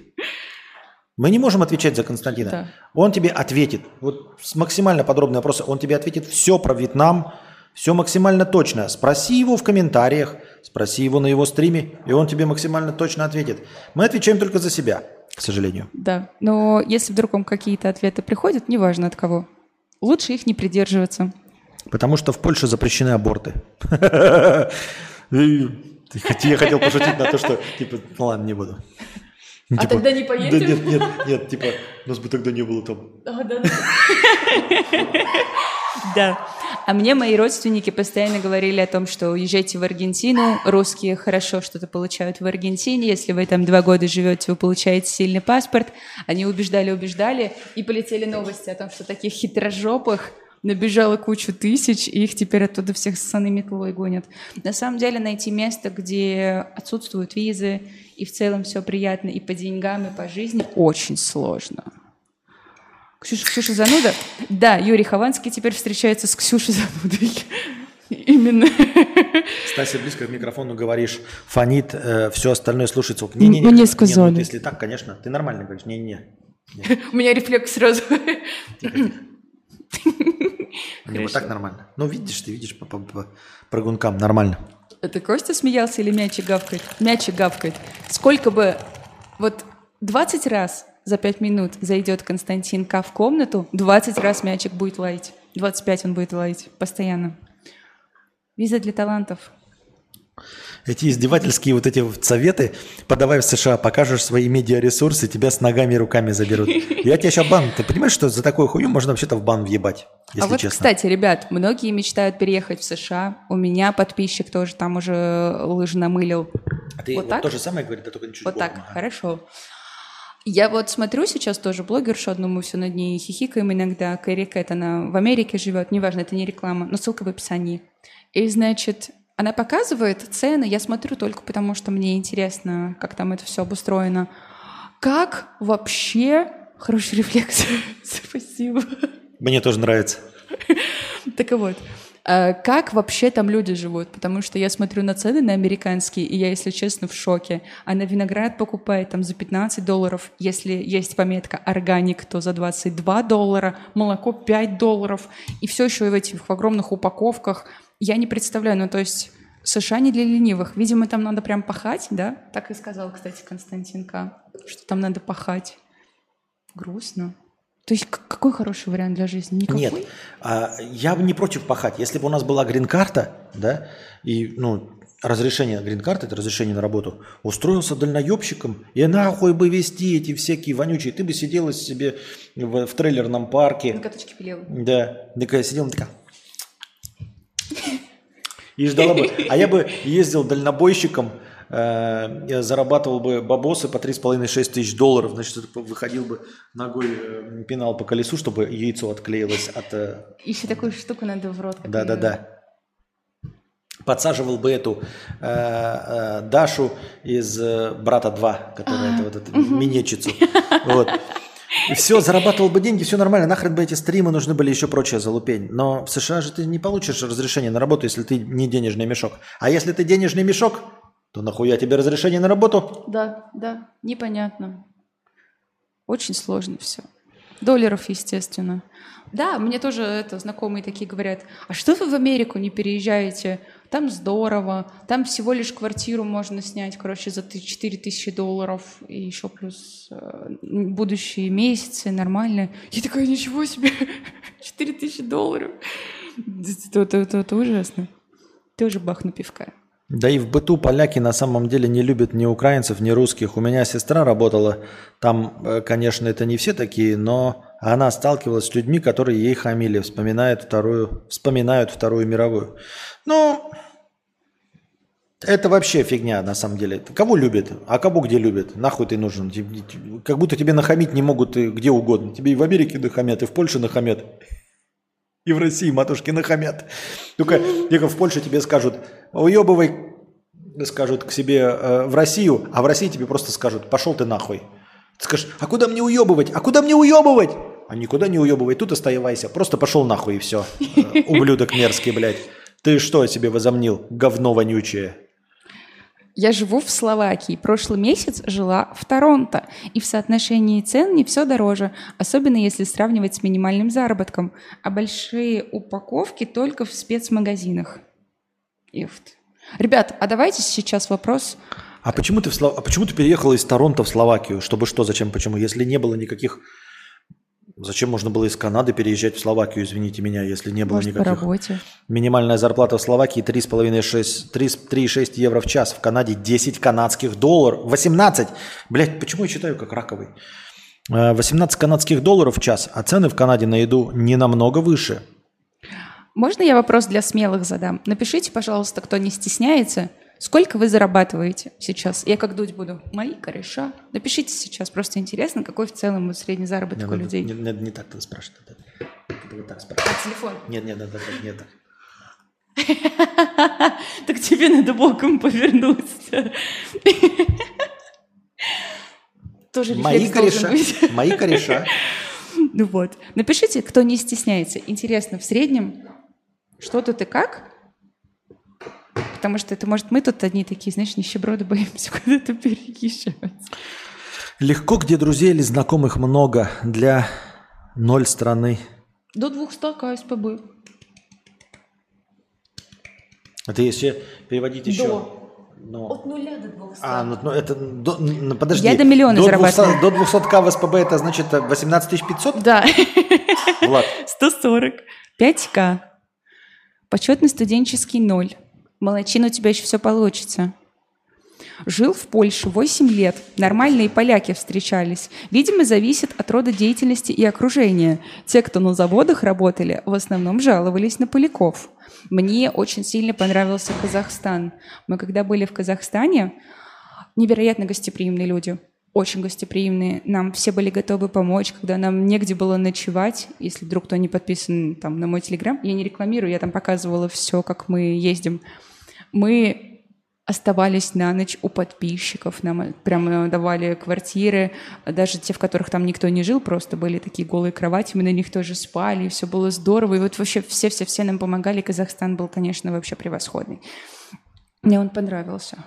Speaker 1: Мы не можем отвечать за Константина.
Speaker 5: Да.
Speaker 1: Он тебе ответит. Вот с максимально подробные вопросы. Он тебе ответит все про Вьетнам, все максимально точно. Спроси его в комментариях, спроси его на его стриме, и он тебе максимально точно ответит. Мы отвечаем только за себя, к сожалению.
Speaker 5: да. Но если вдруг вам какие-то ответы приходят, неважно от кого, лучше их не придерживаться.
Speaker 1: Потому что в Польше запрещены аборты. Я хотел пошутить на то, что, типа, ну ладно, не буду.
Speaker 5: А тогда не поедем?
Speaker 1: Да нет, нет, нет, типа, у нас бы тогда не было там.
Speaker 5: Да. А мне мои родственники постоянно говорили о том, что уезжайте в Аргентину, русские хорошо что-то получают в Аргентине, если вы там два года живете, вы получаете сильный паспорт. Они убеждали, убеждали, и полетели новости о том, что таких хитрожопых набежала кучу тысяч, и их теперь оттуда всех с ссаной метлой гонят. На самом деле найти место, где отсутствуют визы, и в целом все приятно и по деньгам, и по жизни, очень сложно. Ксюша, Ксюша Зануда? Да, Юрий Хованский теперь встречается с Ксюшей Занудой. Именно.
Speaker 1: Стася, близко к микрофону говоришь, фонит, э, все остальное слушается. Не-не-не.
Speaker 5: Мне
Speaker 1: не, ну,
Speaker 5: сказали.
Speaker 1: вот если так, конечно, ты нормально говоришь. Не-не.
Speaker 5: У меня рефлекс сразу.
Speaker 1: Не, вот так нормально. Ну, видишь, ты видишь по, по, по прыгункам, нормально.
Speaker 5: Это Костя смеялся или мячик гавкает? Мячик гавкает. Сколько бы... Вот 20 раз за 5 минут зайдет Константин К в комнату, 20 раз мячик будет лаять. 25 он будет лаять постоянно. Виза для талантов.
Speaker 1: Эти издевательские вот эти советы, подавай в США, покажешь свои медиаресурсы, тебя с ногами и руками заберут. Я тебя сейчас бан. Ты понимаешь, что за такую хуйню можно вообще-то в бан въебать, если
Speaker 5: а вот,
Speaker 1: честно.
Speaker 5: кстати, ребят, многие мечтают переехать в США. У меня подписчик тоже там уже лыжи намылил.
Speaker 1: А ты
Speaker 5: вот
Speaker 1: вот
Speaker 5: так?
Speaker 1: то же самое говорит, да только чуть
Speaker 5: Вот так,
Speaker 1: Ага.
Speaker 5: хорошо. Я вот смотрю сейчас тоже блогершу одну, мы все над ней хихикаем иногда. Кэрри Кэт, она в Америке живет, неважно, это не реклама, но ссылка в описании. И, значит, она показывает цены, я смотрю только потому, что мне интересно, как там это все обустроено. Как вообще... Хороший рефлекс. Спасибо.
Speaker 1: Мне тоже нравится.
Speaker 5: Так вот. а Как вообще там люди живут? Потому что я смотрю на цены на американские, и я, если честно, в шоке. Она виноград покупает там за 15 долларов. Если есть пометка «органик», то за 22 доллара. Молоко 5 долларов. И все еще в этих в огромных упаковках. Я не представляю, ну то есть США не для ленивых. Видимо, там надо прям пахать, да? Так и сказал, кстати, Константин К. Что там надо пахать. Грустно. То есть какой хороший вариант для жизни? Никакой?
Speaker 1: Нет, а, я бы не против пахать. Если бы у нас была грин-карта, да, и, ну, разрешение грин-карты, это разрешение на работу, устроился дальноебщиком, и нахуй бы вести эти всякие вонючие, ты бы сидела себе в, в трейлерном парке,
Speaker 5: На каточке пилила.
Speaker 1: да, такая сидела, такая, и ждала бы. А я бы ездил дальнобойщиком, э, зарабатывал бы бабосы по 3,5-6 тысяч долларов, значит, выходил бы ногой, э, пинал по колесу, чтобы яйцо отклеилось от... э,
Speaker 5: Еще такую штуку надо в рот.
Speaker 1: Да-да-да. Подсаживал бы эту э, э, Дашу из э, «Брата 2», которая это вот эту минетчицу. Вот. Все, зарабатывал бы деньги, все нормально. Нахрен бы эти стримы нужны были еще прочая залупень. Но в США же ты не получишь разрешение на работу, если ты не денежный мешок. А если ты денежный мешок, то нахуя тебе разрешение на работу?
Speaker 5: Да, да, непонятно. Очень сложно все. Долларов, естественно. Да, мне тоже это знакомые такие говорят, а что вы в Америку не переезжаете? Там здорово, там всего лишь квартиру можно снять, короче, за ты- 4 тысячи долларов, и еще плюс э, будущие месяцы, нормально. Я такая, ничего себе, 4 тысячи долларов. Это, это- это- это ужасно. Тоже бахну пивка.
Speaker 1: Да и в быту поляки на самом деле не любят ни украинцев, ни русских. У меня сестра работала, там, э, конечно, это не все такие, но она сталкивалась с людьми, которые ей хамили, вспоминают вторую, вспоминают Вторую мировую. Ну, это вообще фигня на самом деле. Кого любят, а кого где любят? Нахуй ты нужен? Как будто тебе нахамить не могут где угодно. Тебе и в Америке нахамят, и в Польше нахамят. И в России матушки нахамят. Только, только в Польше тебе скажут, уебывай, скажут к себе э, в Россию, а в России тебе просто скажут, пошел ты нахуй. Ты скажешь, а куда мне уебывать? А куда мне уебывать? А никуда не уебывай, тут оставайся. Просто пошел нахуй и все. Ублюдок мерзкий, блядь. Ты что себе возомнил, говно вонючее?
Speaker 5: Я живу в Словакии. Прошлый месяц жила в Торонто. И в соотношении цен не все дороже, особенно если сравнивать с минимальным заработком. А большие упаковки только в спецмагазинах. Ифт. Ребят, а давайте сейчас вопрос.
Speaker 1: А почему ты, в Слов- а почему ты переехала из Торонто в Словакию? Чтобы что, зачем, почему? Если не было никаких... Зачем можно было из Канады переезжать в Словакию, извините меня, если не было
Speaker 5: Может, по
Speaker 1: никаких...
Speaker 5: работе.
Speaker 1: Минимальная зарплата в Словакии 3,5-6 3,6 евро в час. В Канаде 10 канадских долларов. 18! Блять, почему я читаю как раковый? Э, 18 канадских долларов в час, а цены в Канаде на еду не намного выше.
Speaker 5: Можно я вопрос для смелых задам? Напишите, пожалуйста, кто не стесняется, сколько вы зарабатываете сейчас? Я как дуть буду. Мои кореша. Напишите сейчас, просто интересно, какой в целом средний заработок у
Speaker 1: надо-
Speaker 5: людей.
Speaker 1: Не, не- не так спрашивать. это. Надо вот так спрашивать.
Speaker 5: А телефон?
Speaker 1: Нет, нет, нет, нет, нет, так.
Speaker 5: Тебе надо боком повернуться. Тоже
Speaker 1: Мои кореша. Мои кореша.
Speaker 5: Ну вот. Напишите, кто не стесняется. Интересно, в среднем, что тут и как? Потому что это, может, мы тут одни такие, знаешь, нищеброды боимся куда-то переезжать.
Speaker 1: Легко, где друзей или знакомых много для ноль страны.
Speaker 5: До 200 КСПБ.
Speaker 1: Это если переводить еще...
Speaker 5: До.
Speaker 1: Ну,
Speaker 5: От нуля до 200.
Speaker 1: а, ну, ну, это... до- ну, подожди.
Speaker 5: Я до миллиона
Speaker 1: до 200,
Speaker 5: зарабатываю.
Speaker 1: До 200к в СПБ это значит э, 18 500?
Speaker 5: Да.
Speaker 1: Влад,
Speaker 5: 140. 5К. Почетный студенческий ноль. Молодчина, у тебя еще все получится. Жил в Польше 8 лет. Нормальные поляки встречались. Видимо, зависит от рода деятельности и окружения. Те, кто на заводах работали, в основном жаловались на поляков. Мне очень сильно понравился Казахстан. Мы когда были в Казахстане, невероятно гостеприимные люди. Очень гостеприимные. Нам все были готовы помочь, когда нам негде было ночевать. Если вдруг кто не подписан там, на мой телеграм, я не рекламирую, я там показывала все, как мы ездим. Мы оставались на ночь у подписчиков, нам прямо давали квартиры, даже те, в которых там никто не жил, просто были такие голые кровати, мы на них тоже спали, и все было здорово, и вот вообще все-все-все нам помогали, Казахстан был, конечно, вообще превосходный. Мне он понравился.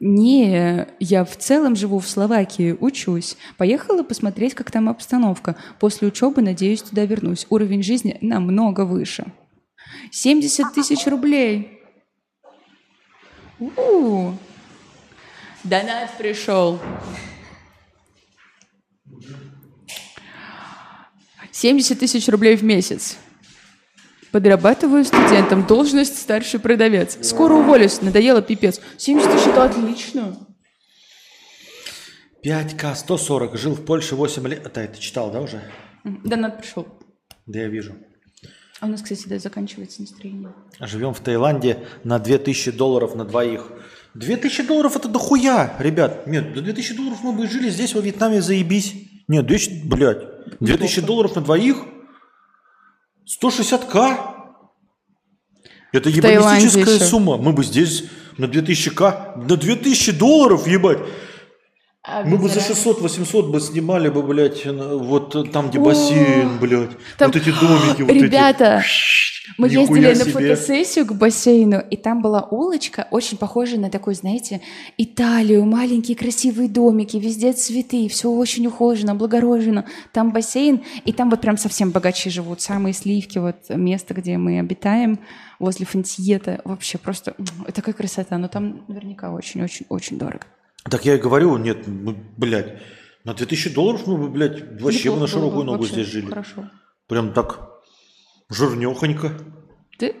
Speaker 5: Не, я в целом живу в Словакии, учусь. Поехала посмотреть, как там обстановка. После учебы, надеюсь, туда вернусь. Уровень жизни намного выше. 70 тысяч рублей. У-у. Донат пришел. 70 тысяч рублей в месяц. Подрабатываю студентом, должность старший продавец. Скоро уволюсь, надоело пипец. 70 тысяч это отлично.
Speaker 1: 5к, 140. Жил в Польше 8 лет. Это ты читал, да, уже?
Speaker 5: Донат пришел.
Speaker 1: Да я вижу.
Speaker 5: А у нас, кстати, да, заканчивается настроение.
Speaker 1: Живем в Таиланде на 2000 долларов на двоих. 2000 долларов это дохуя, ребят. Нет, до 2000 долларов мы бы жили здесь, во Вьетнаме, заебись. Нет, 200, блядь. 2000 долларов на двоих? 160к? Это
Speaker 5: В
Speaker 1: ебанистическая сумма. Мы бы здесь на 2000к, на 2000 долларов, ебать. Мы бы за 600-800 бы снимали бы, блядь, на- вот там, где бассейн, блядь.
Speaker 5: Там-
Speaker 1: Вот эти домики, вот эти.
Speaker 5: Ребята, мы
Speaker 1: Нихуя
Speaker 5: ездили на
Speaker 1: себе.
Speaker 5: фотосессию к бассейну, и там была улочка, очень похожая на такой, знаете, Италию, маленькие красивые домики, везде цветы, все очень ухожено, облагорожено. Там бассейн, и там вот прям совсем богачи живут, самые сливки, вот место, где мы обитаем, возле Фонтьета. Вообще просто такая красота, но там наверняка очень-очень-очень дорого.
Speaker 1: Так я и говорю, нет, ну, блядь, на 2000 долларов мы бы, блядь, вообще бы на широкую ногу здесь жили.
Speaker 5: Хорошо.
Speaker 1: Прям так жирнехонько.
Speaker 5: Ты?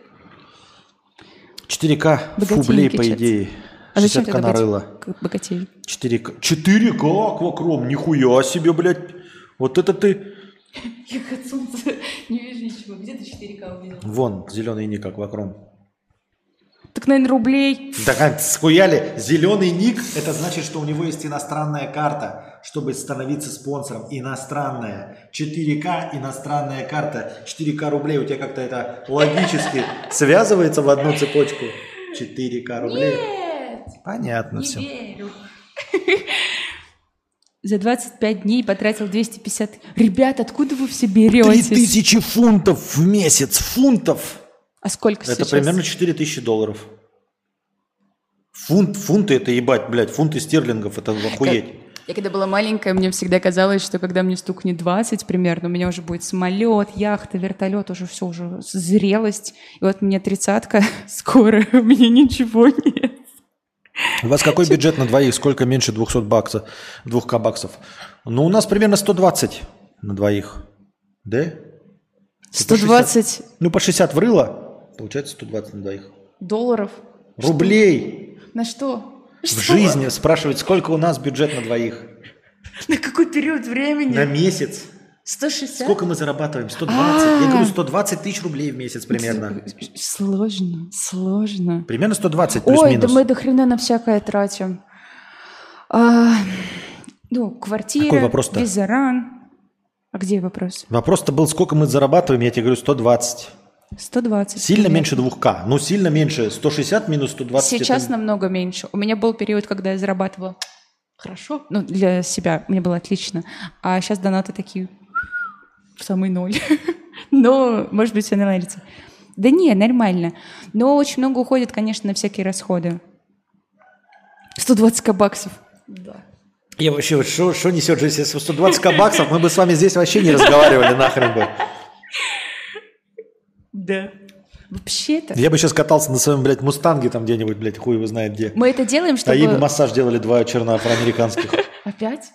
Speaker 1: 4К
Speaker 5: Богатенький
Speaker 1: фублей, по идее.
Speaker 5: А зачем
Speaker 1: 60
Speaker 5: ты. Как богатей.
Speaker 1: 4К. 4К аквакром, нихуя себе, блядь. Вот это ты.
Speaker 5: Я от солнца не вижу ничего. Где ты 4К увидел?
Speaker 1: Вон, зеленый ник аквакром.
Speaker 5: Так, наверное, рублей.
Speaker 1: Так а, схуяли, зеленый ник, это значит, что у него есть иностранная карта, чтобы становиться спонсором. Иностранная. 4К иностранная карта. 4К рублей. У тебя как-то это логически связывается в одну цепочку. 4К рублей.
Speaker 5: Нет,
Speaker 1: Понятно
Speaker 5: не
Speaker 1: все.
Speaker 5: верю. За 25 дней потратил 250. Ребят, откуда вы все беретесь?
Speaker 1: 3000 фунтов в месяц. Фунтов.
Speaker 5: А сколько
Speaker 1: Это
Speaker 5: сейчас?
Speaker 1: примерно 4000 долларов. Фунт, фунты это ебать, блядь, фунты стерлингов, это охуеть.
Speaker 5: Я когда была маленькая, мне всегда казалось, что когда мне стукнет 20 примерно, у меня уже будет самолет, яхта, вертолет, уже все, уже зрелость. И вот мне тридцатка скоро, у меня ничего нет.
Speaker 1: У вас какой бюджет на двоих? Сколько меньше 200 баксов, 2к баксов? Ну, у нас примерно 120 на двоих. Да? Типа
Speaker 5: 120
Speaker 1: Ну, по 60 врыло, получается 120 на двоих.
Speaker 5: долларов.
Speaker 1: Рублей
Speaker 5: На что?
Speaker 1: в жизни спрашивать, сколько у нас бюджет на двоих?
Speaker 5: На какой период времени?
Speaker 1: На месяц
Speaker 5: 160?
Speaker 1: Сколько мы зарабатываем? 120?
Speaker 5: А.
Speaker 1: Я говорю, 120 тысяч рублей в месяц примерно.
Speaker 5: Сложно, сложно.
Speaker 1: Примерно 120
Speaker 5: Ой,
Speaker 1: плюс-минус.
Speaker 5: да мы до хрена на всякое тратим. А, ну, квартира,
Speaker 1: Какой вопрос-то?
Speaker 5: визаран. А где вопрос?
Speaker 1: Вопрос-то был, сколько мы зарабатываем, я тебе говорю, 120.
Speaker 5: 120.
Speaker 1: Сильно
Speaker 5: примерно.
Speaker 1: меньше 2К. Ну, сильно меньше. 160 минус 120.
Speaker 5: Сейчас
Speaker 1: это-
Speaker 5: намного меньше. У меня был период, когда я зарабатывала хорошо. Ну, для себя мне было отлично. А сейчас донаты такие в самый ноль. Но, может быть, все наладится. Да не, нормально. Но очень много уходит, конечно, на всякие расходы. 120 баксов. Да.
Speaker 1: Я вообще, вот что несет жизнь? Если 120 к баксов, мы бы с вами здесь вообще не разговаривали нахрен бы.
Speaker 5: Да. Вообще-то.
Speaker 1: Я бы сейчас катался на своем, блядь, мустанге там где-нибудь, блядь, хуй его знает где.
Speaker 5: Мы это делаем,
Speaker 1: А ей бы
Speaker 5: чтобы...
Speaker 1: массаж делали два черноафроамериканских.
Speaker 5: Опять?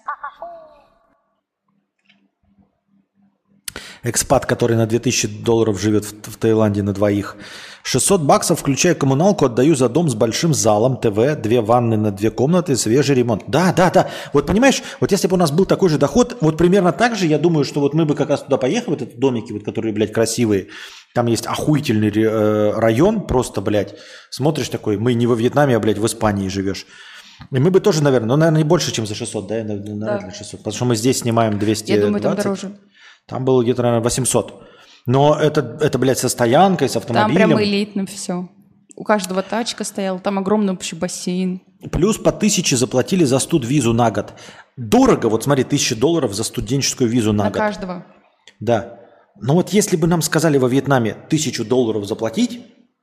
Speaker 1: Экспат, который на 2000 долларов живет в, в Таиланде на двоих. 600 баксов, включая коммуналку, отдаю за дом с большим залом, ТВ, две ванны на две комнаты, свежий ремонт. Да, да, да. Вот понимаешь, вот если бы у нас был такой же доход, вот примерно так же, я думаю, что вот мы бы как раз туда поехали, вот эти домики, вот, которые, блядь, красивые. Там есть охуительный э, район, просто, блядь, смотришь такой, мы не во Вьетнаме, а, блядь, в Испании живешь. И мы бы тоже, наверное, ну, наверное, не больше, чем за 600, да? Наверное,
Speaker 5: Да.
Speaker 1: 600. Потому что мы здесь снимаем 220.
Speaker 5: Я думаю, там дороже.
Speaker 1: Там было где-то, наверное, 800. Но это, это, блядь, со стоянкой, с
Speaker 5: Там
Speaker 1: автомобилем.
Speaker 5: прям элитно все. У каждого тачка стояла, там огромный общий бассейн.
Speaker 1: Плюс по тысяче заплатили за студ-визу на год. Дорого, вот смотри, тысяча долларов за студенческую визу на,
Speaker 5: На
Speaker 1: год.
Speaker 5: каждого.
Speaker 1: Да. Но вот если бы нам сказали во Вьетнаме тысячу долларов заплатить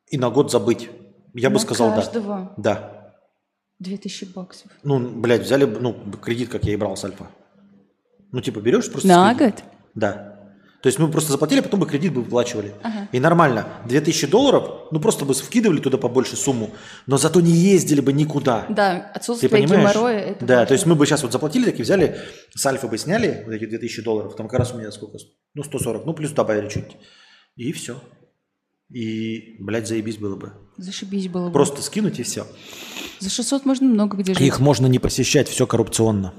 Speaker 1: и на год забыть, я бы
Speaker 5: На
Speaker 1: сказал
Speaker 5: каждого.
Speaker 1: да. Да.
Speaker 5: 2000 баксов.
Speaker 1: Ну, блядь, взяли бы, ну, кредит, как я и брал с Альфа. Ну, типа, берешь просто...
Speaker 5: На год?
Speaker 1: Да. То есть мы бы просто заплатили, потом бы кредит бы выплачивали. И нормально. 2000 долларов, ну просто бы вкидывали туда побольше сумму, но зато не ездили бы никуда.
Speaker 5: Да,
Speaker 1: Ты
Speaker 5: отсутствие
Speaker 1: понимаешь?
Speaker 5: геморроя. Это
Speaker 1: да,
Speaker 5: важно.
Speaker 1: то есть мы бы сейчас вот заплатили, такие взяли, с Альфа бы сняли вот эти 2000 долларов, там как раз у меня сколько, ну 140, ну плюс добавили чуть. И все. И, блядь, заебись было бы.
Speaker 5: Зашибись было бы.
Speaker 1: Просто скинуть и все.
Speaker 5: За 600 можно много где жить.
Speaker 1: Их можно не посещать, все коррупционно.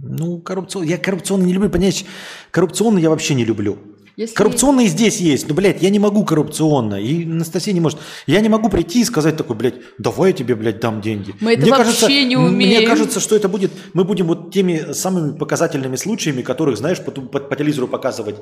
Speaker 1: Ну, коррупционно. Я коррупционно не люблю, понять, коррупционно я вообще не люблю.
Speaker 5: Если-
Speaker 1: Коррупционно и здесь есть. Ну, блядь, я не могу коррупционно. И Анастасия не может. Я не могу прийти и сказать такой, блядь, давай я тебе, блядь, дам деньги.
Speaker 5: Мы это вообще не умеем.
Speaker 1: Мне кажется, что это будет... Мы будем вот теми самыми показательными случаями, которых, знаешь, по, по- по телевизору показывать,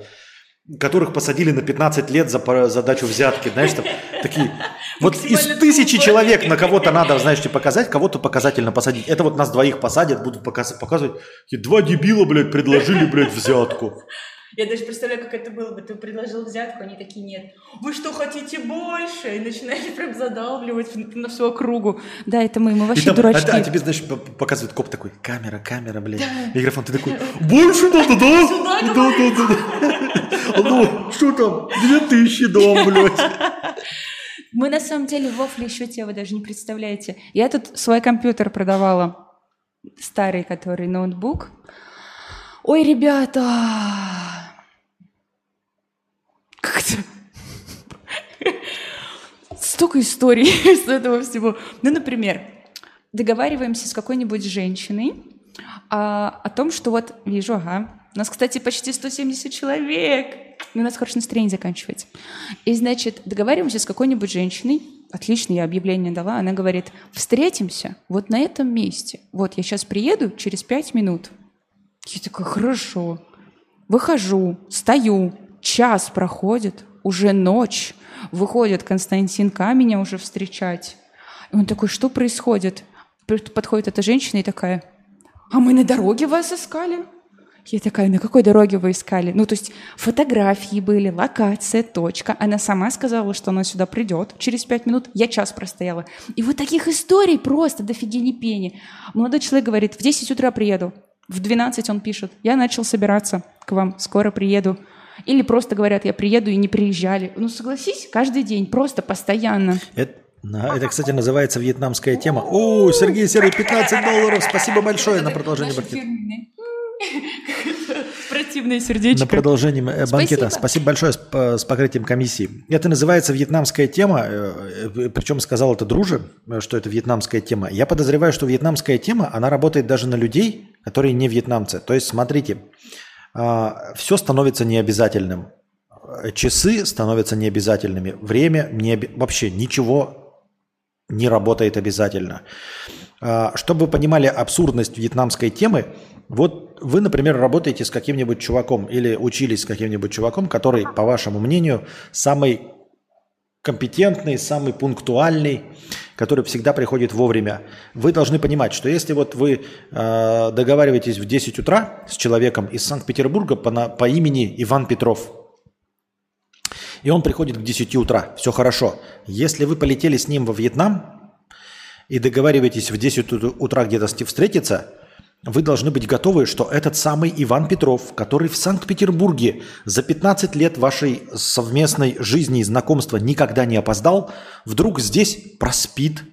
Speaker 1: которых посадили на 15 лет за задачу взятки, знаешь, там такие... Вот из тысячи человек на кого-то надо, знаешь, тебе показать, кого-то показательно посадить. Это вот нас двоих посадят, будут показ- показывать. Такие, Два дебила, блядь, предложили, блядь, взятку.
Speaker 5: Я даже представляю, как это было бы. Ты предложил взятку, они такие, нет. Вы что, хотите больше? И начинаешь прям задалбливать на всю округу. Да, это мы, мы
Speaker 1: И
Speaker 5: вообще
Speaker 1: там, а,
Speaker 5: дурачки.
Speaker 1: а тебе, знаешь, показывает коп такой, камера, камера, блядь, микрофон, ты такой, больше надо, да?
Speaker 5: Сюда
Speaker 1: Да, да, да, да. Ну, что там, две тысячи дом, блядь.
Speaker 5: Мы на самом деле в Вофле еще те, вы даже не представляете. Я тут свой компьютер продавала, старый который ноутбук. Ой, ребята! Как-то... Столько историй с этого всего. Ну, например, договариваемся с какой-нибудь женщиной а, о том, что вот вижу, ага, у нас, кстати, почти 170 человек. И у нас хорошее настроение заканчивается. И, значит, договариваемся с какой-нибудь женщиной. Отлично, я объявление дала. Она говорит, встретимся вот на этом месте. Вот я сейчас приеду через пять минут. Я такая, хорошо. Выхожу, стою, час проходит, уже ночь. Выходит Константин К. меня уже встречать. И он такой, что происходит? Подходит эта женщина и такая, а мы на дороге вас искали. Я такая, на какой дороге вы искали? Ну, то есть фотографии были, локация, точка. Она сама сказала, что она сюда придет через пять минут. Я час простояла. И вот таких историй просто дофигени пени. Молодой человек говорит, в 10 утра приеду. В 12 он пишет, я начал собираться к вам, скоро приеду. Или просто говорят, я приеду и не приезжали. Ну, согласись, каждый день, просто постоянно.
Speaker 1: Это, да, это, кстати, называется вьетнамская тема. О, Сергей Серый, 15 долларов, спасибо большое на продолжение банкета.
Speaker 5: Противное сердечко.
Speaker 1: На продолжение э, банкета.
Speaker 5: Спасибо.
Speaker 1: Спасибо большое с, по- с покрытием комиссии. Это называется вьетнамская тема, э, э, причем сказал это друже, э, что это вьетнамская тема. Я подозреваю, что вьетнамская тема, она работает даже на людей, которые не вьетнамцы. То есть, смотрите, все становится необязательным. Часы становятся необязательными. Время не вообще ничего не работает обязательно. А, Чтобы вы понимали абсурдность вьетнамской темы, вот вы, например, работаете с каким-нибудь чуваком или учились с каким-нибудь чуваком, который, по вашему мнению, самый компетентный, самый пунктуальный, который всегда приходит вовремя. Вы должны понимать, что если вот вы э, договариваетесь в 10 утра с человеком из Санкт-Петербурга по, по имени Иван Петров, и он приходит к 10 утра, все хорошо. Если вы полетели с ним во Вьетнам и договариваетесь в 10 ут- утра где-то встретиться, вы должны быть готовы, что этот самый Иван Петров, который в Санкт-Петербурге за 15 лет вашей совместной жизни и знакомства никогда не опоздал, вдруг здесь проспит,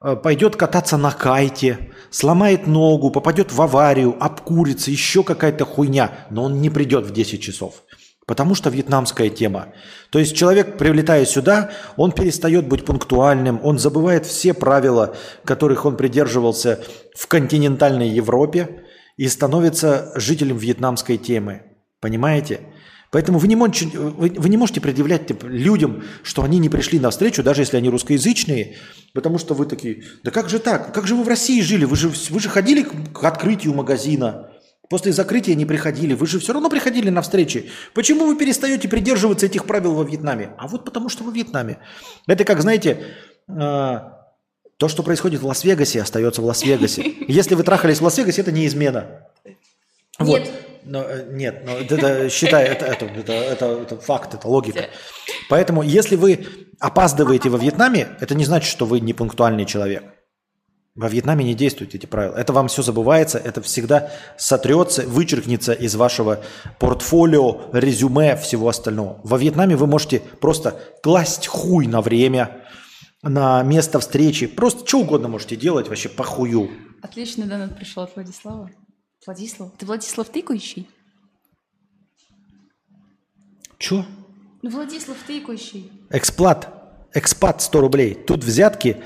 Speaker 1: э, пойдет кататься на кайте, сломает ногу, попадет в аварию, обкурится, еще какая-то хуйня, но он не придет в 10 часов. Потому что вьетнамская тема. То есть человек, прилетая сюда, он перестает быть пунктуальным, он забывает все правила, которых он придерживался в континентальной Европе и становится жителем вьетнамской темы. Понимаете? Поэтому вы не, можете, вы, не можете предъявлять типа, людям, что они не пришли на встречу, даже если они русскоязычные, потому что вы такие, да как же так? Как же вы в России жили? Вы же, вы же ходили к открытию магазина. После закрытия не приходили. Вы же все равно приходили на встречи. Почему вы перестаете придерживаться этих правил во Вьетнаме? А вот потому что во Вьетнаме. Это как, знаете, э, то, что происходит в Лас-Вегасе, остается в Лас-Вегасе. Если вы трахались в Лас-Вегасе, это не измена. Вот.
Speaker 5: Нет.
Speaker 1: Но, э, нет, но это, это, считай, это, это, это, это, это факт, это логика. Поэтому, если вы опаздываете во Вьетнаме, это не значит, что вы не пунктуальный человек. Во Вьетнаме не действуют эти правила. Это вам все забывается, это всегда сотрется, вычеркнется из вашего портфолио, резюме, всего остального. Во Вьетнаме вы можете просто класть хуй на время, на место встречи. Просто что угодно можете делать вообще по хую.
Speaker 5: Отличный донат пришел от Владислава. Владислав? Ты Владислав Тыкающий?
Speaker 1: Че?
Speaker 5: Ну, Владислав Тыкающий.
Speaker 1: Эксплат. Экспат 100 рублей. Тут взятки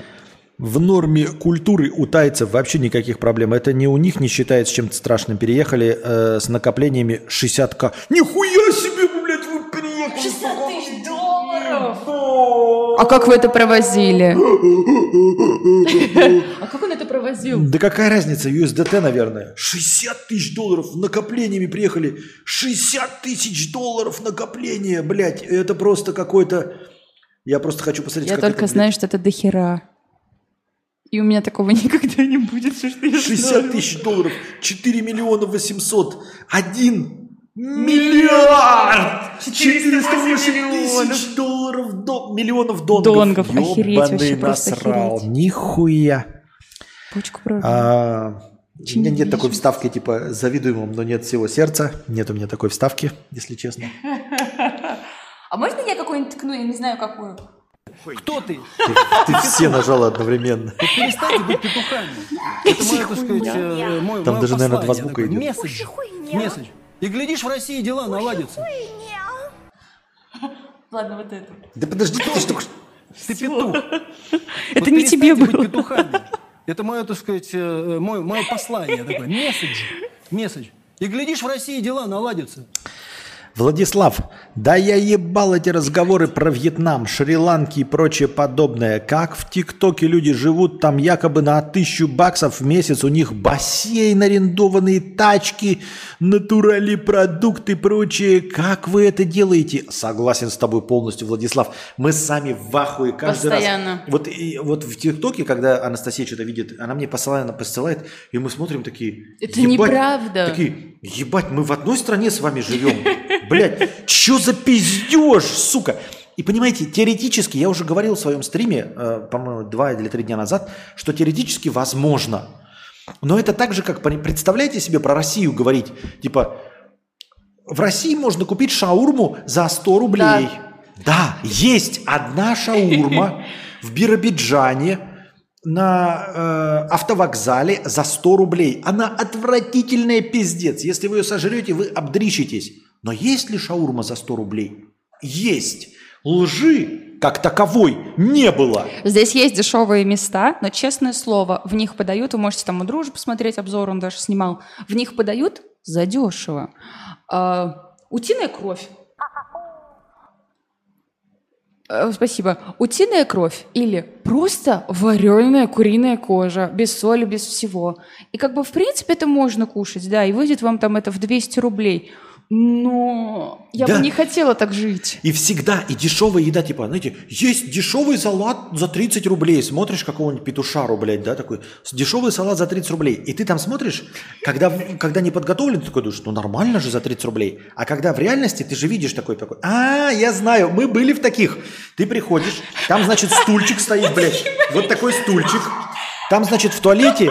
Speaker 1: в норме культуры у тайцев вообще никаких проблем. Это не у них не считается чем-то страшным. Переехали э, с накоплениями 60к. Нихуя себе, блядь, вы переехали.
Speaker 5: 60 тысяч долларов! А как вы это провозили? А как он это провозил?
Speaker 1: Да какая разница, USDT, наверное. 60 тысяч долларов накоплениями приехали. 60 тысяч долларов накопления, блядь. Это просто какой-то... Я просто хочу посмотреть,
Speaker 5: Я
Speaker 1: как
Speaker 5: только
Speaker 1: это,
Speaker 5: знаю, что это дохера. И у меня такого никогда не будет. Всё, что я
Speaker 1: блядь, 60
Speaker 5: знаю.
Speaker 1: тысяч долларов, 4 миллиона 800, 1 миллиард 408
Speaker 5: миллионов.
Speaker 1: тысяч долларов, до, миллионов донгов.
Speaker 5: Донгов, охереть,
Speaker 1: Ёбаный
Speaker 5: вообще просто
Speaker 1: насрал.
Speaker 5: охереть.
Speaker 1: Нихуя.
Speaker 5: Почку.
Speaker 1: А, у меня нет такой вставки, типа, завидую вам, но нет всего сердца. Нет у меня такой вставки, если честно.
Speaker 5: А можно я какую-нибудь ткну? Я не знаю, какую.
Speaker 2: Кто ты?
Speaker 1: Ты все нажала одновременно.
Speaker 2: Вот перестаньте быть петухами. Это мое, так сказать, э, мой,
Speaker 1: Там
Speaker 2: мое
Speaker 1: даже, наверное, два
Speaker 2: послание
Speaker 1: звука идет.
Speaker 2: Месседж. Месседж. И глядишь, в России дела наладятся.
Speaker 5: Ладно, вот это.
Speaker 1: Да подожди, ты что...
Speaker 2: Ты петух.
Speaker 5: Это не тебе было.
Speaker 2: петухами. Это мое, так сказать, э, мое, мое послание такое. Месседж. Месседж. И глядишь, в России дела наладятся.
Speaker 1: Владислав, да я ебал эти разговоры про Вьетнам, Шри-Ланки и прочее подобное. Как в ТикТоке люди живут там якобы на тысячу баксов в месяц, у них бассейн, арендованные тачки, натуральные продукты и прочее. Как вы это делаете? Согласен с тобой полностью, Владислав. Мы сами в ахуе каждый
Speaker 5: Постоянно.
Speaker 1: раз. Вот, и, вот в ТикТоке, когда Анастасия что-то видит, она мне посылает, она посылает, и мы смотрим такие...
Speaker 5: Это
Speaker 1: «Ебать»,
Speaker 5: неправда.
Speaker 1: Такие, ебать, мы в одной стране с вами живем. Блядь, что за пиздеж, сука? И понимаете, теоретически, я уже говорил в своем стриме, э, по-моему, два или три дня назад, что теоретически возможно. Но это так же, как, представляете себе про Россию говорить, типа, в России можно купить шаурму за 100 рублей. Да, есть одна шаурма в Биробиджане на э, автовокзале за 100 рублей. Она отвратительная пиздец. Если вы ее сожрете, вы обдрищитесь. Но есть ли шаурма за 100 рублей? Есть. Лжи как таковой не было.
Speaker 5: Здесь есть дешевые места, но, честное слово, в них подают, вы можете там у дружи посмотреть обзор, он даже снимал, в них подают задешево. А, утиная кровь. Э, Спасибо. Утиная кровь или просто вареная куриная кожа, без соли, без всего. И как бы, в принципе, это можно кушать, да, и выйдет вам там это в 200 рублей. Но я
Speaker 1: Да.
Speaker 5: бы не хотела так жить.
Speaker 1: И всегда, и дешевая еда, типа, знаете, есть дешевый салат за 30 рублей. Смотришь какого-нибудь петушару, блядь, да, такой, дешевый салат за 30 рублей. И ты там смотришь, когда, когда не подготовлен, ты такой думаешь, ну нормально же за 30 рублей. А когда в реальности, ты же видишь такой, такой, а, я знаю, мы были в таких. Ты приходишь, там, значит, стульчик стоит, блядь, вот такой стульчик. Там, значит, в туалете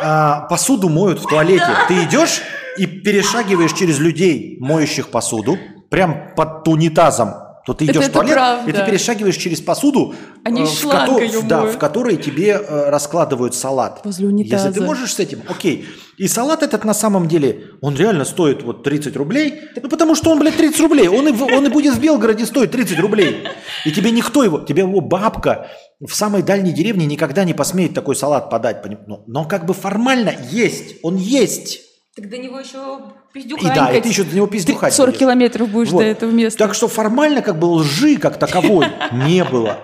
Speaker 1: а, посуду моют в туалете. Ты идешь и перешагиваешь через людей, моющих посуду, прям под унитазом. То ты
Speaker 5: Это-
Speaker 1: идешь в
Speaker 5: это
Speaker 1: туалет, и
Speaker 5: правда.
Speaker 1: ты перешагиваешь через посуду,
Speaker 5: Они
Speaker 1: э, в, кото- да, в которой тебе э, раскладывают салат.
Speaker 5: Возле унитаза.
Speaker 1: Если ты можешь с этим, окей. И салат этот на самом деле, он реально стоит вот 30 рублей, ну потому что он, блядь, 30 рублей. Он и, в- он и будет в Белгороде стоить 30 рублей. И тебе никто его, тебе его бабка в самой дальней деревне никогда не посмеет такой салат подать. поним- Но, но как бы формально есть, он есть.
Speaker 5: Так до него еще
Speaker 1: И
Speaker 5: пиздюханькать.
Speaker 1: да, и ты еще до него пиздюхать
Speaker 5: 40
Speaker 1: будешь.
Speaker 5: километров будешь
Speaker 1: Вот.
Speaker 5: до этого места.
Speaker 1: Так что формально как бы лжи как таковой не было.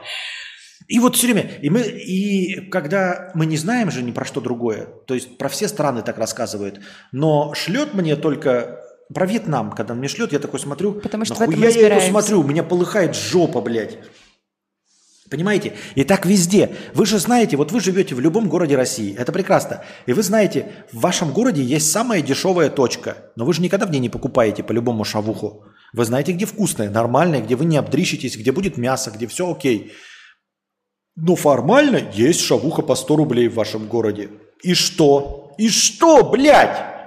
Speaker 1: И вот все время, и мы, и когда мы не знаем же ни про что другое, то есть про все страны так рассказывают, но шлет мне только про Вьетнам, когда он мне шлет, я такой смотрю,
Speaker 5: Потому что
Speaker 1: нахуя я его смотрю, у меня полыхает жопа, блядь. Понимаете? И так везде. Вы же знаете, вот вы живете в любом городе России, это прекрасно. И вы знаете, в вашем городе есть самая дешевая точка, но вы же никогда в ней не покупаете по любому шавуху. Вы знаете, где вкусное, нормальное, где вы не обдрищитесь, где будет мясо, где все окей. Но формально есть шавуха по 100 рублей в вашем городе. И что? И что, блядь?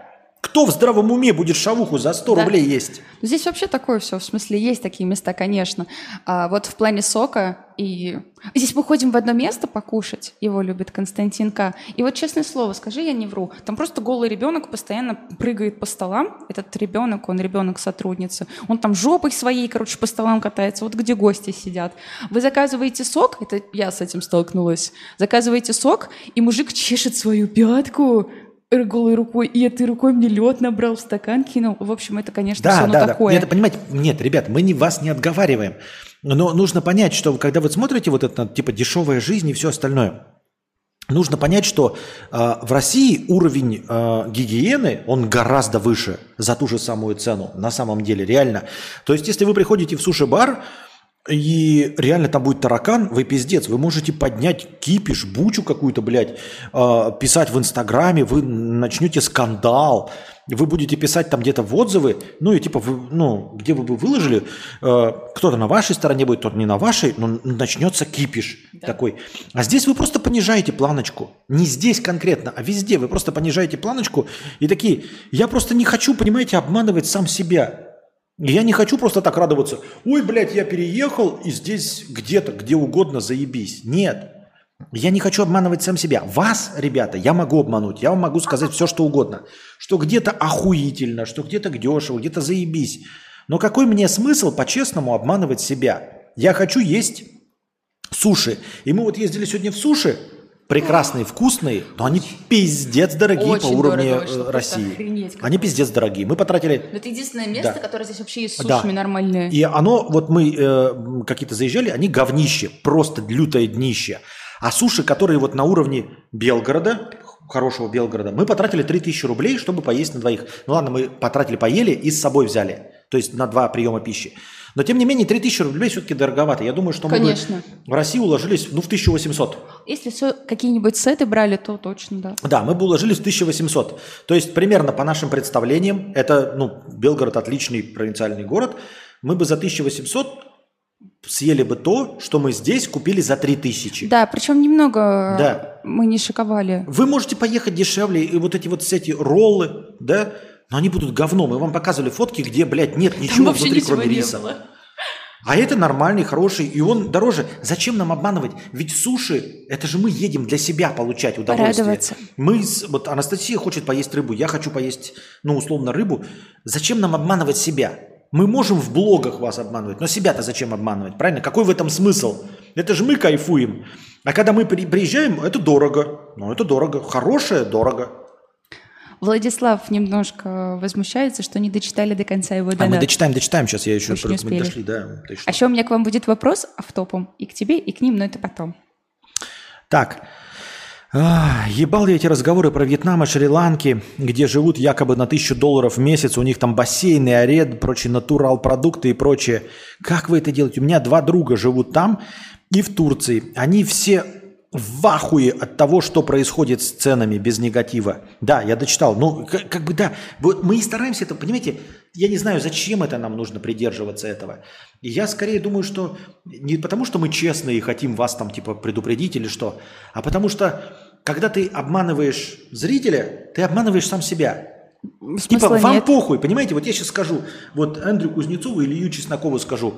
Speaker 1: Кто в здравом уме будет шавуху за 100
Speaker 5: Да.
Speaker 1: рублей есть?
Speaker 5: Здесь вообще такое все, в смысле, есть такие места, конечно. А вот в плане сока и... Здесь мы ходим в одно место покушать, его любит Константин К. И вот, честное слово, скажи, я не вру, там просто голый ребенок постоянно прыгает по столам. Этот ребенок, он ребенок сотрудницы. Он там жопой своей, короче, по столам катается, вот где гости сидят. Вы заказываете сок, это я с этим столкнулась, заказываете сок, и мужик чешет свою пятку, голой рукой, и этой рукой мне лед набрал, в стакан кинул. В общем, это, конечно,
Speaker 1: Да,
Speaker 5: все ну,
Speaker 1: да,
Speaker 5: такое.
Speaker 1: да. Нет, понимаете, нет, ребят, мы не, вас не отговариваем. Но нужно понять, что когда вы смотрите вот это, типа, дешевая жизнь и все остальное, нужно понять, что э, в России уровень э, гигиены, он гораздо выше за ту же самую цену, на самом деле, реально. То есть, если вы приходите в суши-бар, и реально там будет таракан, вы пиздец, вы можете поднять кипиш, бучу какую-то, блядь, э, писать в Инстаграме, вы начнете скандал, вы будете писать там где-то в отзывы, ну и типа, вы, ну, где вы бы выложили, э, кто-то на вашей стороне будет, кто-то не на вашей, но начнется кипиш такой. А здесь вы просто понижаете планочку. Не здесь конкретно, а везде. Вы просто понижаете планочку и такие, я просто не хочу, понимаете, обманывать сам себя. Я не хочу просто так радоваться. Ой, блядь, я переехал, и здесь где-то, где угодно, заебись. Нет. Я не хочу обманывать сам себя. Вас, ребята, я могу обмануть. Я вам могу сказать все, что угодно. Что где-то охуительно, что где-то дешево, где-то заебись. Но какой мне смысл по-честному обманывать себя? Я хочу есть суши. И мы вот ездили сегодня в суши. Прекрасные, вкусные, но они пиздец дорогие
Speaker 5: Очень
Speaker 1: по уровню
Speaker 5: дорого,
Speaker 1: э, России.
Speaker 5: охренеть
Speaker 1: Они пиздец дорогие. Мы потратили
Speaker 5: Но это единственное место,
Speaker 1: Да.
Speaker 5: которое здесь вообще есть с
Speaker 1: Да.
Speaker 5: сушами нормальные.
Speaker 1: И оно, вот мы э, какие-то заезжали, они говнище, просто лютое днище. А суши, которые вот на уровне Белгорода, хорошего Белгорода, мы потратили 3000 рублей, чтобы поесть на двоих. Ну ладно, мы потратили, поели и с собой взяли. То есть на два приема пищи. Но тем не менее 3000 рублей все-таки дороговато. Я думаю, что мы бы
Speaker 5: Конечно.
Speaker 1: в России уложились ну, в 1800.
Speaker 5: Если все какие-нибудь сеты брали, то точно, да.
Speaker 1: Да, мы бы уложились в 1800. То есть примерно по нашим представлениям, это, ну, Белгород отличный провинциальный город, мы бы за 1800 съели бы то, что мы здесь купили за 3000.
Speaker 5: Да, причем немного
Speaker 1: Да.
Speaker 5: мы не шиковали.
Speaker 1: Вы можете поехать дешевле, и вот эти вот все эти роллы, да, но они будут говном. Мы вам показывали фотки, где, блядь, нет ничего
Speaker 5: вообще
Speaker 1: внутри,
Speaker 5: ничего
Speaker 1: кроме риса.
Speaker 5: было.
Speaker 1: А это нормальный, хороший, и он дороже. Зачем нам обманывать? Ведь суши, это же мы едем для себя получать удовольствие. Мы, вот Анастасия хочет поесть рыбу, я хочу поесть, ну, условно, рыбу. Зачем нам обманывать себя? Мы можем в блогах вас обманывать, но себя-то зачем обманывать, правильно? Какой в этом смысл? Это же мы кайфуем. А когда мы при- приезжаем, это дорого. Ну, это дорого. Хорошее – дорого.
Speaker 5: Владислав немножко возмущается, что не дочитали до конца его
Speaker 1: А мы
Speaker 5: донат.
Speaker 1: дочитаем, дочитаем сейчас. Я еще
Speaker 5: Еще не успели.
Speaker 1: дошли, да. ты что?
Speaker 5: А еще у меня к вам будет вопрос автопом и к тебе, и к ним, но это потом.
Speaker 1: Так. А, ебал я эти разговоры про Вьетнам и Шри-Ланки, где живут якобы на тысячу долларов в месяц, у них там бассейны, арен, прочие натурал продукты и прочее. Как вы это делаете? У меня два друга живут там и в Турции. Они все в ахуе от того, что происходит с ценами без негатива. Да, я дочитал. Ну, как, как бы да. Вот мы и стараемся это, понимаете, я не знаю, зачем это нам нужно придерживаться этого. И я скорее думаю, что не потому, что мы честные и хотим вас там типа предупредить или что, а потому что когда ты обманываешь зрителя, ты обманываешь сам себя. Типа,
Speaker 5: Смысла
Speaker 1: вам
Speaker 5: нет.
Speaker 1: похуй, понимаете? Вот я сейчас скажу, вот Андрю Кузнецову или Илью Чеснокову скажу,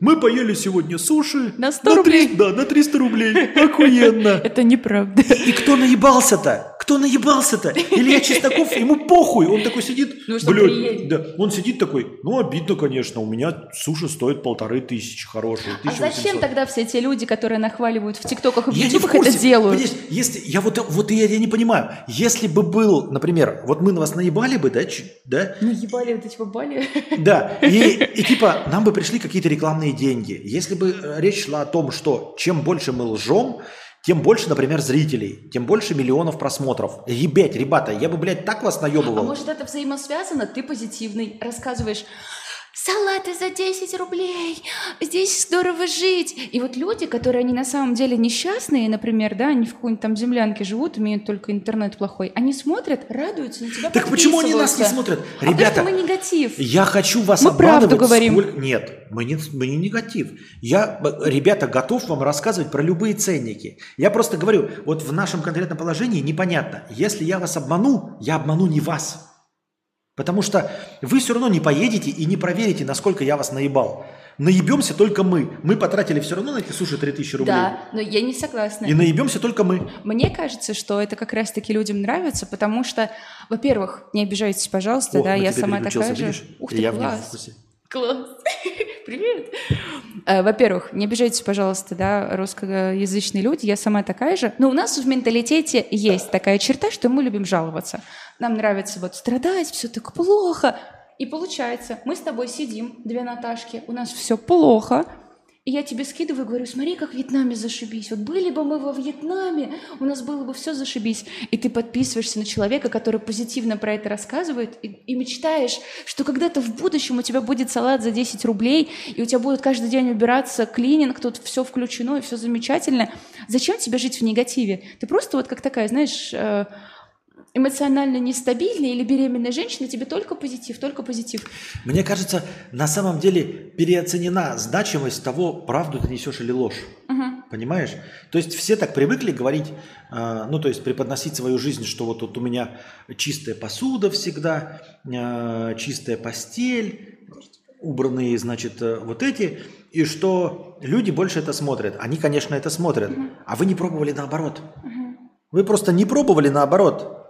Speaker 1: мы поели сегодня суши
Speaker 5: На 100 рублей.
Speaker 1: 300 да, на 300 рублей. Охуенно.
Speaker 5: Это неправда.
Speaker 1: И кто наебался-то? Кто наебался-то? Илья Чесноков, ему похуй. Он такой сидит,
Speaker 5: Ну,
Speaker 1: блядь, да, он сидит такой, ну, обидно, конечно, у меня суши стоит полторы тысячи хорошие,
Speaker 5: А
Speaker 1: 1800.
Speaker 5: зачем тогда все те люди, которые нахваливают в ТикТоках и в Ютубах, это делают?
Speaker 1: Понимаешь, если, я вот, вот я, я не понимаю, если бы был, например, вот мы на вас наебали бы, да, ч- да,
Speaker 5: Ну, ебали вот эти бабали.
Speaker 1: да, и, и типа нам бы пришли какие-то рекламные деньги. Если бы э, речь шла о том, что чем больше мы лжем, тем больше, например, зрителей, тем больше миллионов просмотров. Ебать, ребята, я бы, блядь, так вас
Speaker 5: А
Speaker 1: наебывал.
Speaker 5: может это взаимосвязано? Ты позитивный, рассказываешь, салаты за 10 рублей, здесь здорово жить. И вот люди, которые они на самом деле несчастные, например, да, они в какой-нибудь там землянке живут, имеют только интернет плохой, они смотрят, радуются, на тебя
Speaker 1: Так почему они нас не смотрят?
Speaker 5: А
Speaker 1: Ребята,
Speaker 5: потому что мы негатив.
Speaker 1: Я хочу вас
Speaker 5: Мы правду говорим.
Speaker 1: сколько- Нет, мы не, мы не негатив. Я, ребята, готов вам рассказывать про любые ценники. Я просто говорю, вот в нашем конкретном положении непонятно. Если я вас обману, я обману не вас. Потому что вы все равно не поедете и не проверите, насколько я вас наебал. Наебемся только мы. Мы потратили все равно на эти суши 3000 рублей.
Speaker 5: Да, но я не согласна.
Speaker 1: И наебемся только мы.
Speaker 5: Мне кажется, что это как раз-таки людям нравится, потому что, во-первых, не обижайтесь, пожалуйста,
Speaker 1: Ох,
Speaker 5: да, я сама такая же.
Speaker 1: видишь?
Speaker 5: Ух ты,
Speaker 1: я в
Speaker 5: класс. Класс. Привет. Э, Во-первых, не обижайтесь, пожалуйста, да, русскоязычные люди, я сама такая же. Но у нас в менталитете есть такая черта, что мы любим жаловаться. Нам нравится вот страдать, все так плохо. И получается, мы с тобой сидим, две Наташки, у нас все плохо, и я тебе скидываю говорю, смотри, как в Вьетнаме зашибись. Вот были бы мы во Вьетнаме, у нас было бы все зашибись. И ты подписываешься на человека, который позитивно про это рассказывает, и, и мечтаешь, что когда-то в будущем у тебя будет салат за 10 рублей, и у тебя будет каждый день убираться клининг, тут все включено, и все замечательно. Зачем тебе жить в негативе? Ты просто вот как такая, знаешь, э, эмоционально нестабильная или беременная женщина, тебе только позитив, только позитив.
Speaker 1: Мне кажется, на самом деле переоценена значимость того, правду ты несешь или ложь. Понимаешь? То есть все так привыкли говорить, э, ну то есть преподносить свою жизнь, что вот тут у меня чистая посуда всегда, э, чистая постель, убранные, значит, э, вот эти, и что люди больше это смотрят. Они, конечно, это смотрят, а вы не пробовали наоборот. Вы просто не пробовали наоборот.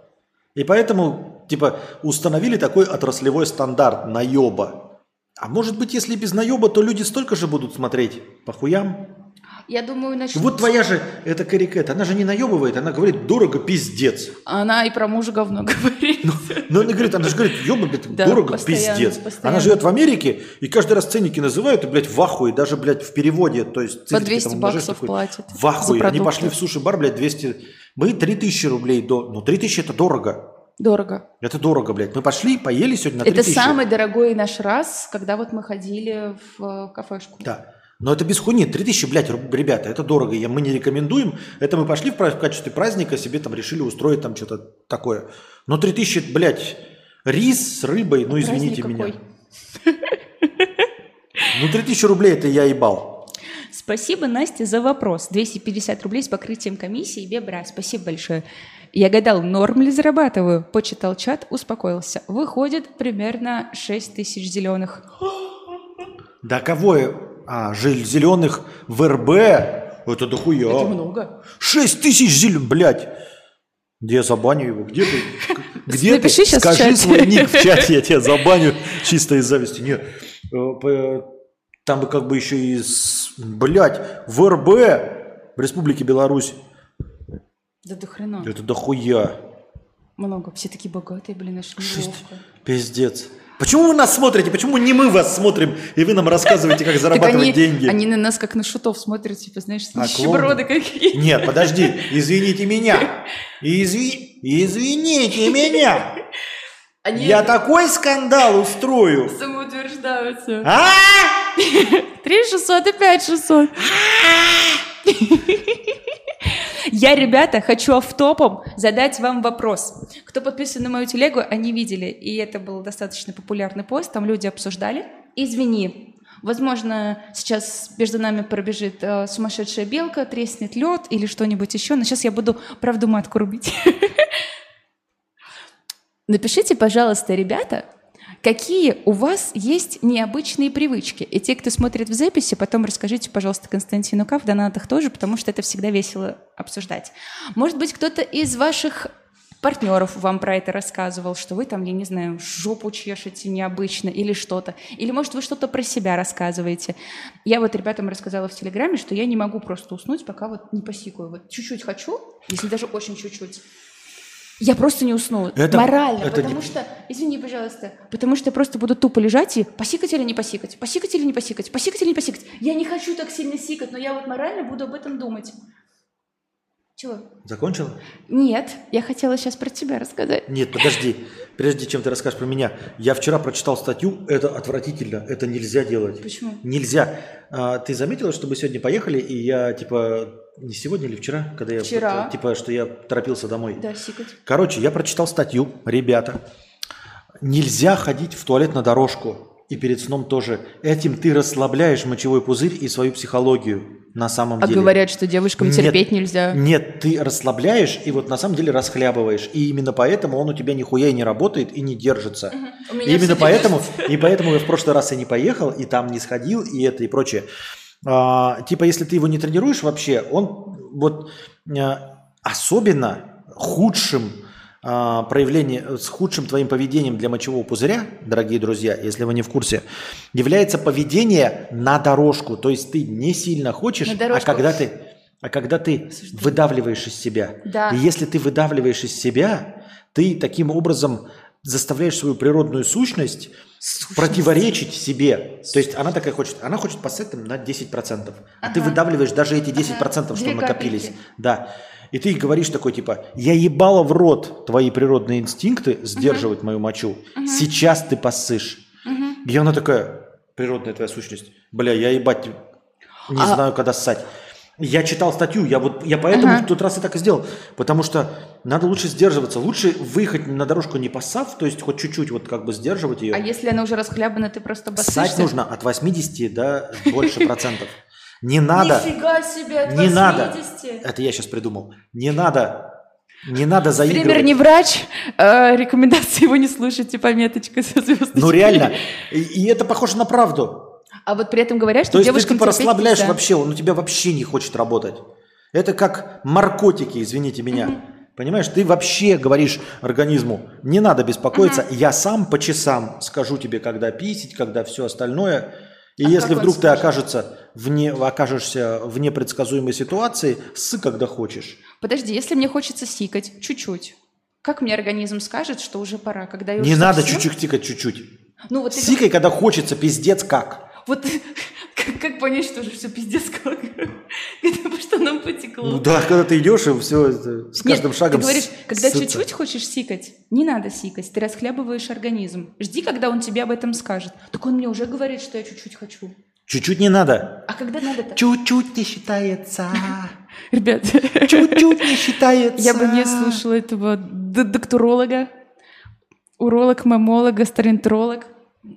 Speaker 1: И поэтому, типа, установили такой отраслевой стандарт наеба. А может быть, если без наеба, то люди столько же будут смотреть по хуям?
Speaker 5: Я думаю, начнут...
Speaker 1: Вот твоя же, это Карикет, она же не наебывает, она говорит, дорого, пиздец.
Speaker 5: Она и про мужа говно говорит.
Speaker 1: Но она говорит, она же говорит, ёба, блядь,
Speaker 5: Да,
Speaker 1: дорого,
Speaker 5: постоянно,
Speaker 1: пиздец.
Speaker 5: постоянно.
Speaker 1: Она живет в Америке, и каждый раз ценники называют, и, блядь, в ахуе, даже, блядь, в переводе, то есть...
Speaker 5: По
Speaker 1: циферки
Speaker 5: 200
Speaker 1: там
Speaker 5: баксов
Speaker 1: такой,
Speaker 5: платят
Speaker 1: В ахуе, они пошли в суши-бар, блядь, 200... Мы 3000 рублей, до... ну 3000 это дорого.
Speaker 5: Дорого.
Speaker 1: Это дорого, блядь. Мы пошли, поели сегодня на
Speaker 5: Это
Speaker 1: 3000.
Speaker 5: самый дорогой наш раз, когда вот мы ходили в э, кафешку.
Speaker 1: Да. Но это без хуйни. 3000, блядь, ребята, это дорого. Я, мы не рекомендуем. Это мы пошли в, в качестве праздника, себе там решили устроить там что-то такое. Но 3000, блядь, рис с рыбой, ну извините
Speaker 5: Праздник
Speaker 1: меня.
Speaker 5: какой.
Speaker 1: Ну 3000 рублей это я ебал.
Speaker 5: Спасибо, Настя, за вопрос. 250 рублей с покрытием комиссии. Бебра, спасибо большое. Я гадал, норм ли зарабатываю? Почитал чат, успокоился. Выходит примерно 6 тысяч зеленых.
Speaker 1: Да кого я... А, зеленых в РБ? Это дохуя.
Speaker 5: Это много.
Speaker 1: 6 тысяч зеленых, блядь. Где я забаню его? Где ты? Где
Speaker 5: Напиши
Speaker 1: ты?
Speaker 5: в
Speaker 1: Скажи
Speaker 5: чате.
Speaker 1: свой ник в чате, я тебя забаню чисто из зависти. Нет, э, там бы как бы еще и, блядь, в РБ в Республике Беларусь.
Speaker 5: Да до хрена.
Speaker 1: Это дохуя.
Speaker 5: Много. Все такие богатые, блин, аж неловко.
Speaker 1: Пиздец. Почему вы нас смотрите? Почему не мы вас смотрим, и вы нам рассказываете, как зарабатывать
Speaker 5: они,
Speaker 1: деньги?
Speaker 5: они на нас как на шутов смотрят, типа, знаешь,
Speaker 1: А,
Speaker 5: нищеброды какие.
Speaker 1: Нет, подожди, извините меня. Изви... Извините меня.
Speaker 5: Они
Speaker 1: Я такой скандал устрою.
Speaker 5: самоутверждаются.
Speaker 1: А?
Speaker 5: 3 600 и 5 600. Я, ребята, хочу автопом задать вам вопрос. Кто подписан на мою телегу, они видели, и это был достаточно популярный пост, там люди обсуждали. Извини, возможно, сейчас между нами пробежит э, сумасшедшая белка, треснет лед или что-нибудь еще, но сейчас я буду правду матку рубить. Напишите, пожалуйста, ребята, какие у вас есть необычные привычки. И те, кто смотрит в записи, потом расскажите, пожалуйста, Константину К. в донатах тоже, потому что это всегда весело обсуждать. Может быть, кто-то из ваших партнеров вам про это рассказывал, что вы там, я не знаю, жопу чешете необычно или что-то. Или, может, вы что-то про себя рассказываете. Я вот ребятам рассказала в Телеграме, что я не могу просто уснуть, пока вот не посикаю. Вот чуть-чуть хочу, если даже очень чуть-чуть. Я просто не усну.
Speaker 1: Это-
Speaker 5: Морально.
Speaker 1: это
Speaker 5: потому
Speaker 1: не-
Speaker 5: что, извини, пожалуйста, потому что я просто буду тупо лежать и посикать или не посикать, посикать или не посикать, посикать или не посикать. Я не хочу так сильно сикать, но я вот морально буду об этом думать. Чего?
Speaker 1: Закончила?
Speaker 5: Нет, я хотела сейчас про тебя рассказать.
Speaker 1: Нет, подожди. Прежде чем ты расскажешь про меня, я вчера прочитал статью, это отвратительно, это нельзя делать.
Speaker 5: Почему?
Speaker 1: Нельзя. А, ты заметила, что мы сегодня поехали, и я, типа, не сегодня или вчера, когда я,
Speaker 5: Вчера.
Speaker 1: типа, что я торопился домой.
Speaker 5: Да, сикать.
Speaker 1: Короче, я прочитал статью, ребята. Нельзя ходить в туалет на дорожку. И перед сном тоже. Этим ты расслабляешь мочевой пузырь и свою психологию на самом
Speaker 5: А
Speaker 1: деле.
Speaker 5: говорят, что девушкам
Speaker 1: Нет,
Speaker 5: терпеть нельзя.
Speaker 1: Нет, ты расслабляешь и вот на самом деле расхлябываешь. И именно поэтому он у тебя нихуя и не работает и не держится.
Speaker 5: У меня
Speaker 1: И именно поэтому, и поэтому я в прошлый раз и не поехал, и там не сходил, и это, и прочее. А, типа, если ты его не тренируешь вообще, он вот а, особенно худшим а, проявление, с худшим твоим поведением для мочевого пузыря, дорогие друзья, если вы не в курсе, является поведение на дорожку. То есть ты не сильно хочешь, а когда ты, а когда ты выдавливаешь из себя.
Speaker 5: Да.
Speaker 1: И если ты выдавливаешь из себя, ты таким образом заставляешь свою природную сущность, противоречить себе. То есть она такая хочет, она хочет поссать там на 10%, а ты выдавливаешь даже эти 10%, что
Speaker 5: Две
Speaker 1: накопились.
Speaker 5: капельки.
Speaker 1: Да. И ты говоришь такой, типа, я ебала в рот твои природные инстинкты сдерживать мою мочу. Сейчас ты поссышь. И она такая, природная твоя сущность, бля, я ебать не
Speaker 5: А-
Speaker 1: знаю, когда ссать. Я читал статью, я вот я поэтому
Speaker 5: Ага.
Speaker 1: в тот раз и так и сделал, потому что надо лучше сдерживаться, лучше выехать на дорожку не поссав, то есть хоть чуть-чуть вот как бы сдерживать ее.
Speaker 5: А если она уже расхлябана, ты просто
Speaker 1: Ссать
Speaker 5: обоссышься?
Speaker 1: нужно от 80 до больше процентов. Не надо.
Speaker 5: Нифига себе, от
Speaker 1: Не надо.
Speaker 5: 80.
Speaker 1: Это я сейчас придумал. Не надо. Не надо
Speaker 5: Стример
Speaker 1: заигрывать.
Speaker 5: не врач, э, рекомендации его не слушайте, пометочка со звездочкой.
Speaker 1: Ну реально. И, и это похоже на правду.
Speaker 5: А вот при этом говорят, что
Speaker 1: То есть ты типа расслабляешь
Speaker 5: нельзя.
Speaker 1: вообще, он у тебя вообще не хочет работать. Это как наркотики, извините меня. Понимаешь, ты вообще говоришь организму, не надо беспокоиться, я сам по часам скажу тебе, когда писить, когда все остальное. И
Speaker 5: А
Speaker 1: если вдруг ты окажется вне, окажешься в непредсказуемой ситуации, ссы, когда хочешь.
Speaker 5: Подожди, если мне хочется сикать чуть-чуть, как мне организм скажет, что уже пора, когда я
Speaker 1: Не надо
Speaker 5: совсем-
Speaker 1: чуть-чуть тикать, чуть-чуть.
Speaker 5: Ну вот ты
Speaker 1: Сикай, когда хочется, пиздец как.
Speaker 5: Вот как, как понять, что уже все пиздец как? Когда по штанам потекло.
Speaker 1: Ну да, когда ты идешь, и все с
Speaker 5: Нет,
Speaker 1: каждым шагом
Speaker 5: ты говоришь, когда чуть-чуть хочешь сикать, не надо сикать, ты расхлябываешь организм. Жди, когда он тебе об этом скажет. Так он мне уже говорит, что я чуть-чуть хочу.
Speaker 1: Чуть-чуть не надо.
Speaker 5: А когда надо-то?
Speaker 1: Чуть-чуть не считается.
Speaker 5: Ребят,
Speaker 1: Чуть-чуть не считается.
Speaker 5: я бы не слушала этого докторолога, уролог, мамолог, гастроэнтеролог.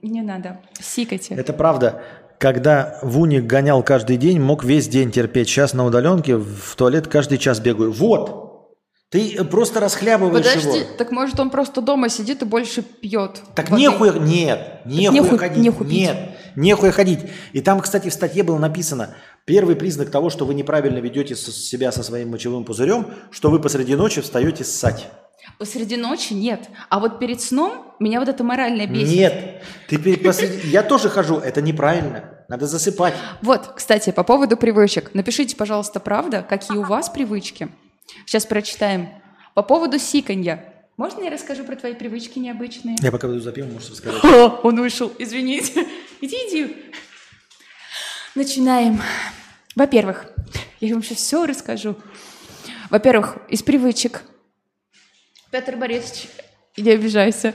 Speaker 5: Не надо. Сикайте.
Speaker 1: Это правда. Когда Вуник гонял каждый день, мог весь день терпеть. Сейчас на удаленке в туалет каждый час бегаю. Вот! Ты просто расхлябываешь
Speaker 5: Подожди,
Speaker 1: его.
Speaker 5: так может он просто дома сидит и больше пьет?
Speaker 1: Так
Speaker 5: воды?
Speaker 1: нехуя, нет, нехуя
Speaker 5: нехуй-
Speaker 1: ходить,
Speaker 5: нехуй
Speaker 1: нет, нехуя ходить. И там, кстати, в статье было написано, первый признак того, что вы неправильно ведете себя со своим мочевым пузырем, что вы посреди ночи встаете ссать.
Speaker 5: Посреди ночи нет. А вот перед сном меня вот это морально бесит.
Speaker 1: Нет, ты посреди... Я тоже хожу, это неправильно. Надо засыпать.
Speaker 5: Вот, кстати, по поводу привычек. Напишите, пожалуйста, правда, какие у вас привычки. Сейчас прочитаем. По поводу сиканья. Можно я расскажу про твои привычки необычные?
Speaker 1: Я пока буду за пивом, можешь рассказать.
Speaker 5: О, он вышел, извините. Иди, иди. Начинаем. Во-первых, я вам сейчас все расскажу. Во-первых, из привычек. Петр Борисович, не обижайся.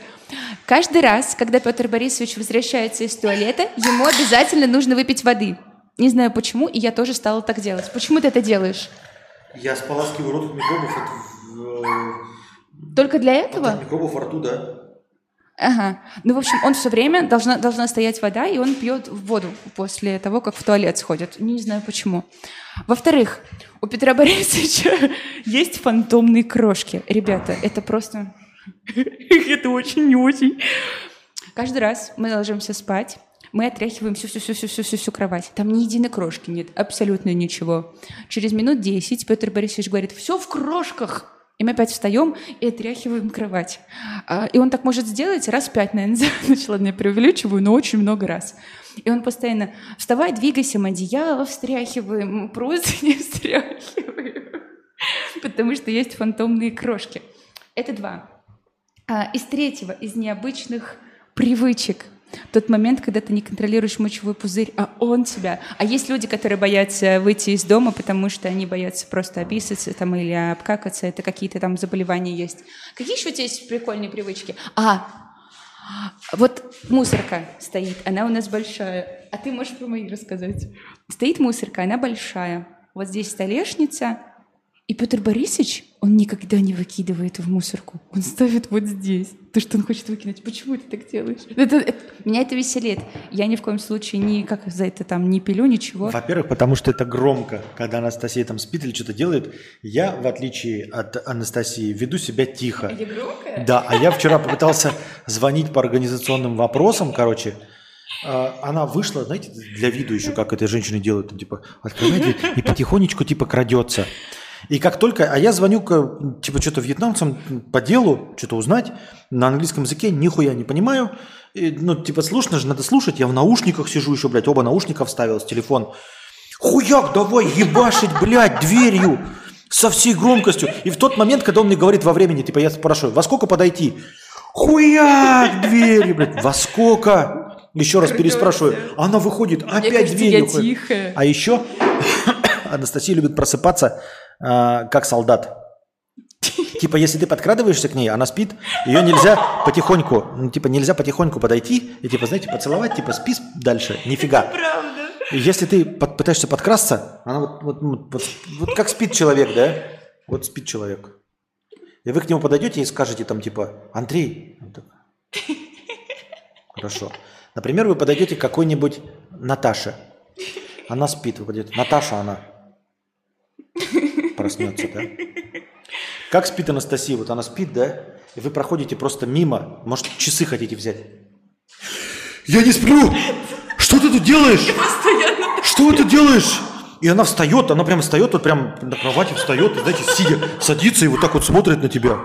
Speaker 5: Каждый раз, когда Петр Борисович возвращается из туалета, ему обязательно нужно выпить воды. Не знаю почему, и я тоже стала так делать. Почему ты это делаешь?
Speaker 1: Я споласкиваю рот от микробов, от,
Speaker 5: Только для этого?
Speaker 1: микробов во рту, да.
Speaker 5: Ага. Ну, в общем, он все время должна, должна стоять вода, и он пьет воду после того, как в туалет сходит. Не знаю почему. Во-вторых, у Петра Борисовича есть фантомные крошки. Ребята, это просто... Это очень не очень. Каждый раз мы ложимся спать, мы отряхиваем всю-всю-всю-всю-всю кровать. Там ни единой крошки нет, абсолютно ничего. Через минут 10 Петр Борисович говорит, все в крошках. И мы опять встаем и отряхиваем кровать. А, И он так может сделать раз пять, наверное. Ладно, я преувеличиваю, но очень много раз. И он постоянно «вставай, двигайся, мы одеяло встряхиваем, простыни встряхиваем». Потому что есть фантомные крошки. Это два. А, из третьего, из необычных привычек. Тот момент, когда ты не контролируешь мочевой пузырь, а он тебя. А есть люди, которые боятся выйти из дома, потому что они боятся просто описаться там, или обкакаться. Это какие-то там заболевания есть. Какие еще у тебя есть прикольные привычки? А, вот мусорка стоит, она у нас большая. А ты можешь про мои рассказать? Стоит мусорка, она большая. Вот здесь столешница, и Петр Борисович, он никогда не выкидывает в мусорку. Он ставит вот здесь. То, что он хочет выкинуть. Почему ты так делаешь? Это- это- меня это веселит. Я ни в коем случае ни как за это там не пилю, ничего.
Speaker 1: Во-первых, потому что это громко, когда Анастасия там спит или что-то делает. Я, в отличие от Анастасии, веду себя тихо.
Speaker 5: Я громкая?
Speaker 1: Да, а я вчера попытался звонить по организационным вопросам, короче. А, Она вышла, знаете, для виду еще, как это женщины делают, там, типа, открывает и потихонечку, типа, крадется. И как только, а я звоню, к, типа, что-то вьетнамцам по делу, что-то узнать, на английском языке нихуя не понимаю. И, ну, типа, слушно же, надо слушать, я в наушниках сижу еще, блядь, оба наушника вставил с телефон. Хуяк, давай ебашить, блядь, дверью со всей громкостью. И в тот момент, когда он мне говорит во времени, типа, я спрашиваю, во сколько подойти? Хуяк, дверью, блядь, во сколько? Еще раз переспрашиваю. Она выходит, опять дверью. А еще Анастасия любит просыпаться а, как солдат. Типа, если ты подкрадываешься к ней, она спит, ее нельзя потихоньку, ну, типа, нельзя потихоньку подойти и, типа, знаете, поцеловать, типа, спи дальше, нифига.
Speaker 5: Правда.
Speaker 1: Если ты под- пытаешься подкрасться, она вот, вот, ну, вот- вот как спит человек, да? Вот спит человек. И вы к нему подойдете и скажете там типа, Андрей, так, хорошо. Например, вы подойдете к какой-нибудь Наташе. Она спит, вы подойдете, Наташа она. Проснется, да? Как спит Анастасия? Вот она спит, да? И вы проходите просто мимо. Может, часы хотите взять? Я не сплю! Что ты тут делаешь? Что ты делаешь? И она встает, она прям встает, вот прям на кровати встает, и, знаете, сидя, садится и вот так вот смотрит на тебя.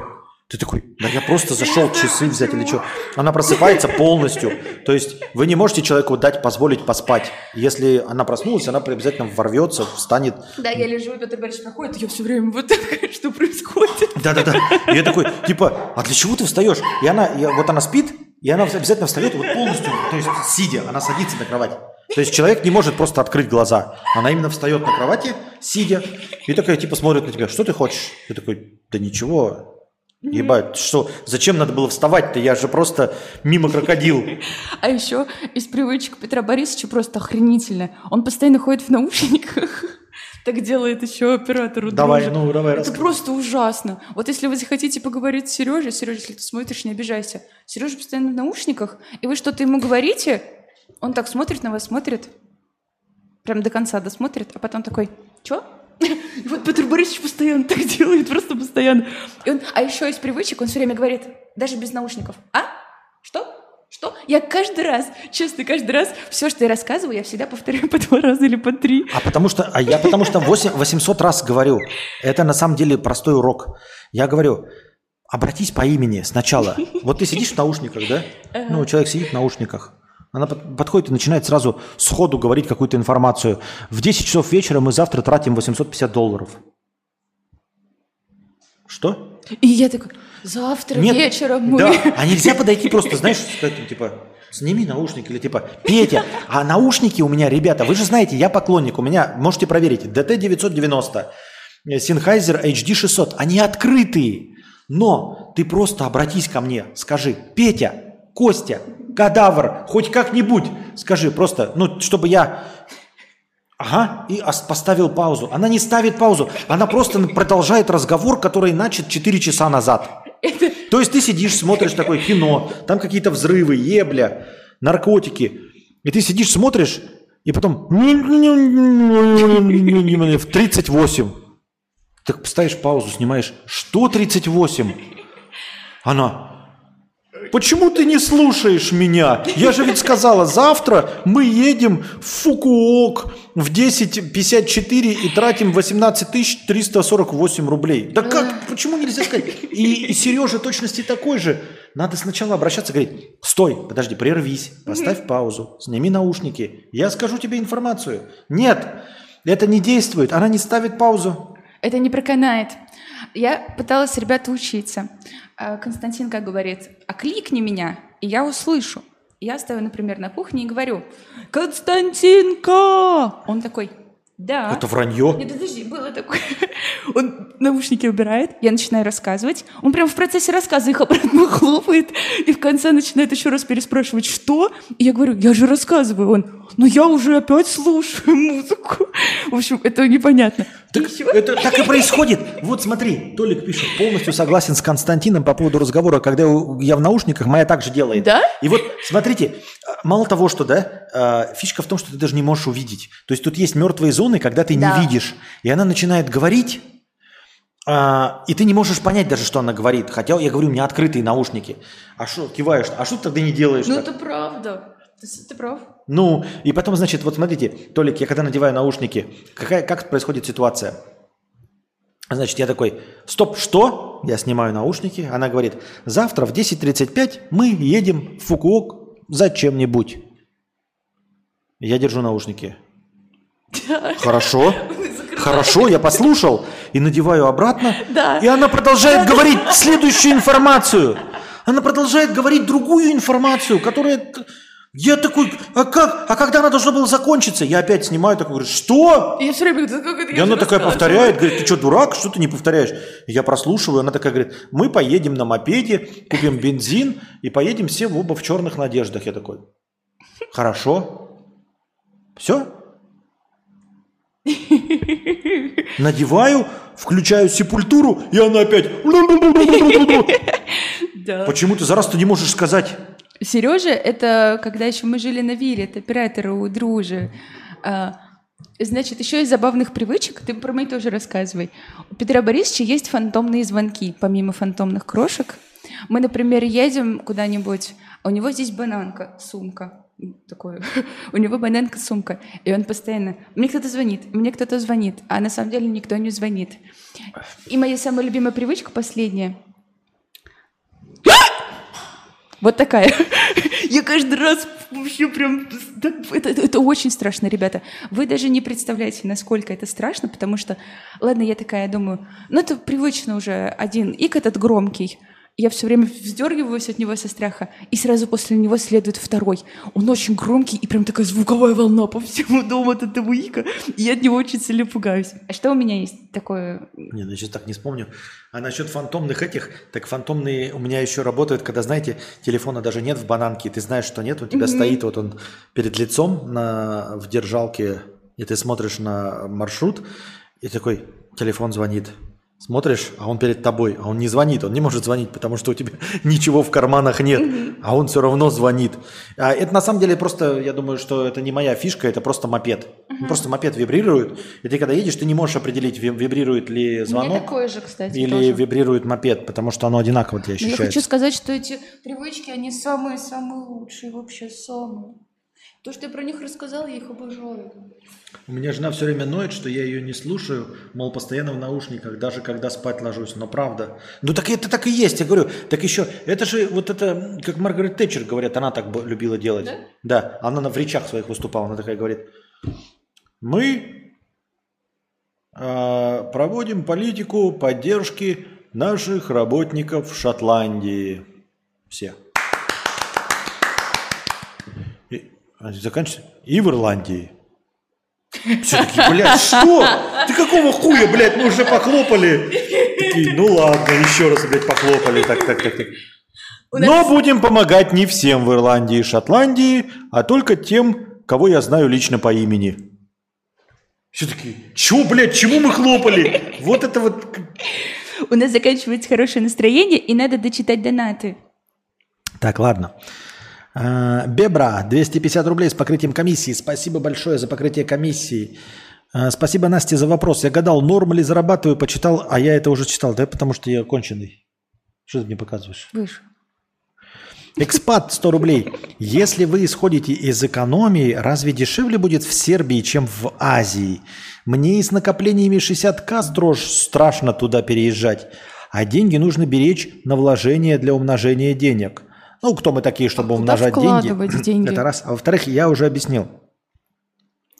Speaker 1: Ты такой, да я просто зашел часы взять или что. Она просыпается полностью. То есть вы не можете человеку дать позволить поспать. Если она проснулась, она обязательно ворвется, встанет.
Speaker 5: Да, я лежу, и Петр Борисович проходит, я все время вот так, что происходит?
Speaker 1: Да-да-да. И я такой, типа, а для чего ты встаешь? И она, и вот она спит, и она обязательно встает вот полностью, то есть сидя, она садится на кровать. То есть человек не может просто открыть глаза. Она именно встает на кровати, сидя, и такая, типа, смотрит на тебя, что ты хочешь? Ты такой, да ничего, ебать, что, зачем надо было вставать-то? Я же просто мимо крокодил.
Speaker 5: А еще из привычек Петра Борисовича просто охренительно. Он постоянно ходит в наушниках. Так делает еще оператору
Speaker 1: Давай,
Speaker 5: дружит.
Speaker 1: ну, давай,
Speaker 5: Это просто ужасно. Вот если вы захотите поговорить с Сережей, Сережа, если ты смотришь, не обижайся. Сережа постоянно в наушниках, и вы что-то ему говорите, он так смотрит на вас, смотрит, прям до конца досмотрит, а потом такой, чё? И вот Петр Борисович постоянно так делает, просто постоянно. И он, а еще из привычек он все время говорит, даже без наушников, а? Что? Что? Я каждый раз, честно, каждый раз, все, что я рассказываю, я всегда повторяю по два раза или по три.
Speaker 1: А потому что, а я потому что 8, 800 раз говорю, это на самом деле простой урок. Я говорю, обратись по имени сначала. Вот ты сидишь в наушниках, да? Ну, человек сидит в наушниках. Она под- подходит и начинает сразу сходу говорить какую-то информацию. В 10 часов вечера мы завтра тратим 850 долларов. Что?
Speaker 5: И я такой, Завтра
Speaker 1: Нет,
Speaker 5: вечером мы...
Speaker 1: Да, а нельзя подойти просто, знаешь, сказать, им, типа, сними наушники, или типа, Петя, а наушники у меня, ребята, вы же знаете, я поклонник, у меня, можете проверить, DT990, э, Sennheiser HD600, они открытые, но ты просто обратись ко мне, скажи, Петя, Костя, кадавр, хоть как-нибудь, скажи просто, ну, чтобы я Ага, и ос- поставил паузу. Она не ставит паузу, она просто продолжает разговор, который начат 4 часа назад. То есть ты сидишь, смотришь такое кино, там какие-то взрывы, ебля, наркотики. И ты сидишь, смотришь, и потом в 38. Так ставишь паузу, снимаешь. Что 38? Она, Почему ты не слушаешь меня? Я же ведь сказала, завтра мы едем в Фукуок в 10.54 и тратим 18 348 рублей. Да как? Почему нельзя сказать? И, и Сережа точности такой же. Надо сначала обращаться говорить, стой, подожди, прервись, поставь паузу, сними наушники, я скажу тебе информацию. Нет, это не действует, она не ставит паузу.
Speaker 5: Это не проканает. Я пыталась ребята учиться. А Константин как говорит, окликни меня, и я услышу. Я стою, например, на кухне и говорю, Константинка! Он такой, да.
Speaker 1: Это вранье.
Speaker 5: Нет, подожди, было такое. Он наушники убирает, я начинаю рассказывать. Он прям в процессе рассказа их обратно хлопает и в конце начинает еще раз переспрашивать, что? И я говорю, я же рассказываю. Он, ну я уже опять слушаю музыку. В общем, это непонятно.
Speaker 1: Так это так и происходит. Вот смотри, Толик пишет, полностью согласен с Константином по поводу разговора, когда я в наушниках, моя так же делает.
Speaker 5: Да?
Speaker 1: И вот смотрите, а, мало того, что, да, а, фишка в том, что ты даже не можешь увидеть. То есть тут есть мертвые зоны, когда ты
Speaker 5: Да.
Speaker 1: не видишь. И она начинает говорить, а, и ты не можешь понять даже, что она говорит. Хотя я говорю, у меня открытые наушники. А что, киваешь? А что ты тогда не делаешь?
Speaker 5: Ну
Speaker 1: так?
Speaker 5: это правда. Ты, ты прав.
Speaker 1: Ну, и потом, значит, вот смотрите, Толик, я когда надеваю наушники, какая, как происходит ситуация? Значит, я такой, стоп, что? Я снимаю наушники. Она говорит, завтра в 10.35 мы едем в Фукуок за чем-нибудь. Я держу наушники. Хорошо. Хорошо, я послушал и надеваю обратно.
Speaker 5: Да.
Speaker 1: И она продолжает говорить следующую информацию. Она продолжает говорить другую информацию, которая... Я такой, а как? А когда она должна была закончиться? Я опять снимаю, такой говорю, что?
Speaker 5: Я все время говорю, «Да как это
Speaker 1: И
Speaker 5: я
Speaker 1: она
Speaker 5: же
Speaker 1: такая
Speaker 5: рассказывала».
Speaker 1: повторяет, говорит, ты что, дурак, что ты не повторяешь? И я прослушиваю, она такая говорит, мы поедем на мопеде, купим бензин и поедем все в оба в черных надеждах. Я такой, хорошо, все? Надеваю, включаю сепультуру, и она опять... Почему ты за раз ты не можешь сказать?
Speaker 5: Сережа, это когда еще мы жили на Вире, это оператор у дружи. А, Значит, еще из забавных привычек, ты про мои тоже рассказывай. У Петра Борисовича есть фантомные звонки, помимо фантомных крошек. Мы, например, едем куда-нибудь, а у него здесь бананка, сумка. Такое. У него бананка, сумка. И он постоянно... Мне кто-то звонит, мне кто-то звонит. А на самом деле никто не звонит. И моя самая любимая привычка последняя. Вот такая. Я каждый раз вообще прям... это- это очень страшно, ребята. Вы даже не представляете, насколько это страшно, потому что... Ладно, я такая думаю, ну это привычно уже один ик этот громкий. Я все время вздергиваюсь от него со страха, и сразу после него следует второй. Он очень громкий, и прям такая звуковая волна по всему дому от этого ика. И я от него очень сильно пугаюсь. А что у меня есть такое?
Speaker 1: Не, ну сейчас так не вспомню. А насчет фантомных этих, так фантомные у меня еще работают, когда, знаете, телефона даже нет в бананке, и ты знаешь, что нет, у тебя стоит вот он перед лицом на, в держалке, и ты смотришь на маршрут, и такой телефон звонит. Смотришь, а он перед тобой, а он не звонит, он не может звонить, потому что у тебя ничего в карманах нет, а он все равно звонит. А это на самом деле просто, я думаю, что это не моя фишка, это просто мопед. Ну, Просто мопед вибрирует, и ты когда едешь, ты не можешь определить, ви- вибрирует ли звонок.
Speaker 5: такое же, кстати,
Speaker 1: Или
Speaker 5: тоже.
Speaker 1: вибрирует мопед, потому что оно одинаково для
Speaker 5: Но я
Speaker 1: ощущается.
Speaker 5: хочу сказать, что эти привычки, они самые-самые лучшие, вообще самые. То, что я про них рассказала, я их обожаю.
Speaker 1: У меня жена все время ноет, что я ее не слушаю, мол, постоянно в наушниках, даже когда спать ложусь. Но правда. Ну так это так и есть, я говорю. Так еще, это же вот это, как Маргарет Тэтчер говорят, она так любила делать.
Speaker 5: Да?
Speaker 1: Да, она на- в речах своих выступала, она такая говорит, мы э, проводим политику поддержки наших работников в Шотландии. Все. И, а, заканчивается. И в Ирландии. Все такие, блядь, что? Ты какого хуя, блядь, мы уже похлопали. Такие, ну ладно, еще раз, блядь, похлопали. Так, так, так, так. Но будем помогать не всем в Ирландии и Шотландии, а только тем, кого я знаю лично по имени. Все такие, чё, блядь, чему мы хлопали? Вот это вот...
Speaker 5: У нас заканчивается хорошее настроение, и надо дочитать донаты.
Speaker 1: Так, ладно. А, Бебра, 250 рублей с покрытием комиссии. Спасибо большое за покрытие комиссии. А, Спасибо, Насте, за вопрос. Я гадал, норм ли зарабатываю, почитал, а я это уже читал, да, потому что я конченый. Что ты мне показываешь?
Speaker 5: Выше.
Speaker 1: Экспат 100 рублей. Если вы исходите из экономии, разве дешевле будет в Сербии, чем в Азии? Мне и с накоплениями 60к строж страшно туда переезжать. А деньги нужно беречь на вложение для умножения денег. Ну, кто мы такие, чтобы
Speaker 5: куда
Speaker 1: умножать
Speaker 5: вкладывать деньги?
Speaker 1: Это раз. А во-вторых, я уже объяснил.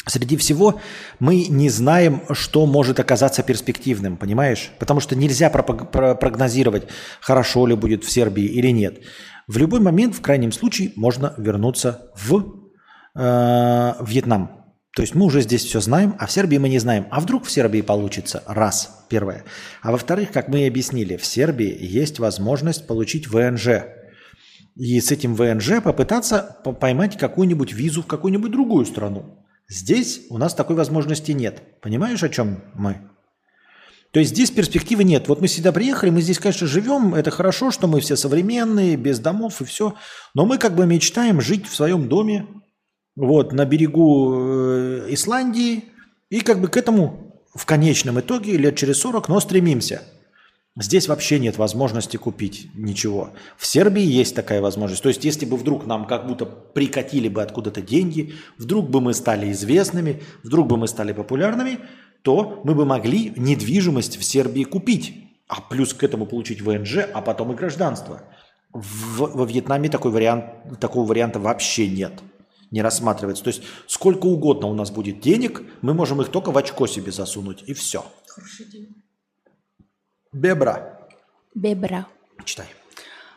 Speaker 1: Среди всего мы не знаем, что может оказаться перспективным, понимаешь? Потому что нельзя прогнозировать, хорошо ли будет в Сербии или нет. В любой момент, в крайнем случае, можно вернуться в э, Вьетнам. То есть мы уже здесь все знаем, а в Сербии мы не знаем. А вдруг в Сербии получится? Раз, первое. А во-вторых, как мы и объяснили, в Сербии есть возможность получить ВНЖ. И с этим ВНЖ попытаться по- поймать какую-нибудь визу в какую-нибудь другую страну. Здесь у нас такой возможности нет. Понимаешь, о чем мы? То есть здесь перспективы нет. Вот мы сюда приехали, мы здесь, конечно, живем, это хорошо, что мы все современные, без домов и все, но мы как бы мечтаем жить в своем доме, вот, на берегу э, Исландии, и как бы к этому в конечном итоге лет через 40, но стремимся. Здесь вообще нет возможности купить ничего. В Сербии есть такая возможность. То есть, если бы вдруг нам как будто прикатили бы откуда-то деньги, вдруг бы мы стали известными, вдруг бы мы стали популярными, то мы бы могли недвижимость в Сербии купить, а плюс к этому получить ВНЖ, а потом и гражданство. В- во Вьетнаме такой вариант, такого варианта вообще нет, не рассматривается. То есть сколько угодно у нас будет денег, мы можем их только в очко себе засунуть, и все. Бебра.
Speaker 5: Бебра.
Speaker 1: Читай.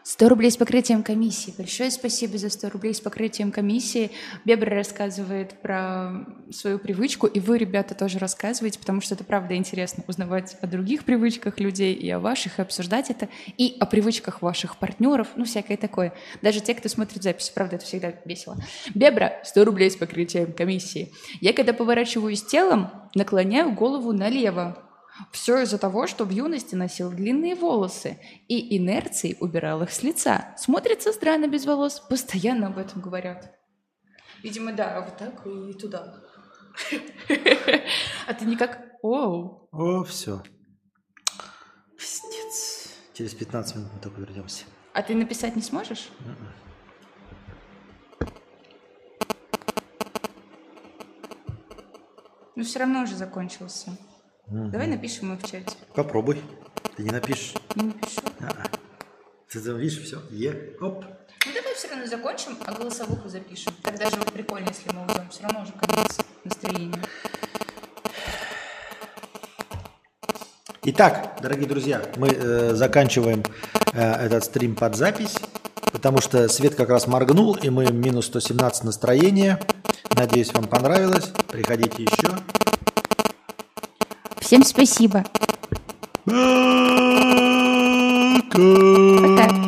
Speaker 5: 100 рублей с покрытием комиссии. Большое спасибо за 100 рублей с покрытием комиссии. Бебра рассказывает про свою привычку, и вы, ребята, тоже рассказываете, потому что это правда интересно узнавать о других привычках людей и о ваших, и обсуждать это, и о привычках ваших партнеров, ну, всякое такое. Даже те, кто смотрит запись, правда, это всегда весело. Бебра, 100 рублей с покрытием комиссии. Я, когда поворачиваюсь телом, наклоняю голову налево, все из-за того, что в юности носил длинные волосы и инерцией убирал их с лица. Смотрится странно без волос, постоянно об этом говорят. Видимо, да, вот так и туда. А ты никак... Оу.
Speaker 1: О, все. Пиздец. Через 15 минут мы только вернемся.
Speaker 5: А ты написать не сможешь? Ну, все равно уже закончился. Давай напишем ему в чате.
Speaker 1: Попробуй. Ты не напишешь.
Speaker 5: Не напишу.
Speaker 1: А-а. Ты видишь, все. Е. Оп.
Speaker 5: Ну давай все равно закончим, а голосовуху запишем. Так даже вот прикольно, если мы уйдем. Все равно уже конец настроения.
Speaker 1: Итак, дорогие друзья, мы э, заканчиваем э, этот стрим под запись, потому что свет как раз моргнул, и мы минус 117 настроения. Надеюсь, вам понравилось. Приходите еще.
Speaker 5: Всем спасибо.
Speaker 1: Пока.